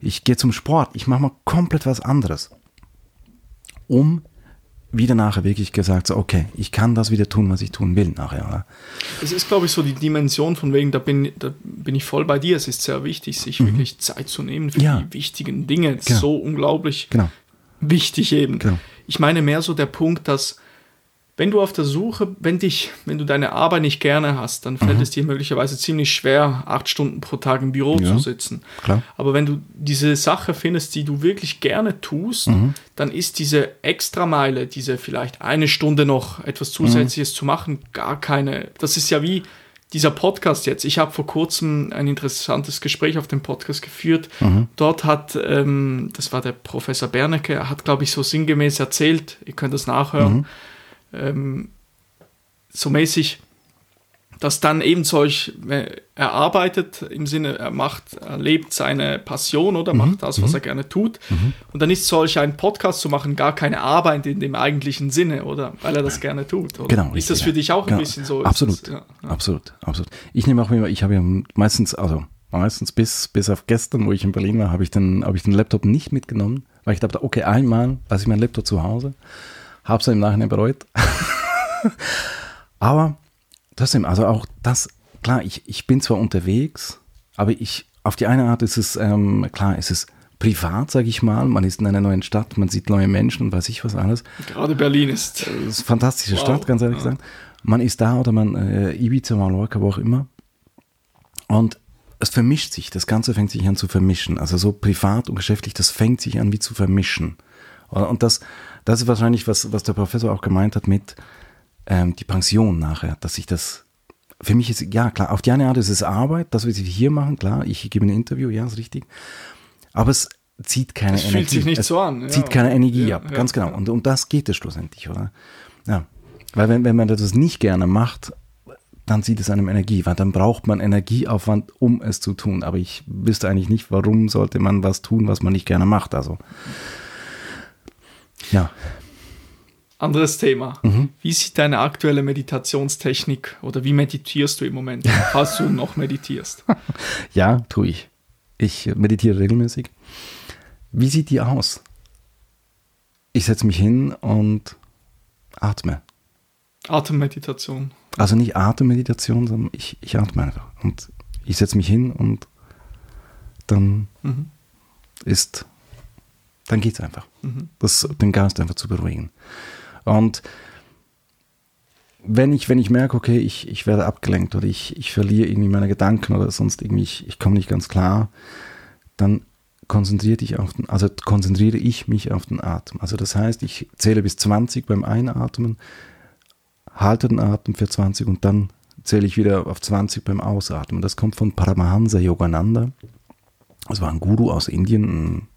ich gehe zum Sport, ich mache mal komplett was anderes. Um wieder nachher wirklich gesagt, so, okay, ich kann das wieder tun, was ich tun will nachher. Oder? Es ist, glaube ich, so die Dimension von wegen, da bin, da bin ich voll bei dir. Es ist sehr wichtig, sich mhm. wirklich Zeit zu nehmen für ja. die wichtigen Dinge. Genau. So unglaublich genau. wichtig eben. Genau. Ich meine mehr so der Punkt, dass wenn du auf der Suche, wenn dich, wenn du deine Arbeit nicht gerne hast, dann fällt mhm. es dir möglicherweise ziemlich schwer, acht Stunden pro Tag im Büro ja, zu sitzen. Klar. Aber wenn du diese Sache findest, die du wirklich gerne tust, mhm. dann ist diese Extrameile, diese vielleicht eine Stunde noch etwas Zusätzliches mhm. zu machen, gar keine. Das ist ja wie dieser Podcast jetzt. Ich habe vor kurzem ein interessantes Gespräch auf dem Podcast geführt. Mhm. Dort hat, ähm, das war der Professor Bernecke, er hat, glaube ich, so sinngemäß erzählt, ihr könnt das nachhören mhm ähm, so mäßig, dass dann eben solch, er arbeitet im Sinne, er macht, er lebt seine Passion oder mhm. macht das, was mhm. er gerne tut. Mhm. Und dann ist solch ein Podcast zu machen gar keine Arbeit in dem eigentlichen Sinne, oder? Weil er das gerne tut. Oder? Genau. Ist das für dich auch genau. ein bisschen so? Absolut. Das, ja, ja. Absolut. Absolut. Ich nehme auch immer, ich habe ja meistens, also meistens bis, bis auf gestern, wo ich in Berlin war, habe ich den, habe ich den Laptop nicht mitgenommen, weil ich dachte, okay, einmal lasse ich meinen Laptop zu Hause habe es im Nachhinein bereut. <laughs> aber trotzdem, also auch das, klar, ich, ich bin zwar unterwegs, aber ich, auf die eine Art ist es, ähm, klar, ist es privat, sage ich mal. Man ist in einer neuen Stadt, man sieht neue Menschen und weiß ich was alles. Gerade Berlin ist. Das ist eine fantastische wow. Stadt, ganz ehrlich ja. gesagt. Man ist da oder man, äh, Ibiza, Mallorca, wo auch immer. Und es vermischt sich, das Ganze fängt sich an zu vermischen. Also so privat und geschäftlich, das fängt sich an wie zu vermischen. Und das, das ist wahrscheinlich, was, was der Professor auch gemeint hat mit ähm, die Pension nachher, dass ich das, für mich ist, ja klar, auf die eine Art ist es Arbeit, das, was wir hier machen, klar, ich gebe ein Interview, ja, ist richtig. Aber es zieht keine das Energie. Fühlt sich nicht es so an. Zieht ja. keine Energie ja, ab, ja, ganz genau. Und, und das geht es schlussendlich, oder? Ja. Weil wenn, wenn man das nicht gerne macht, dann sieht es einem Energie, weil dann braucht man Energieaufwand, um es zu tun. Aber ich wüsste eigentlich nicht, warum sollte man was tun, was man nicht gerne macht. Also, ja. Anderes Thema. Wie sieht deine aktuelle Meditationstechnik oder wie meditierst du im Moment, falls du noch meditierst? <laughs> Ja, tue ich. Ich meditiere regelmäßig. Wie sieht die aus? Ich setze mich hin und atme. Atemmeditation. Also nicht Atemmeditation, sondern ich, ich atme einfach. Und ich setze mich hin und dann Mhm. ist, dann geht's einfach. Mhm. Das, den Geist einfach zu beruhigen. Und wenn ich, wenn ich merke, okay, ich, ich werde abgelenkt oder ich, ich verliere irgendwie meine Gedanken oder sonst irgendwie, ich, ich komme nicht ganz klar, dann konzentriere ich auf den, also konzentriere ich mich auf den Atem. Also das heißt, ich zähle bis 20 beim Einatmen, halte den Atem für 20 und dann zähle ich wieder auf 20 beim Ausatmen. Das kommt von Paramahansa Yogananda. Das war ein Guru aus Indien, ein,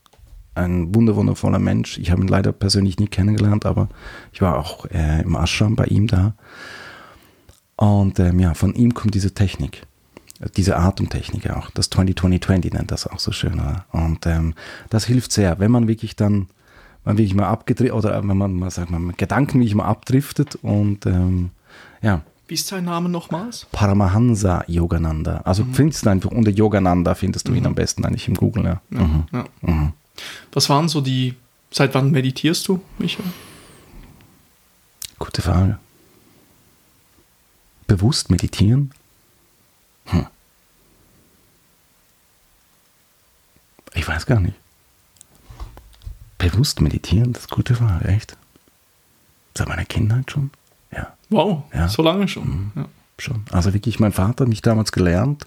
ein wunderwundervoller Mensch. Ich habe ihn leider persönlich nie kennengelernt, aber ich war auch äh, im Ashram bei ihm da. Und ähm, ja, von ihm kommt diese Technik, diese Atemtechnik auch. Das 20-20-20 nennt das auch so schön. Oder? Und ähm, das hilft sehr, wenn man wirklich dann, man wirklich mal abgedriftet, oder wenn man mal, sagt man, Gedanken wirklich mal abdriftet und ähm, ja, Wie ist sein Name nochmals? Paramahansa Yogananda. Also findest du einfach unter Yogananda findest du ihn am besten eigentlich im Google, ja. Mhm. Ja. Mhm. Was waren so die, seit wann meditierst du, Michael? Gute Frage. Bewusst meditieren? Hm. Ich weiß gar nicht. Bewusst meditieren, das ist eine gute Frage, echt. Seit meiner Kindheit schon? Ja, Wow, Ja. Mhm. so lange schon. Ja. schon. Also wirklich, mein Vater hat mich damals gelernt.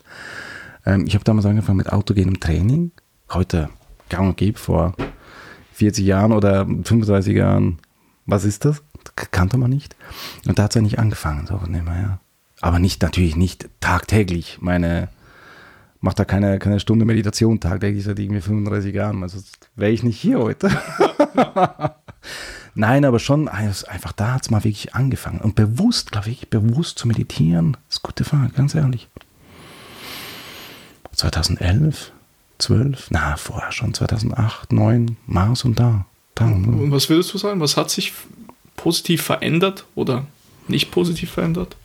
Ähm, ich habe damals angefangen mit autogenem Training. Heute gang und gäbe vor 40 Jahren oder 35 Jahren. Was ist das? Kannte man nicht. Und da hat es eigentlich angefangen. So, wir, ja. Aber nicht, natürlich nicht tagtäglich. Meine, macht da keine, keine Stunde Meditation tagtäglich seit irgendwie 35 Jahren. Also wäre ich nicht hier heute. <laughs> Nein, aber schon also einfach da hat es mal wirklich angefangen. Und bewusst, glaube ich, bewusst zu meditieren, ist gute Frage, ganz ehrlich. 2011, 12, na, vorher schon, 2008, 9, Mars und da. da Und was würdest du sagen? Was hat sich positiv verändert oder nicht positiv verändert?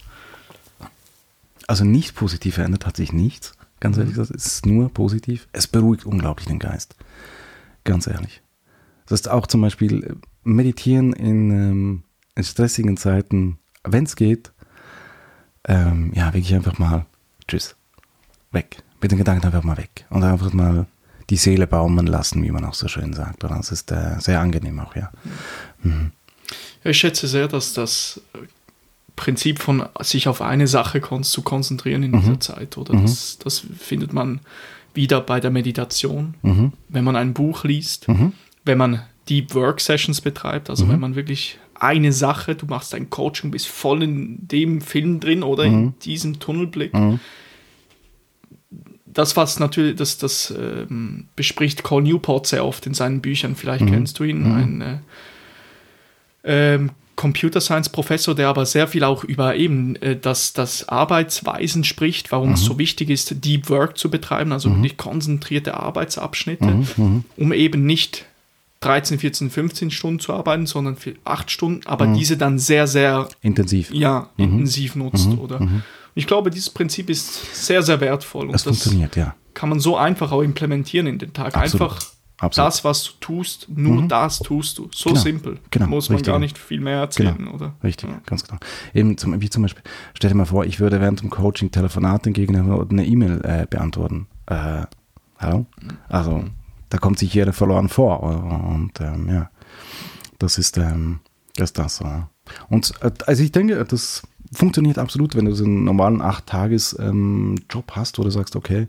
Also nicht positiv verändert hat sich nichts. Ganz ehrlich gesagt, es ist nur positiv. Es beruhigt unglaublich den Geist. Ganz ehrlich. Das ist auch zum Beispiel äh, meditieren in, ähm, in stressigen Zeiten, wenn es geht, ähm, ja, wirklich einfach mal tschüss, weg. Mit den Gedanken einfach mal weg. Und einfach mal die Seele baumeln lassen, wie man auch so schön sagt. Oder? Das ist äh, sehr angenehm auch, ja. Ja, ich schätze sehr, dass das Prinzip von sich auf eine Sache zu konzentrieren in dieser Zeit, oder? Das, das findet man wieder bei der Meditation, Mhm. wenn man ein Buch liest, Mhm. wenn man Deep Work Sessions betreibt, also wenn man wirklich eine Sache, du machst ein Coaching, bist voll in dem Film drin oder in diesem Tunnelblick. Mhm. Das, was natürlich, das, das ähm, bespricht Cole Newport sehr oft in seinen Büchern, vielleicht kennst du ihn, ein äh, ähm, Computer Science Professor, der aber sehr viel auch über eben äh, das, das Arbeitsweisen spricht, warum es so wichtig ist, Deep Work zu betreiben, also wirklich konzentrierte Arbeitsabschnitte, um eben nicht 13, 14, 15 Stunden zu arbeiten, sondern für 8 Stunden, aber diese dann sehr, sehr Intensiv. ja, Mhm. intensiv nutzt, oder? Ich glaube, dieses Prinzip ist sehr, sehr wertvoll und Es das funktioniert, ja. kann man so einfach auch implementieren in den Tag. Absolut. Einfach Absolut. das, was du tust, nur das tust du. So Genau. simpel. Genau. Muss man Richtig. gar nicht viel mehr erzählen, Genau. oder? Richtig, Ja. ganz genau. Eben zum, wie zum Beispiel, stell dir mal vor, ich würde während dem Coaching Telefonat entgegennehmen oder eine E-Mail äh, beantworten. Äh, hallo? Also, da kommt sich jeder verloren vor. Und ähm, ja, das ist, ähm, das ist das. Ja. Und äh, also ich denke, das funktioniert absolut, wenn du so einen normalen 8-Tages-Job hast, wo du sagst, okay,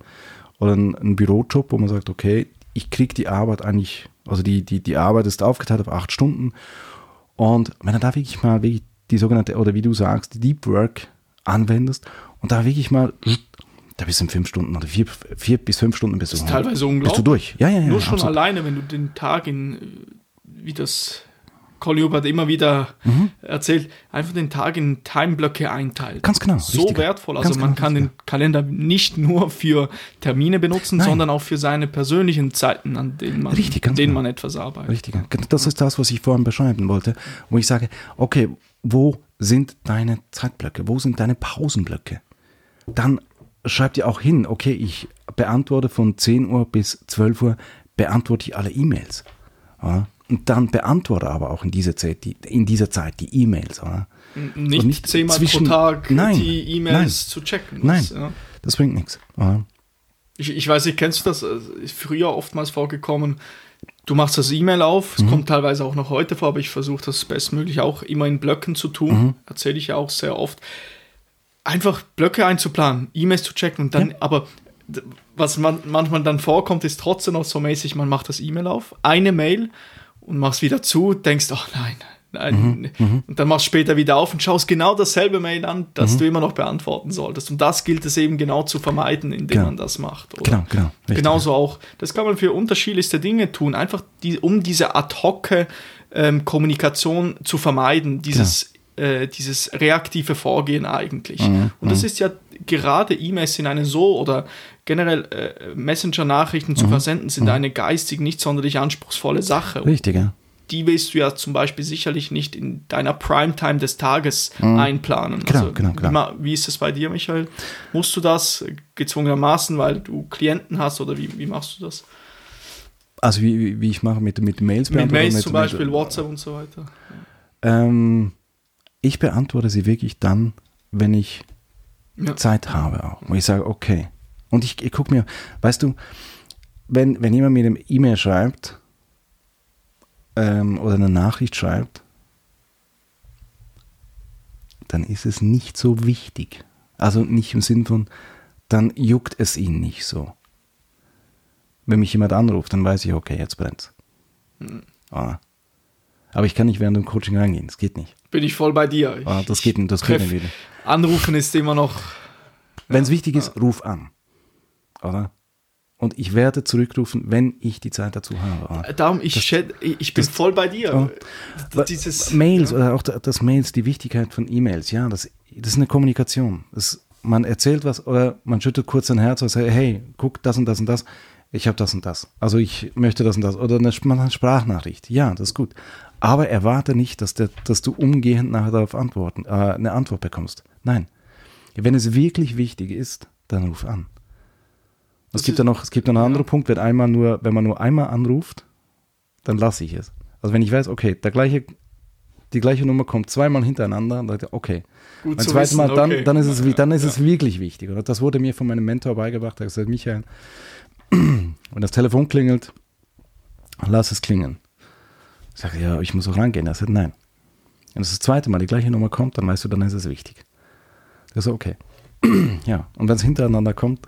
oder einen, Bürojob, wo man sagt, okay, ich kriege die Arbeit eigentlich, also die, die, die Arbeit ist aufgeteilt auf acht Stunden und wenn du da wirklich mal wirklich die sogenannte, oder wie du sagst, die Deep Work anwendest und da wirklich mal, da bist du in fünf Stunden oder vier, vier bis fünf Stunden bist du, ist teilweise bist unglaublich. du durch. Ja, ja, ja. Nur schon absolut. alleine, wenn du den Tag in, äh, wie das Colin Hubert immer wieder mhm. erzählt, einfach den Tag in Timeblöcke einteilt. Ganz genau. So richtiger. wertvoll. Also Ganz man genau, kann richtiger. den Kalender nicht nur für Termine benutzen, Nein. sondern auch für seine persönlichen Zeiten, an denen man, Richtig, an denen genau. man etwas arbeitet. Richtig. Das ist das, was ich vorhin beschreiben wollte, wo ich sage, okay, wo sind deine Zeitblöcke? Wo sind deine Pausenblöcke? Dann schreib dir auch hin, okay, ich beantworte von 10 Uhr bis 12 Uhr, beantworte ich alle E-Mails. Ja? Und dann beantworte aber auch in dieser Zeit die, in dieser Zeit die E-Mails. Nicht, nicht zehnmal zwischen, pro Tag nein, die E-Mails zu checken. Das, nein, ja. das bringt nichts. Ich, ich weiß nicht, kennst du das? Ist früher oftmals vorgekommen, du machst das E-Mail auf, es mhm. kommt teilweise auch noch heute vor, aber ich versuche das bestmöglich auch immer in Blöcken zu tun. Mhm. Erzähle ich ja auch sehr oft. Einfach Blöcke einzuplanen, E-Mails zu checken und dann, ja. aber was man, manchmal dann vorkommt, ist trotzdem noch so mäßig, man macht das E-Mail auf, eine Mail und machst wieder zu, denkst, ach oh nein, nein. Mhm, mhm, und dann machst du später wieder auf und schaust genau dasselbe Mail an, das mhm. du immer noch beantworten solltest. Und das gilt es eben genau zu vermeiden, indem genau. man das macht. Oder? Genau, genau. Richtig. Genauso auch, das kann man für unterschiedlichste Dinge tun, einfach die, um diese ad hoc ähm, Kommunikation zu vermeiden, dieses, genau. äh, dieses reaktive Vorgehen eigentlich. Mhm, und das mhm. ist ja gerade E-Mails in eine so oder generell äh, Messenger-Nachrichten zu mhm. versenden, sind mhm. eine geistig nicht sonderlich anspruchsvolle Sache. Richtig, ja. Die willst du ja zum Beispiel sicherlich nicht in deiner Primetime des Tages mhm. einplanen. Genau, also, genau, genau. Wie, ist es bei dir, Michael? Musst du das gezwungenermaßen, weil du Klienten hast oder wie, wie machst du das? Also wie, wie ich mache mit, mit Mails? Mit Mails mit, zum Beispiel, mit, WhatsApp und so weiter. Ähm, ich beantworte sie wirklich dann, wenn ich ja. Zeit habe auch. Wo ich sage, okay, und ich, ich gucke mir, weißt du, wenn, wenn jemand mir eine E-Mail schreibt ähm, oder eine Nachricht schreibt, dann ist es nicht so wichtig. Also nicht im Sinn von, dann juckt es ihn nicht so. Wenn mich jemand anruft, dann weiß ich, okay, jetzt brennt's. Mhm. Ah. Aber ich kann nicht während dem Coaching reingehen, das geht nicht. Bin ich voll bei dir. Ah, das geht, das geht nicht wieder. Anrufen ist immer noch. Wenn es ja, wichtig ist, ruf an oder? Und ich werde zurückrufen, wenn ich die Zeit dazu habe. Äh, darum, ich, das, ich bin das, voll bei dir. Ja, Dieses, Mails ja. oder auch das Mails, die Wichtigkeit von E-Mails, ja, das, das ist eine Kommunikation. Das, man erzählt was oder man schüttelt kurz ein Herz und sagt, hey, guck das und das und das, ich habe das und das. Also ich möchte das und das. Oder eine, eine Sprachnachricht, ja, das ist gut. Aber erwarte nicht, dass, der, dass du umgehend nachher darauf antworten, äh, eine Antwort bekommst. Nein. Wenn es wirklich wichtig ist, dann ruf an. Es gibt ja noch, es gibt noch einen ja. anderen Punkt, wenn einmal nur, wenn man nur einmal anruft, dann lasse ich es. Also wenn ich weiß, okay, der gleiche, die gleiche Nummer kommt zweimal hintereinander, dann ich, okay. Gut Beim zweiten Mal, dann, okay. dann ist, es, dann ist ja. es wirklich wichtig. Und das wurde mir von meinem Mentor beigebracht. Er hat gesagt, Michael, <clears throat> wenn das Telefon klingelt, lass es klingeln. Ich sage, ja, ich muss auch rangehen. Er sagt, nein. Wenn das, das zweite Mal die gleiche Nummer kommt, dann weißt du, dann ist es wichtig. Er sagt, okay. <clears throat> ja, und wenn es hintereinander kommt,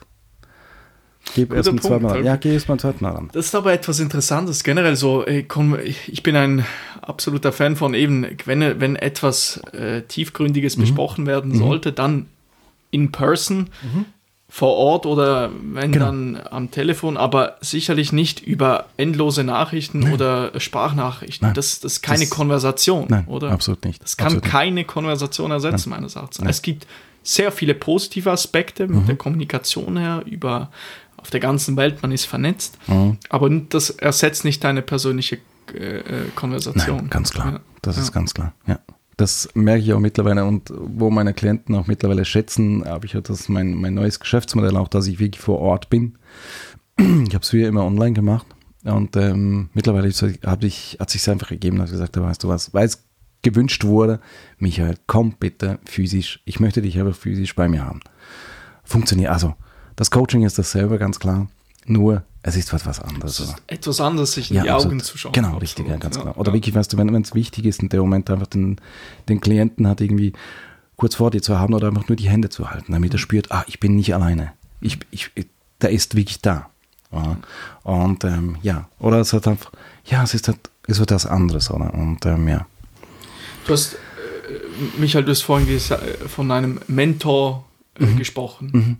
Gib erst mal zweimal Ja, geh erst mal zweimal ran. Das ist aber etwas Interessantes. Generell so, ich bin ein absoluter Fan von eben, wenn, wenn etwas äh, Tiefgründiges mhm. besprochen werden mhm. sollte, dann in person, mhm. Vor Ort oder wenn genau. dann am Telefon, aber sicherlich nicht über endlose Nachrichten nein. oder Sprachnachrichten. Das, das ist keine das, Konversation, nein, oder? Absolut nicht. Das kann absolut keine nicht. Konversation ersetzen, meines Erachtens. Es gibt sehr viele positive Aspekte mit mhm. der Kommunikation her über auf der ganzen Welt, man ist vernetzt, mhm. aber das ersetzt nicht deine persönliche äh, äh, Konversation. Nein, ganz klar, ja. das ja. ist ganz klar, ja. Das merke ich auch mittlerweile und wo meine Klienten auch mittlerweile schätzen, habe ich halt das mein, mein neues Geschäftsmodell auch, dass ich wirklich vor Ort bin. Ich habe es früher immer online gemacht und ähm, mittlerweile habe ich, hat sich einfach gegeben, dass ich gesagt habe, weißt du was, weil es gewünscht wurde, Michael, komm bitte physisch, ich möchte dich einfach physisch bei mir haben. Funktioniert, also das Coaching ist dasselbe, ganz klar. Nur, es ist was, was anderes. Ist etwas anderes, sich in ja, die Augen absolut. zu schauen. Genau, absolut. richtig, ja, ganz ja, klar. Oder ja. wirklich, weißt du, wenn es wichtig ist, in dem Moment einfach den, den Klienten hat irgendwie kurz vor dir zu haben oder einfach nur die Hände zu halten, damit er mhm. spürt, ah, ich bin nicht alleine. Ich, ich, der ist wirklich da. Ja. Und ähm, ja, oder es hat einfach, ja, es ist halt, ist halt was anderes, oder? Und ähm, ja. Du hast, äh, Michael, du hast vorhin von einem Mentor äh, mhm. gesprochen.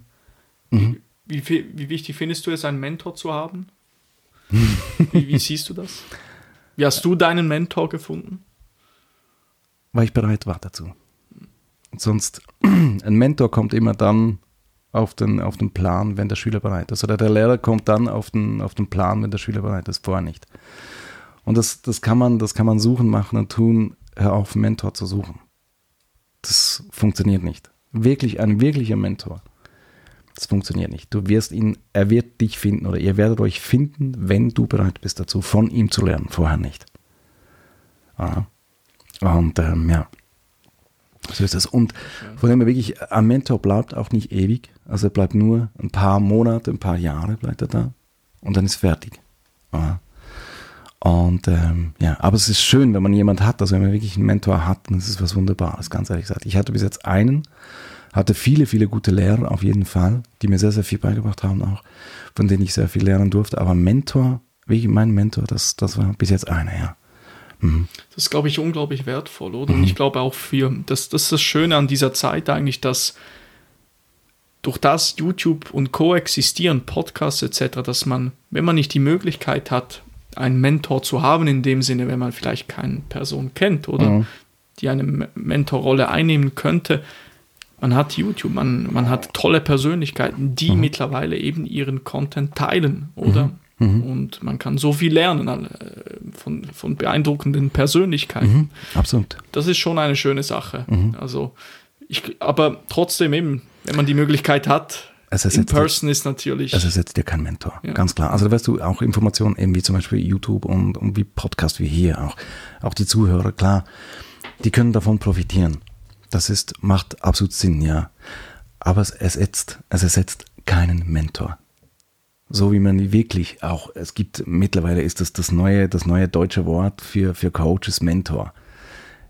Mhm. Mhm. Wie, wie, wichtig findest du es, einen Mentor zu haben? <laughs> wie, wie, siehst du das? Wie hast du deinen Mentor gefunden? weil ich bereit war dazu. Sonst, <clears throat> ein Mentor kommt immer dann auf den, auf den Plan, wenn der Schüler bereit ist. Oder der Lehrer kommt dann auf den, auf den Plan, wenn der Schüler bereit ist, vorher nicht. Und das, das, kann man, das kann man suchen, machen und tun, hör auf, einen Mentor zu suchen. Das funktioniert nicht. Wirklich, ein wirklicher Mentor. Das funktioniert nicht. Du wirst ihn, er wird dich finden oder ihr werdet euch finden, wenn du bereit bist dazu, von ihm zu lernen, vorher nicht. Aha. Und ähm, ja, so ist es. Und von dem her wirklich, ein Mentor bleibt auch nicht ewig. Also er bleibt nur ein paar Monate, ein paar Jahre bleibt er da. Und dann ist fertig. Aha. Und ähm, ja, aber es ist schön, wenn man jemand hat, also wenn man wirklich einen Mentor hat, dann ist es was Wunderbares, ganz ehrlich gesagt. Ich hatte bis jetzt einen, hatte viele, viele gute Lehrer auf jeden Fall, die mir sehr, sehr viel beigebracht haben auch, von denen ich sehr viel lernen durfte. Aber Mentor, wie mein Mentor, das, das war bis jetzt einer, ja. Mhm. Das ist, glaube ich, unglaublich wertvoll, oder? Mhm. Und ich glaube auch für, das, das ist das Schöne an dieser Zeit eigentlich, dass durch das YouTube und Co. existieren, Podcasts etc., dass man, wenn man nicht die Möglichkeit hat, einen Mentor zu haben, in dem Sinne, wenn man vielleicht keine Person kennt oder mhm. die eine Mentorrolle einnehmen könnte. Man hat YouTube, man, man hat tolle Persönlichkeiten, die mhm. mittlerweile eben ihren Content teilen, oder? Mhm. mhm. Und man kann so viel lernen äh, von, von beeindruckenden Persönlichkeiten. Mhm. Absolut. Das ist schon eine schöne Sache. Mhm. Also, ich, aber trotzdem eben, wenn man die Möglichkeit hat, in Person dir, ist natürlich. Es ersetzt dir kein Mentor, ja. ganz klar. Also da weißt du auch Informationen, eben wie zum Beispiel YouTube und, und wie Podcast wie hier auch. Auch die Zuhörer, klar, die können davon profitieren. Das ist, macht absolut Sinn, ja. Aber es ersetzt, es ersetzt keinen Mentor. So wie man wirklich auch, es gibt, mittlerweile ist das das neue, das neue deutsche Wort für, für Coaches Mentor.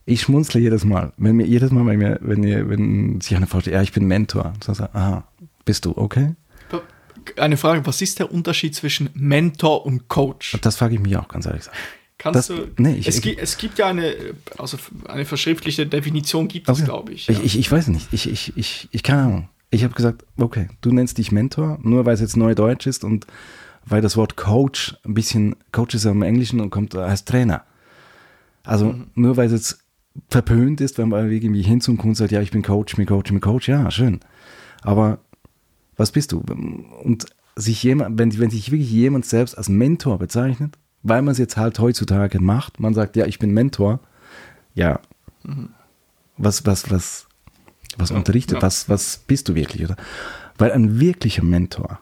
Ich schmunzle jedes Mal, wenn mir jedes Mal, wenn, mir, wenn, ihr, wenn sich einer vorstellt, ja, ich bin Mentor, so sagt, aha, bist du, okay? Eine Frage, was ist der Unterschied zwischen Mentor und Coach? Das frage ich mich auch ganz ehrlich. Kannst das, du, nee, ich, es, gibt, es, gibt ja eine, also eine verschriftliche Definition gibt es, okay. glaube ich, ja. ich, ich. Ich weiß nicht, ich, ich, ich, ich keine Ahnung. Ich habe gesagt, okay, du nennst dich Mentor, nur weil es jetzt Neudeutsch ist und weil das Wort Coach ein bisschen, Coach ist ja im Englischen und kommt als Trainer. Also mhm. nur weil es jetzt verpönt ist, wenn man irgendwie hin zum Kunden sagt, ja, ich bin Coach, ich bin Coach, ich bin Coach, ja, schön. Aber was bist du? Und sich jemand, wenn, wenn sich wirklich jemand selbst als Mentor bezeichnet, weil man es jetzt halt heutzutage macht, man sagt, ja, ich bin Mentor, ja, mhm. was, was, was, was ja, unterrichtet, ja. was, was bist du wirklich, oder? Weil ein wirklicher Mentor,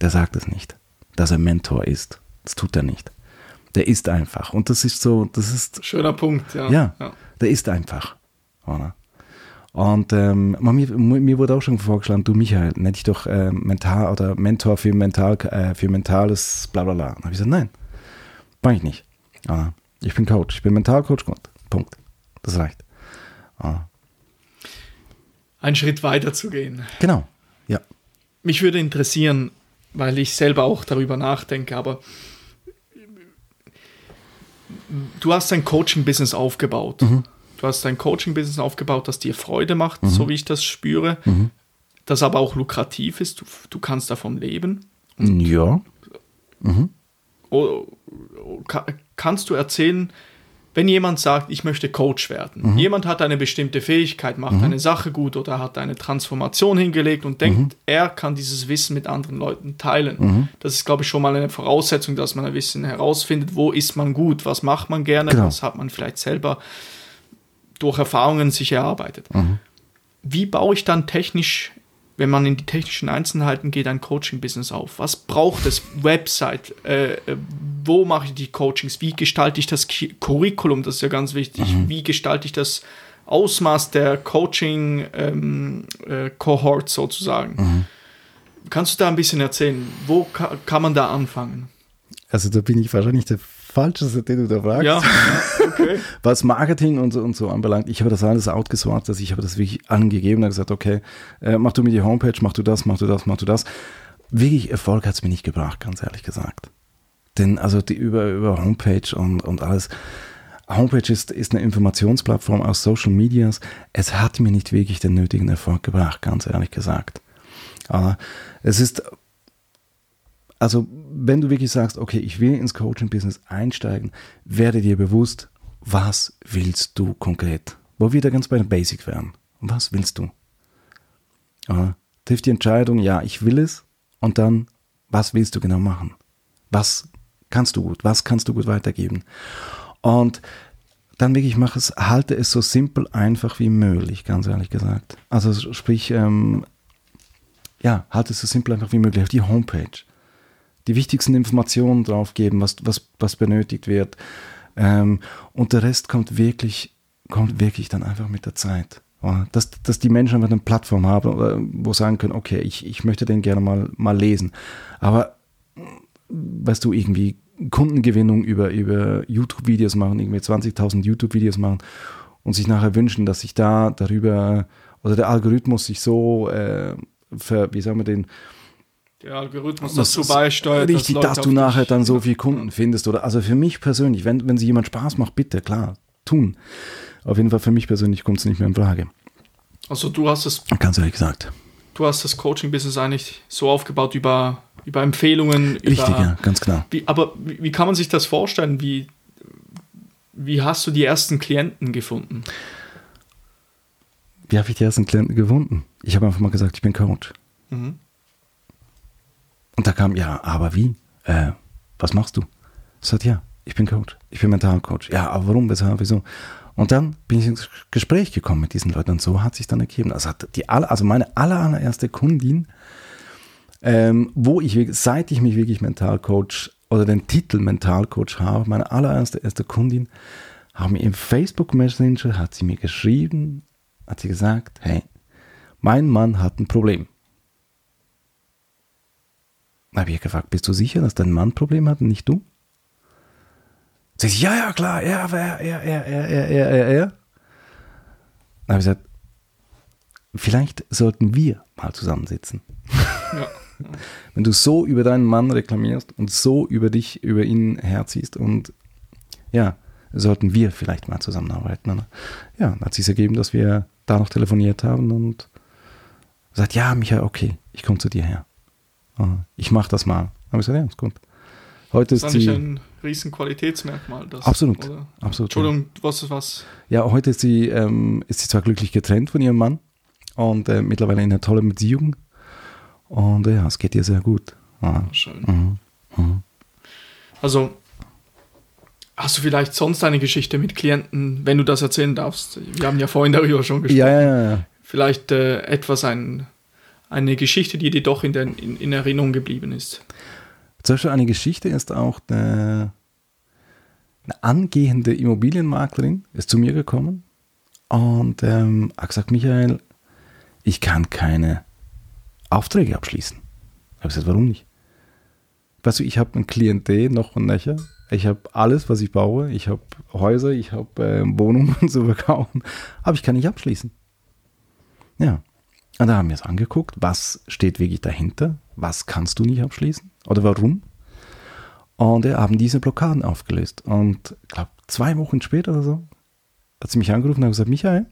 der sagt es nicht, dass er Mentor ist. Das tut er nicht. Der ist einfach. Und das ist so, das ist. Schöner Punkt, ja. Ja, ja. der ist einfach. Oder? Und ähm, mir, mir, wurde auch schon vorgeschlagen, du Michael, nenn dich doch äh, Mental oder Mentor für, mental, äh, für mentales Blablabla. Dann habe ich gesagt, nein, mache ich nicht. Ah, ich bin Coach, ich bin Mentalcoach, Punkt. Das reicht. Ah. Einen Schritt weiter zu gehen. Genau, ja. Mich würde interessieren, weil ich selber auch darüber nachdenke, aber du hast ein Coaching-Business aufgebaut. Mhm du hast dein Coaching-Business aufgebaut, das dir Freude macht, mhm. so wie ich das spüre, mhm. das aber auch lukrativ ist, du, du kannst davon leben. Ja. Mhm. Oh, oh, kannst du erzählen, wenn jemand sagt, ich möchte Coach werden, mhm. jemand hat eine bestimmte Fähigkeit, macht mhm. eine Sache gut oder hat eine Transformation hingelegt und denkt, mhm. er kann dieses Wissen mit anderen Leuten teilen. Mhm. Das ist, glaube ich, schon mal eine Voraussetzung, dass man ein bisschen herausfindet, wo ist man gut, was macht man gerne, genau. was hat man vielleicht selber durch Erfahrungen sich erarbeitet. Mhm. Wie baue ich dann technisch, wenn man in die technischen Einzelheiten geht, ein Coaching-Business auf? Was braucht es? Website? Äh, äh wo mache ich die Coachings? Wie gestalte ich das Curriculum? Das ist ja ganz wichtig. Mhm. Wie gestalte ich das Ausmaß der Coaching-Cohort ähm, äh, sozusagen? Mhm. Kannst du da ein bisschen erzählen? Wo ka kann man da anfangen? Also da bin ich wahrscheinlich der Falsches, den du da fragst. Ja, <laughs> <laughs> Was Marketing und so, und so anbelangt, ich habe das alles outgesourced, also ich habe das wirklich angegeben und gesagt, okay, äh, mach du mir die Homepage, mach du das, mach du das, mach du das. Wirklich Erfolg hat es mir nicht gebracht, ganz ehrlich gesagt. Denn also die, über, über Homepage und, und alles, Homepage ist, ist eine Informationsplattform aus Social Medias. Es hat mir nicht wirklich den nötigen Erfolg gebracht, ganz ehrlich gesagt. Aber es ist also wenn du wirklich sagst, okay, ich will ins Coaching-Business einsteigen, werde dir bewusst, was willst du konkret? Wo wir da ganz bei den Basic wären. Was willst du? Ja, trifft die Entscheidung, ja, ich will es. Und dann, was willst du genau machen? Was kannst du gut? Was kannst du gut weitergeben? Und dann wirklich mach es, halte es so simpel einfach wie möglich, ganz ehrlich gesagt. Also sprich, ähm, ja, halte es so simpel einfach wie möglich auf die Homepage. Die wichtigsten Informationen drauf geben, was, was, was benötigt wird. Ähm, und der Rest kommt wirklich, kommt wirklich dann einfach mit der Zeit. Dass, dass die Menschen einfach eine Plattform haben, wo sagen können, okay, ich, ich möchte den gerne mal, mal lesen. Aber weißt du, irgendwie Kundengewinnung über, über YouTube-Videos machen, irgendwie 20.000 YouTube-Videos machen und sich nachher wünschen, dass sich da darüber oder der Algorithmus sich so, äh, für, wie sagen wir den, der Algorithmus dazu beisteuert. Richtig, dass, dass du nachher dann so viele Kunden findest. Oder also für mich persönlich, wenn, wenn sie jemand Spaß macht, bitte, klar, tun. Auf jeden Fall für mich persönlich kommt es nicht mehr in Frage. Also du hast es. Ganz ehrlich gesagt. Du hast das Coaching-Business eigentlich so aufgebaut über über Empfehlungen. Richtig, über, ja, ganz genau. Wie, aber wie, wie, kann man sich das vorstellen? Wie, wie hast du die ersten Klienten gefunden? Wie habe ich die ersten Klienten gefunden? Ich habe einfach mal gesagt, ich bin Coach. Mhm. Und da kam, ja, aber wie? Äh, was machst du? Ich sagte, ja, ich bin Coach. Ich bin Mentalcoach. Ja, aber warum, weshalb, wieso? Und dann bin ich ins Gespräch gekommen mit diesen Leuten und so hat sich dann ergeben. Also, hat die also meine allererste Kundin ähm, wo ich, seit ich mich wirklich Mentalcoach oder den Titel Mentalcoach habe, meine allererste erste Kundin, haben mir im Facebook Messenger, hat sie mir geschrieben, hat sie gesagt, hey, mein Mann hat ein Problem. Da habe ich gefragt, bist du sicher, dass dein Mann ein Problem hat und nicht du? Sie sagt, ja, ja, klar, er, er, er, er, er, er, er, er. Dann habe ich gesagt, vielleicht sollten wir mal zusammensitzen. Ja. <laughs> Wenn du so über deinen Mann reklamierst und so über dich, über ihn herziehst und ja, sollten wir vielleicht mal zusammenarbeiten. Oder? Ja, dann hat sich ergeben, dass wir da noch telefoniert haben und sagt, ja, Michael, okay, ich komme zu dir her. Ah, ich mache das mal. Habe ich gesagt, ja, ist gut. Heute das ist, ist sie, ein riesen Qualitätsmerkmal. Das, absolut, oder? absolut. Entschuldigung, was ist was? Ja, heute ist sie, ähm, ist sie zwar glücklich getrennt von ihrem Mann und äh, mittlerweile in einer tollen Beziehung und ja, es geht ihr sehr gut. Ja. Schön. Mhm. Mhm. Also, hast du vielleicht sonst eine Geschichte mit Klienten, wenn du das erzählen darfst? Wir haben ja vorhin darüber schon gesprochen. Ja, ja, ja. Vielleicht äh, etwas, ein, eine Geschichte, die dir doch in, der, in, in Erinnerung geblieben ist. Zum Beispiel eine Geschichte ist auch eine, eine angehende Immobilienmaklerin, ist zu mir gekommen und ähm, hat gesagt, Michael, ich kann keine Aufträge abschließen. Ich habe gesagt, warum nicht? Weißt du, ich habe ein Klientel noch und nöcher. Ich habe alles, was ich baue. Ich habe Häuser, ich habe äh, Wohnungen <laughs> zu verkaufen. Aber ich kann nicht abschließen. Ja. Und da haben wir es angeguckt, was steht wirklich dahinter? Was kannst du nicht abschließen? Oder warum? Und wir haben diese Blockaden aufgelöst. Und ich glaube, zwei Wochen später oder so hat sie mich angerufen und hat gesagt, Michael,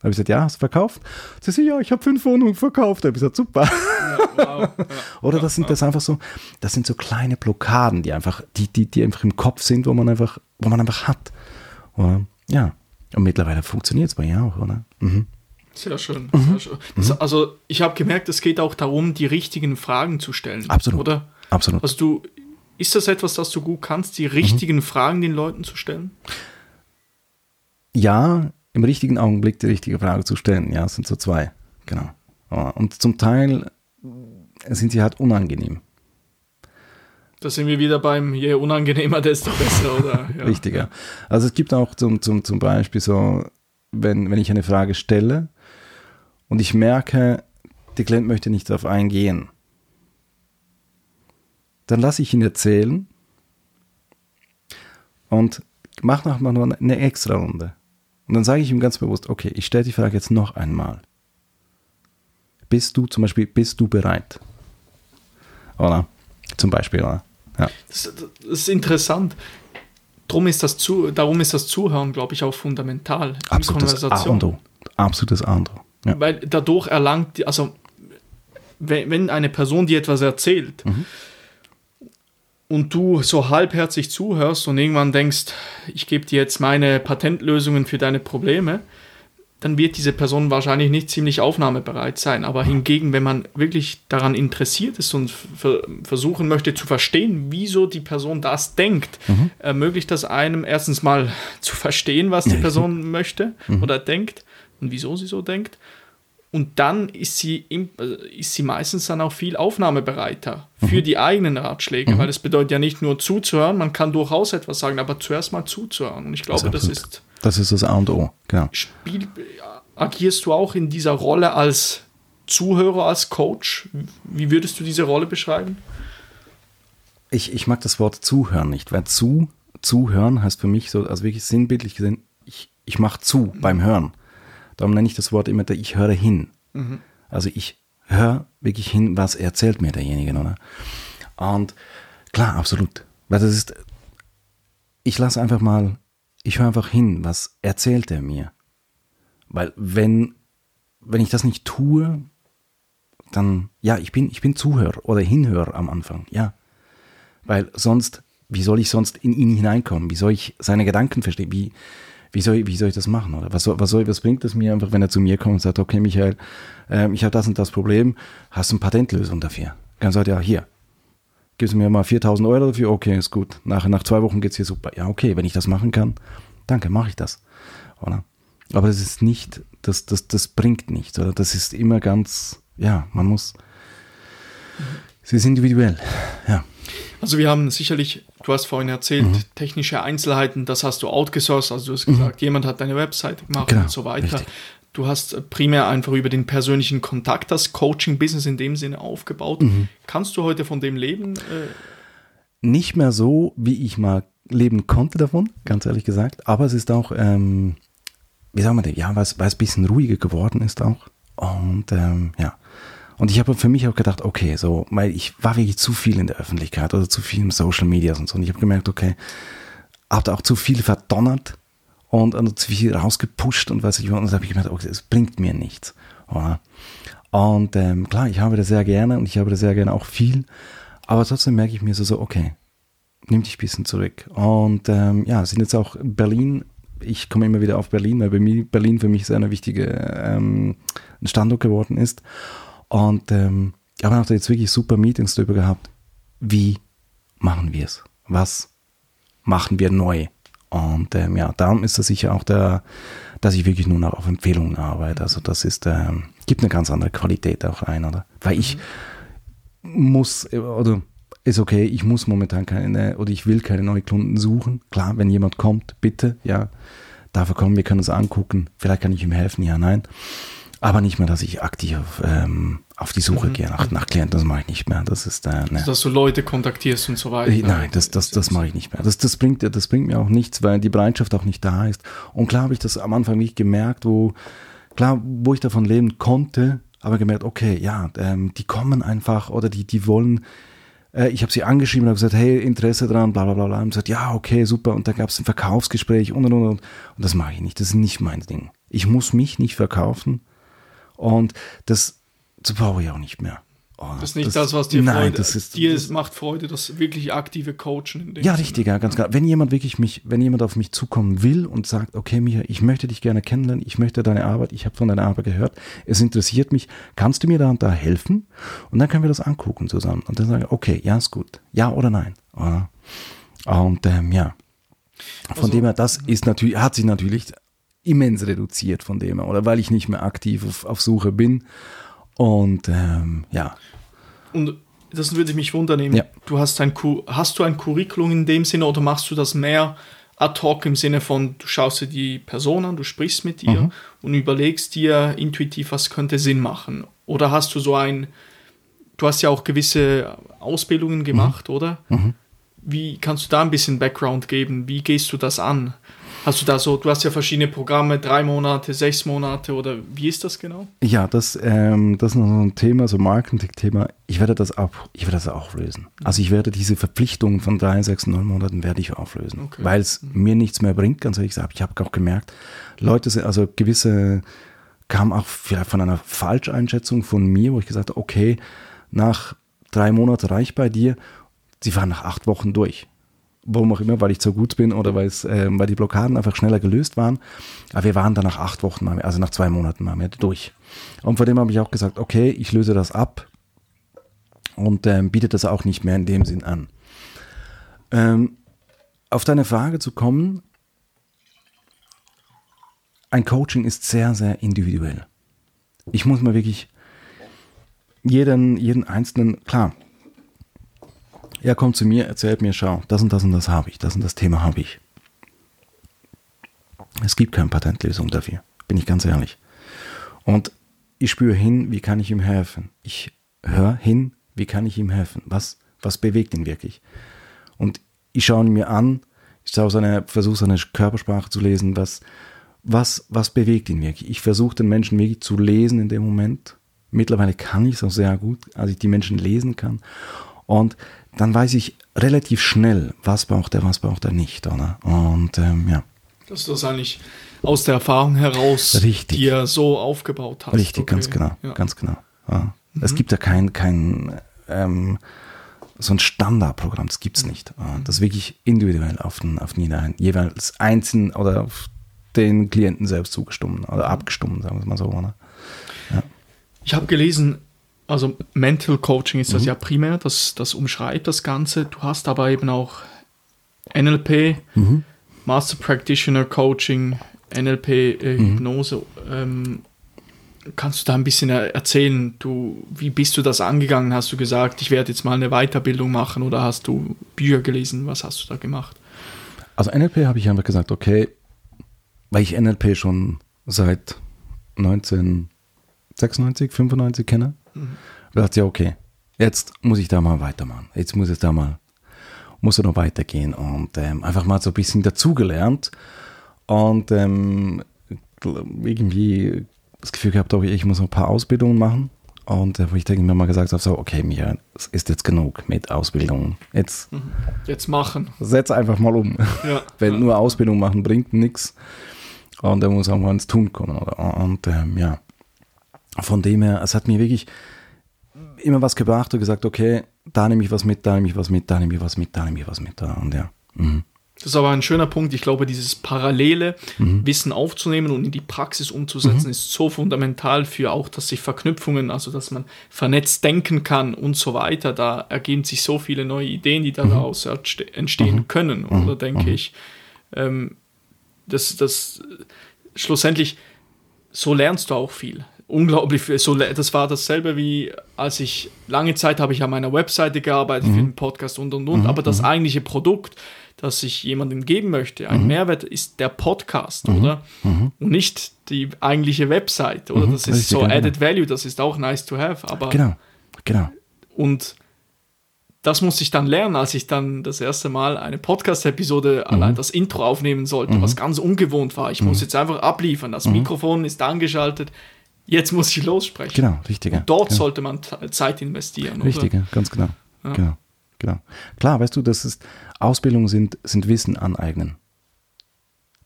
habe ich gesagt, ja, hast du verkauft? Sie sagt, ja, ich habe fünf Wohnungen verkauft. Da habe ich gesagt, super. Ja, wow. ja, <laughs> Oder das sind das einfach so, das sind so kleine Blockaden, die einfach, die, die, die einfach im Kopf sind, wo man einfach, wo man einfach hat. Oder, ja. Und mittlerweile funktioniert es bei ihr auch, oder? Mhm. Sehr schön. Mhm. Sehr schön. Das, mhm. also ich habe gemerkt, es geht auch darum, die richtigen Fragen zu stellen. Absolut. Oder? Absolut. Also du, ist das etwas, das du gut kannst, die richtigen mhm. Fragen den Leuten zu stellen? Ja, im richtigen Augenblick die richtige Frage zu stellen. Ja, es sind so zwei. Genau. Und zum Teil sind sie halt unangenehm. Da sind wir wieder beim, je unangenehmer, desto besser, oder? <laughs> Ja. Richtig, ja. Also es gibt auch zum, zum, zum Beispiel so, wenn, wenn ich eine Frage stelle und ich merke, der Klient möchte nicht darauf eingehen, dann lasse ich ihn erzählen und mache nochmal eine extra Runde. Und dann sage ich ihm ganz bewusst, okay, ich stelle die Frage jetzt noch einmal. Bist du zum Beispiel, bist du bereit? Oder? Zum Beispiel, oder? Ja. Das, das ist interessant. Drum ist das zu, darum ist das Zuhören, glaube ich, auch fundamental. Absolutes A und O. Absolutes A und O. Ja. Weil dadurch erlangt, also wenn, wenn eine Person dir etwas erzählt, mhm. und du so halbherzig zuhörst und irgendwann denkst, ich gebe dir jetzt meine Patentlösungen für deine Probleme, dann wird diese Person wahrscheinlich nicht ziemlich aufnahmebereit sein. Aber hingegen, wenn man wirklich daran interessiert ist und versuchen möchte zu verstehen, wieso die Person das denkt, mhm. ermöglicht das einem erstens mal zu verstehen, was die Person möchte mhm. oder denkt und wieso sie so denkt. Und dann ist sie, im, äh, ist sie meistens dann auch viel aufnahmebereiter für mhm. die eigenen Ratschläge, mhm. weil es bedeutet ja nicht nur zuzuhören, man kann durchaus etwas sagen, aber zuerst mal zuzuhören. Und ich glaube, das, das ist das ist das A und O, genau. Spiel, agierst du auch in dieser Rolle als Zuhörer, als Coach? Wie würdest du diese Rolle beschreiben? Ich, ich mag das Wort zuhören nicht, weil zu, zuhören heißt für mich so, also wirklich sinnbildlich gesehen, ich, ich mache zu mhm. beim Hören. Darum nenne ich das Wort immer, ich höre hin. Mhm. Also ich höre wirklich hin, was erzählt mir derjenige, oder? Und klar, absolut. Weil das ist, ich lasse einfach mal ich höre einfach hin, was erzählt er mir. Weil wenn, wenn ich das nicht tue, dann, ja, ich bin, ich bin Zuhörer oder Hinhörer am Anfang, ja. Weil sonst, wie soll ich sonst in ihn hineinkommen? Wie soll ich seine Gedanken verstehen? Wie, wie soll, wie soll ich das machen? Oder was, was, soll, was bringt es mir einfach, wenn er zu mir kommt und sagt, okay, Michael, äh, ich habe das und das Problem, hast du eine Patentlösung dafür? Dann sagt ja, hier, gibst du mir mal 4000 Euro dafür, okay, ist gut. Nach, nach zwei Wochen geht es hier super. Ja, okay, wenn ich das machen kann, danke, mache ich das. Oder? Aber das ist nicht, das, das, das bringt nichts, oder? Das ist immer ganz, ja, man muss, es ist individuell, ja. Also wir haben sicherlich, du hast vorhin erzählt, mhm. technische Einzelheiten, das hast du outgesourced, also du hast gesagt, mhm. jemand hat deine Website gemacht genau, und so weiter. Richtig. Du hast primär einfach über den persönlichen Kontakt das Coaching-Business in dem Sinne aufgebaut. Mhm. Kannst du heute von dem leben? Äh? Nicht mehr so, wie ich mal leben konnte davon, ganz ehrlich gesagt. Aber es ist auch, ähm, wie sagen wir denn, ja, weil es, weil es ein bisschen ruhiger geworden ist auch. Und ähm, ja. Und ich habe für mich auch gedacht, okay, so, weil ich war wirklich zu viel in der Öffentlichkeit oder zu viel im Social Media und so. Und ich habe gemerkt, okay, habe auch zu viel verdonnert und, und zu viel rausgepusht und was ich und dann habe ich gemerkt, okay, es bringt mir nichts. Oder? Und ähm, klar, ich habe das sehr gerne und ich habe das sehr gerne auch viel, aber trotzdem merke ich mir so, so okay, nimm dich ein bisschen zurück. Und ähm, ja, sind jetzt auch Berlin. Ich komme immer wieder auf Berlin, weil Berlin für mich sehr eine wichtige ähm, Standort geworden ist. Und ähm, ich habe auch da jetzt wirklich super Meetings darüber gehabt. Wie machen wir es? Was machen wir neu? Und ähm, ja, darum ist das sicher auch der, dass ich wirklich nur noch auf Empfehlungen arbeite. Also das ist, ähm, gibt eine ganz andere Qualität auch rein, oder? Weil ich mhm. muss, oder ist okay, ich muss momentan keine, oder ich will keine neuen Kunden suchen. Klar, wenn jemand kommt, bitte, ja, dafür kommen, wir können uns angucken, vielleicht kann ich ihm helfen, ja, nein. Aber nicht mehr, dass ich aktiv ähm, auf die Suche mhm. gehe nach, nach Klienten, das mache ich nicht mehr. Das ist, äh, ne. also, dass du Leute kontaktierst und so weiter. Äh, nein, das, das, das mache ich nicht mehr. Das, das, bringt, das bringt mir auch nichts, weil die Bereitschaft auch nicht da ist. Und klar habe ich das am Anfang nicht gemerkt, wo, klar, wo ich davon leben konnte, aber gemerkt, okay, ja, ähm, die kommen einfach oder die, die wollen, äh, ich habe sie angeschrieben und habe gesagt, hey, Interesse dran, bla bla bla bla. Und gesagt, ja, okay, super. Und da gab es ein Verkaufsgespräch und und und. Und das mache ich nicht. Das ist nicht mein Ding. Ich muss mich nicht verkaufen. Und das, das brauche ich auch nicht mehr. Oh, das ist nicht das, das was dir nein, Freude, das ist, dir das, macht Freude, das wirklich aktive Coachen. ja, Sinne. richtig, ja, ganz klar. Wenn jemand wirklich mich, wenn jemand auf mich zukommen will und sagt, okay, Micha, ich möchte dich gerne kennenlernen, ich möchte deine Arbeit, ich habe von deiner Arbeit gehört, es interessiert mich, kannst du mir da und da helfen? Und dann können wir das angucken zusammen und dann sagen, okay, ja, ist gut, ja oder nein. Und ähm, ja, von also, dem her, das ist natürlich, hat sich natürlich immens reduziert von dem oder weil ich nicht mehr aktiv auf, auf Suche bin. Und ähm, ja. Und das würde mich wundern, ja. du hast ein, hast du ein Curriculum in dem Sinne oder machst du das mehr ad hoc im Sinne von, du schaust dir die Person an, du sprichst mit ihr mhm. und überlegst dir intuitiv, was könnte Sinn machen? Oder hast du so ein, du hast ja auch gewisse Ausbildungen gemacht, mhm. oder? Mhm. Wie kannst du da ein bisschen Background geben? Wie gehst du das an? Hast du da so, du hast ja verschiedene Programme, drei Monate, sechs Monate oder wie ist das genau? Ja, das, ähm, das ist noch so ein Thema, so Marketing-Thema. Ich werde das auch, ich werde das auflösen. Also ich werde diese Verpflichtungen von drei, sechs, neun Monaten werde ich auflösen, okay. weil es mhm. mir nichts mehr bringt, ganz ehrlich gesagt. Ich habe auch gemerkt, Leute sind, also gewisse kam auch vielleicht von einer Falscheinschätzung von mir, wo ich gesagt habe, okay, nach drei Monaten reicht bei dir sie waren nach acht Wochen durch. Warum auch immer, weil ich so gut bin oder weil, äh, weil die Blockaden einfach schneller gelöst waren. Aber wir waren dann nach acht Wochen, mal mehr, also nach zwei Monaten mal mehr durch. Und von dem habe ich auch gesagt, okay, ich löse das ab und ähm, biete das auch nicht mehr in dem Sinn an. Ähm, auf deine Frage zu kommen, ein Coaching ist sehr, sehr individuell. Ich muss mir wirklich jeden, jeden einzelnen, klar, er kommt zu mir, erzählt mir, schau, das und das und das habe ich, das und das Thema habe ich. Es gibt keine Patentlösung dafür, bin ich ganz ehrlich. Und ich spüre hin, wie kann ich ihm helfen? Ich höre hin, wie kann ich ihm helfen? Was, was bewegt ihn wirklich? Und ich schaue ihn mir an, ich versuche seine Körpersprache zu lesen, was, was, was bewegt ihn wirklich. Ich versuche den Menschen wirklich zu lesen in dem Moment. Mittlerweile kann ich es auch sehr gut, als ich die Menschen lesen kann. Und dann weiß ich relativ schnell, was braucht er, was braucht er nicht. Oder? Und ähm, ja. Dass du das eigentlich aus der Erfahrung heraus, Richtig. die er so aufgebaut hast. Richtig, Okay. ganz genau, Ja. ganz genau. Ja. Es gibt ja kein, kein ähm, so ein Standardprogramm, das gibt es nicht. Ja, Das ist wirklich individuell auf den, auf den jeweils- jeweils einzeln oder auf den Klienten selbst zugestimmt oder abgestimmt, sagen wir es mal so. Oder? Ich habe gelesen, also Mental Coaching ist das Mhm. ja primär, das, das umschreibt das Ganze. Du hast aber eben auch NLP, Mhm. Master Practitioner Coaching, NLP, äh, Mhm. Hypnose. Ähm, kannst du da ein bisschen er- erzählen, du, wie bist du das angegangen? Hast du gesagt, ich werde jetzt mal eine Weiterbildung machen oder hast du Bücher gelesen? Was hast du da gemacht? Also NLP habe ich einfach gesagt, okay, weil ich NLP schon seit 1996, 95 kenne, da dachte ich, ja, okay, jetzt muss ich da mal weitermachen. Jetzt muss es da mal, muss er noch weitergehen und ähm, einfach mal so ein bisschen dazugelernt und ähm, irgendwie das Gefühl gehabt, okay, ich muss noch ein paar Ausbildungen machen. Und äh, wo ich denke mir mal gesagt habe, so, okay, Michael, es ist jetzt genug mit Ausbildungen. Jetzt Jetzt machen. setz einfach mal um. Ja. <laughs> Wenn nur Ausbildung machen bringt nichts. Und er muss auch mal ins Tun kommen. Oder? Und ähm, ja, von dem her, es hat mir wirklich immer was gebracht und gesagt, okay, da nehme ich was mit, da nehme ich was mit, da nehme ich was mit, da nehme ich was mit. Und ja, mhm. Das ist aber ein schöner Punkt. Ich glaube, dieses parallele Mhm. Wissen aufzunehmen und in die Praxis umzusetzen, ist so fundamental für auch, dass sich Verknüpfungen, also dass man vernetzt denken kann und so weiter. Da ergeben sich so viele neue Ideen, die Mhm. daraus entste- entstehen können. Oder denke ich, ähm, das, das schlussendlich, so lernst du auch viel. Unglaublich viel. So, das war dasselbe wie, als ich lange Zeit habe ich an meiner Webseite gearbeitet für den Podcast und und und. aber das eigentliche Produkt, das ich jemandem geben möchte, ein Mehrwert ist der Podcast, oder? Und nicht die eigentliche Website, oder? Das ist richtig, so genau. added value, das ist auch nice to have, aber genau, genau. und das musste ich dann lernen, als ich dann das erste Mal eine Podcast-Episode Mhm. allein das Intro aufnehmen sollte, was ganz ungewohnt war. Ich muss jetzt einfach abliefern. Mhm. Das Mikrofon ist angeschaltet. Jetzt muss ich lossprechen. Genau, richtig. ja. Und dort genau. sollte man Zeit investieren. Richtig, Oder? ja, ganz genau. genau. Genau. Klar, weißt du, das ist, Ausbildung sind, sind Wissen aneignen.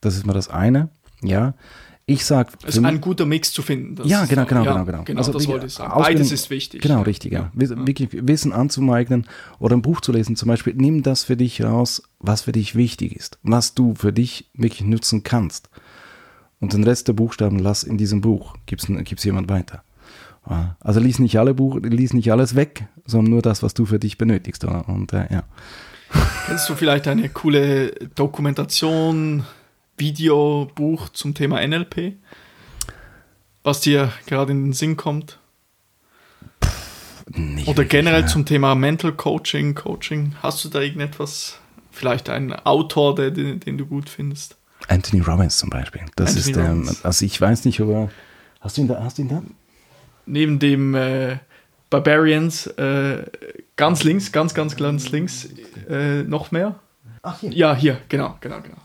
Das ist mal das eine. Ja. Ich sag. Es ist ein guter Mix zu finden. Ja, genau, genau, ja, genau, genau. Genau, Also das wollte ich sagen. Ausbildung- Beides ist wichtig. Genau, richtig, ja. Wirklich Wissen anzueignen oder ein Buch zu lesen zum Beispiel. Nimm das für dich raus, was für dich wichtig ist, was du für dich wirklich nutzen kannst. Und den Rest der Buchstaben lass in diesem Buch. Gib's, gib's jemand weiter. Ja. Also lies nicht alle Buch, lies nicht alles weg, sondern nur das, was du für dich benötigst. Oder? Und äh, ja. <laughs> Kennst du vielleicht eine coole Dokumentation, Video, Buch zum Thema NLP? Was dir gerade in den Sinn kommt? Nicht Oder wirklich, generell ja. zum Thema Mental Coaching, Coaching. Hast du da irgendetwas? Vielleicht einen Autor, den, den du gut findest? Anthony Robbins zum Beispiel. Das Anthony ist, ähm, Robbins. also ich weiß nicht, aber hast du ihn da? Hast du ihn da? Neben dem äh, Barbarians, äh, ganz links, ganz, ganz, ganz links, äh, noch mehr? Ach hier. Ja, hier, genau, genau, genau.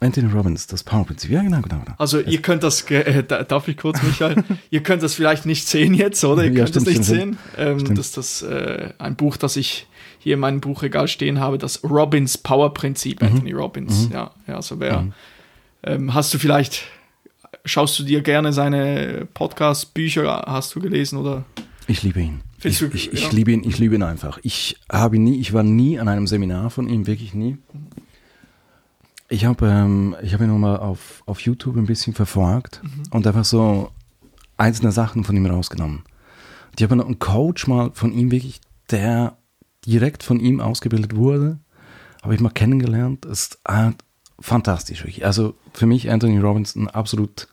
Anthony Robbins, das Powerprinzip. Ja, genau, genau, genau. Also ihr könnt das, äh, da- darf ich kurz, Michael? <laughs> ihr könnt das vielleicht nicht sehen jetzt, oder? Ihr Ja, könnt das nicht sehen. Ähm, Stimmt. das ist das, äh, ein Buch, das ich hier in meinem Buchregal stehen habe, das Robbins Power Prinzip, Mhm. Anthony Robbins. Ja, ja, also wer, ähm, hast du vielleicht, schaust du dir gerne seine Podcasts, Bücher, hast du gelesen oder Ich liebe ihn. Ich, ich, ich, liebe ihn, ich liebe ihn einfach. Ich habe nie, ich war nie an einem Seminar von ihm, wirklich nie. Ich habe ähm, hab ihn nochmal auf, auf YouTube ein bisschen verfolgt mhm. und einfach so einzelne Sachen von ihm rausgenommen. Ich habe einen Coach mal von ihm wirklich, der direkt von ihm ausgebildet wurde, habe ich mal kennengelernt. Ist äh, fantastisch. Also für mich Anthony Robinson absolut,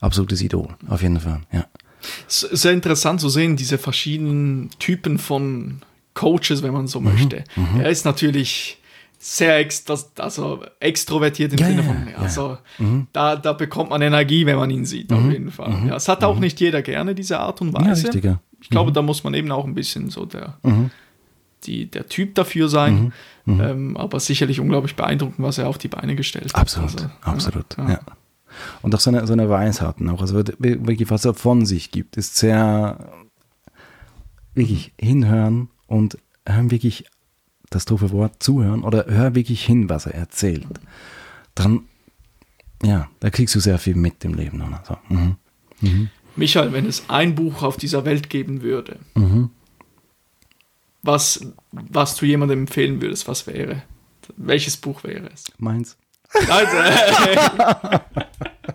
absolutes Idol, auf jeden Fall, ja. Sehr interessant zu sehen, diese verschiedenen Typen von Coaches, wenn man so mhm, möchte. Mhm. Er ist natürlich sehr ex also extrovertiert im ja, Sinne von, also ja. mhm. da, da bekommt man Energie, wenn man ihn sieht, auf mhm. jeden Fall. Mhm. Ja, es hat auch mhm. nicht jeder gerne, diese Art und Weise. Ja, ich glaube, da muss man eben auch ein bisschen so der, die, der Typ dafür sein. Ähm, aber sicherlich unglaublich beeindruckend, was er auf die Beine gestellt hat. Absolut, also, absolut, ja. Und auch seine, seine Weisheiten, auch, also wirklich, was er von sich gibt, ist sehr wirklich hinhören und hören wirklich das doofe Wort zuhören oder hör wirklich hin, was er erzählt. Dann, ja, da kriegst du sehr viel mit im Leben. Oder so. Mhm. Mhm. Michael, wenn es ein Buch auf dieser Welt geben würde, mhm. Was, was du jemandem empfehlen würdest, was wäre? Welches Buch wäre es? Meins. Also, <laughs>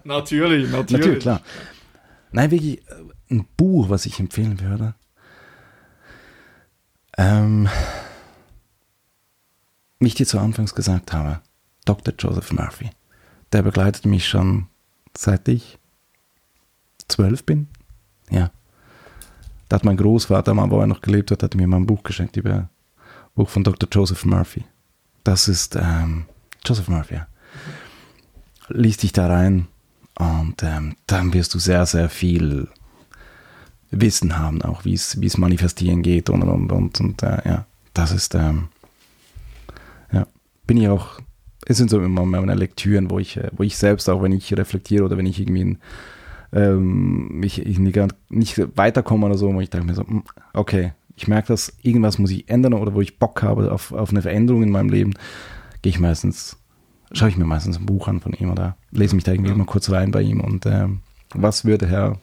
<laughs> natürlich, natürlich. Natürlich, klar. Nein, wirklich äh, ein Buch, was ich empfehlen würde. Ähm, wie ich dir zu Anfangs gesagt habe, Dr. Joseph Murphy, der begleitet mich schon seit ich zwölf bin. Ja. Da hat mein Großvater wo er noch gelebt hat, hat mir mal ein Buch geschenkt über ein Buch von Dr. Joseph Murphy. Das ist ähm, Joseph Murphy, ja. Lies dich da rein und ähm, dann wirst du sehr, sehr viel Wissen haben, auch wie es manifestieren geht und und und, und äh, ja, das ist ähm, bin ich auch, es sind so immer meine Lektüren, wo ich, äh, wo ich selbst auch, wenn ich reflektiere oder wenn ich irgendwie ähm, mich ich nicht, nicht weiterkomme oder so, wo ich denke mir so, hm, okay, ich merke das, irgendwas muss ich ändern oder wo ich Bock habe auf, auf eine Veränderung in meinem Leben, gehe ich meistens, schaue ich mir meistens ein Buch an von ihm oder lese mich da irgendwie ja. mal kurz rein bei ihm und ähm, was würde Herr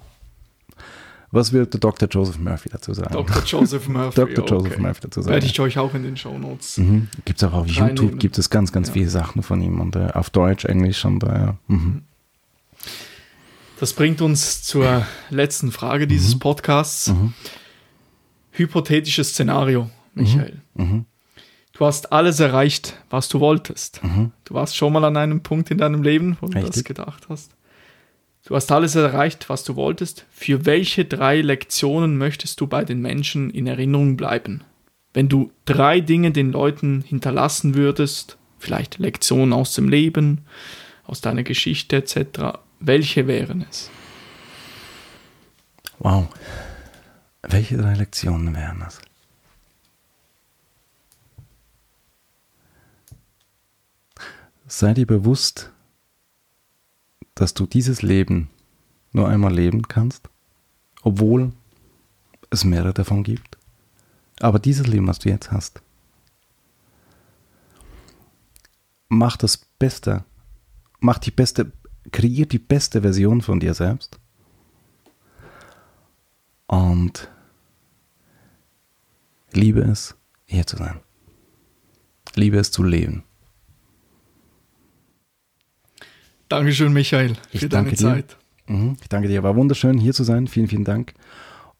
was wird Dr. Joseph Murphy dazu sagen? Dr. Joseph <laughs> Murphy. Dr. Joseph okay. Murphy dazu sagen. Werde ich euch auch in den Show Notes. Mhm. Gibt es auch auf YouTube, gibt es ganz, ganz ja. viele Sachen von ihm und äh, auf Deutsch, Englisch und äh, mhm. Das bringt uns zur letzten Frage dieses mhm. Podcasts. Mhm. Hypothetisches Szenario, Michael. Mhm. Mhm. Du hast alles erreicht, was du wolltest. Du warst schon mal an einem Punkt in deinem Leben, wo du Richtig? das gedacht hast. Du hast alles erreicht, was du wolltest. Für welche drei Lektionen möchtest du bei den Menschen in Erinnerung bleiben? Wenn du drei Dinge den Leuten hinterlassen würdest, vielleicht Lektionen aus dem Leben, aus deiner Geschichte etc., welche wären es? Wow. Welche drei Lektionen wären das? Sei dir bewusst, dass du dieses Leben nur einmal leben kannst, obwohl es mehrere davon gibt. Aber dieses Leben, was du jetzt hast, mach das Beste, mach die beste, kreier die beste Version von dir selbst und liebe es, hier zu sein. Liebe es zu leben. Dankeschön, Michael, für ich deine Zeit. Mhm, ich danke dir. War wunderschön, hier zu sein. Vielen, vielen Dank.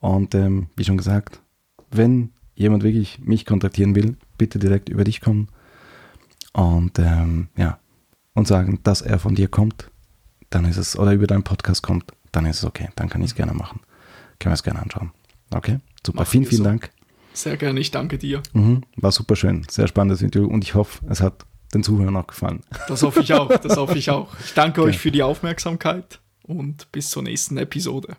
Und ähm, wie schon gesagt, wenn jemand wirklich mich kontaktieren will, bitte direkt über dich kommen und ähm, ja und sagen, dass er von dir kommt, dann ist es oder über deinen Podcast kommt, dann ist es okay. Dann kann ich es gerne machen. Können wir es gerne anschauen. Okay, super. Machen vielen, vielen so. Dank. Sehr gerne. Ich danke dir. Mhm, war super schön. Sehr spannendes Interview und ich hoffe, es hat den Zuhörern auch gefallen. Das hoffe ich auch, das hoffe ich auch. Ich danke okay. euch für die Aufmerksamkeit und bis zur nächsten Episode.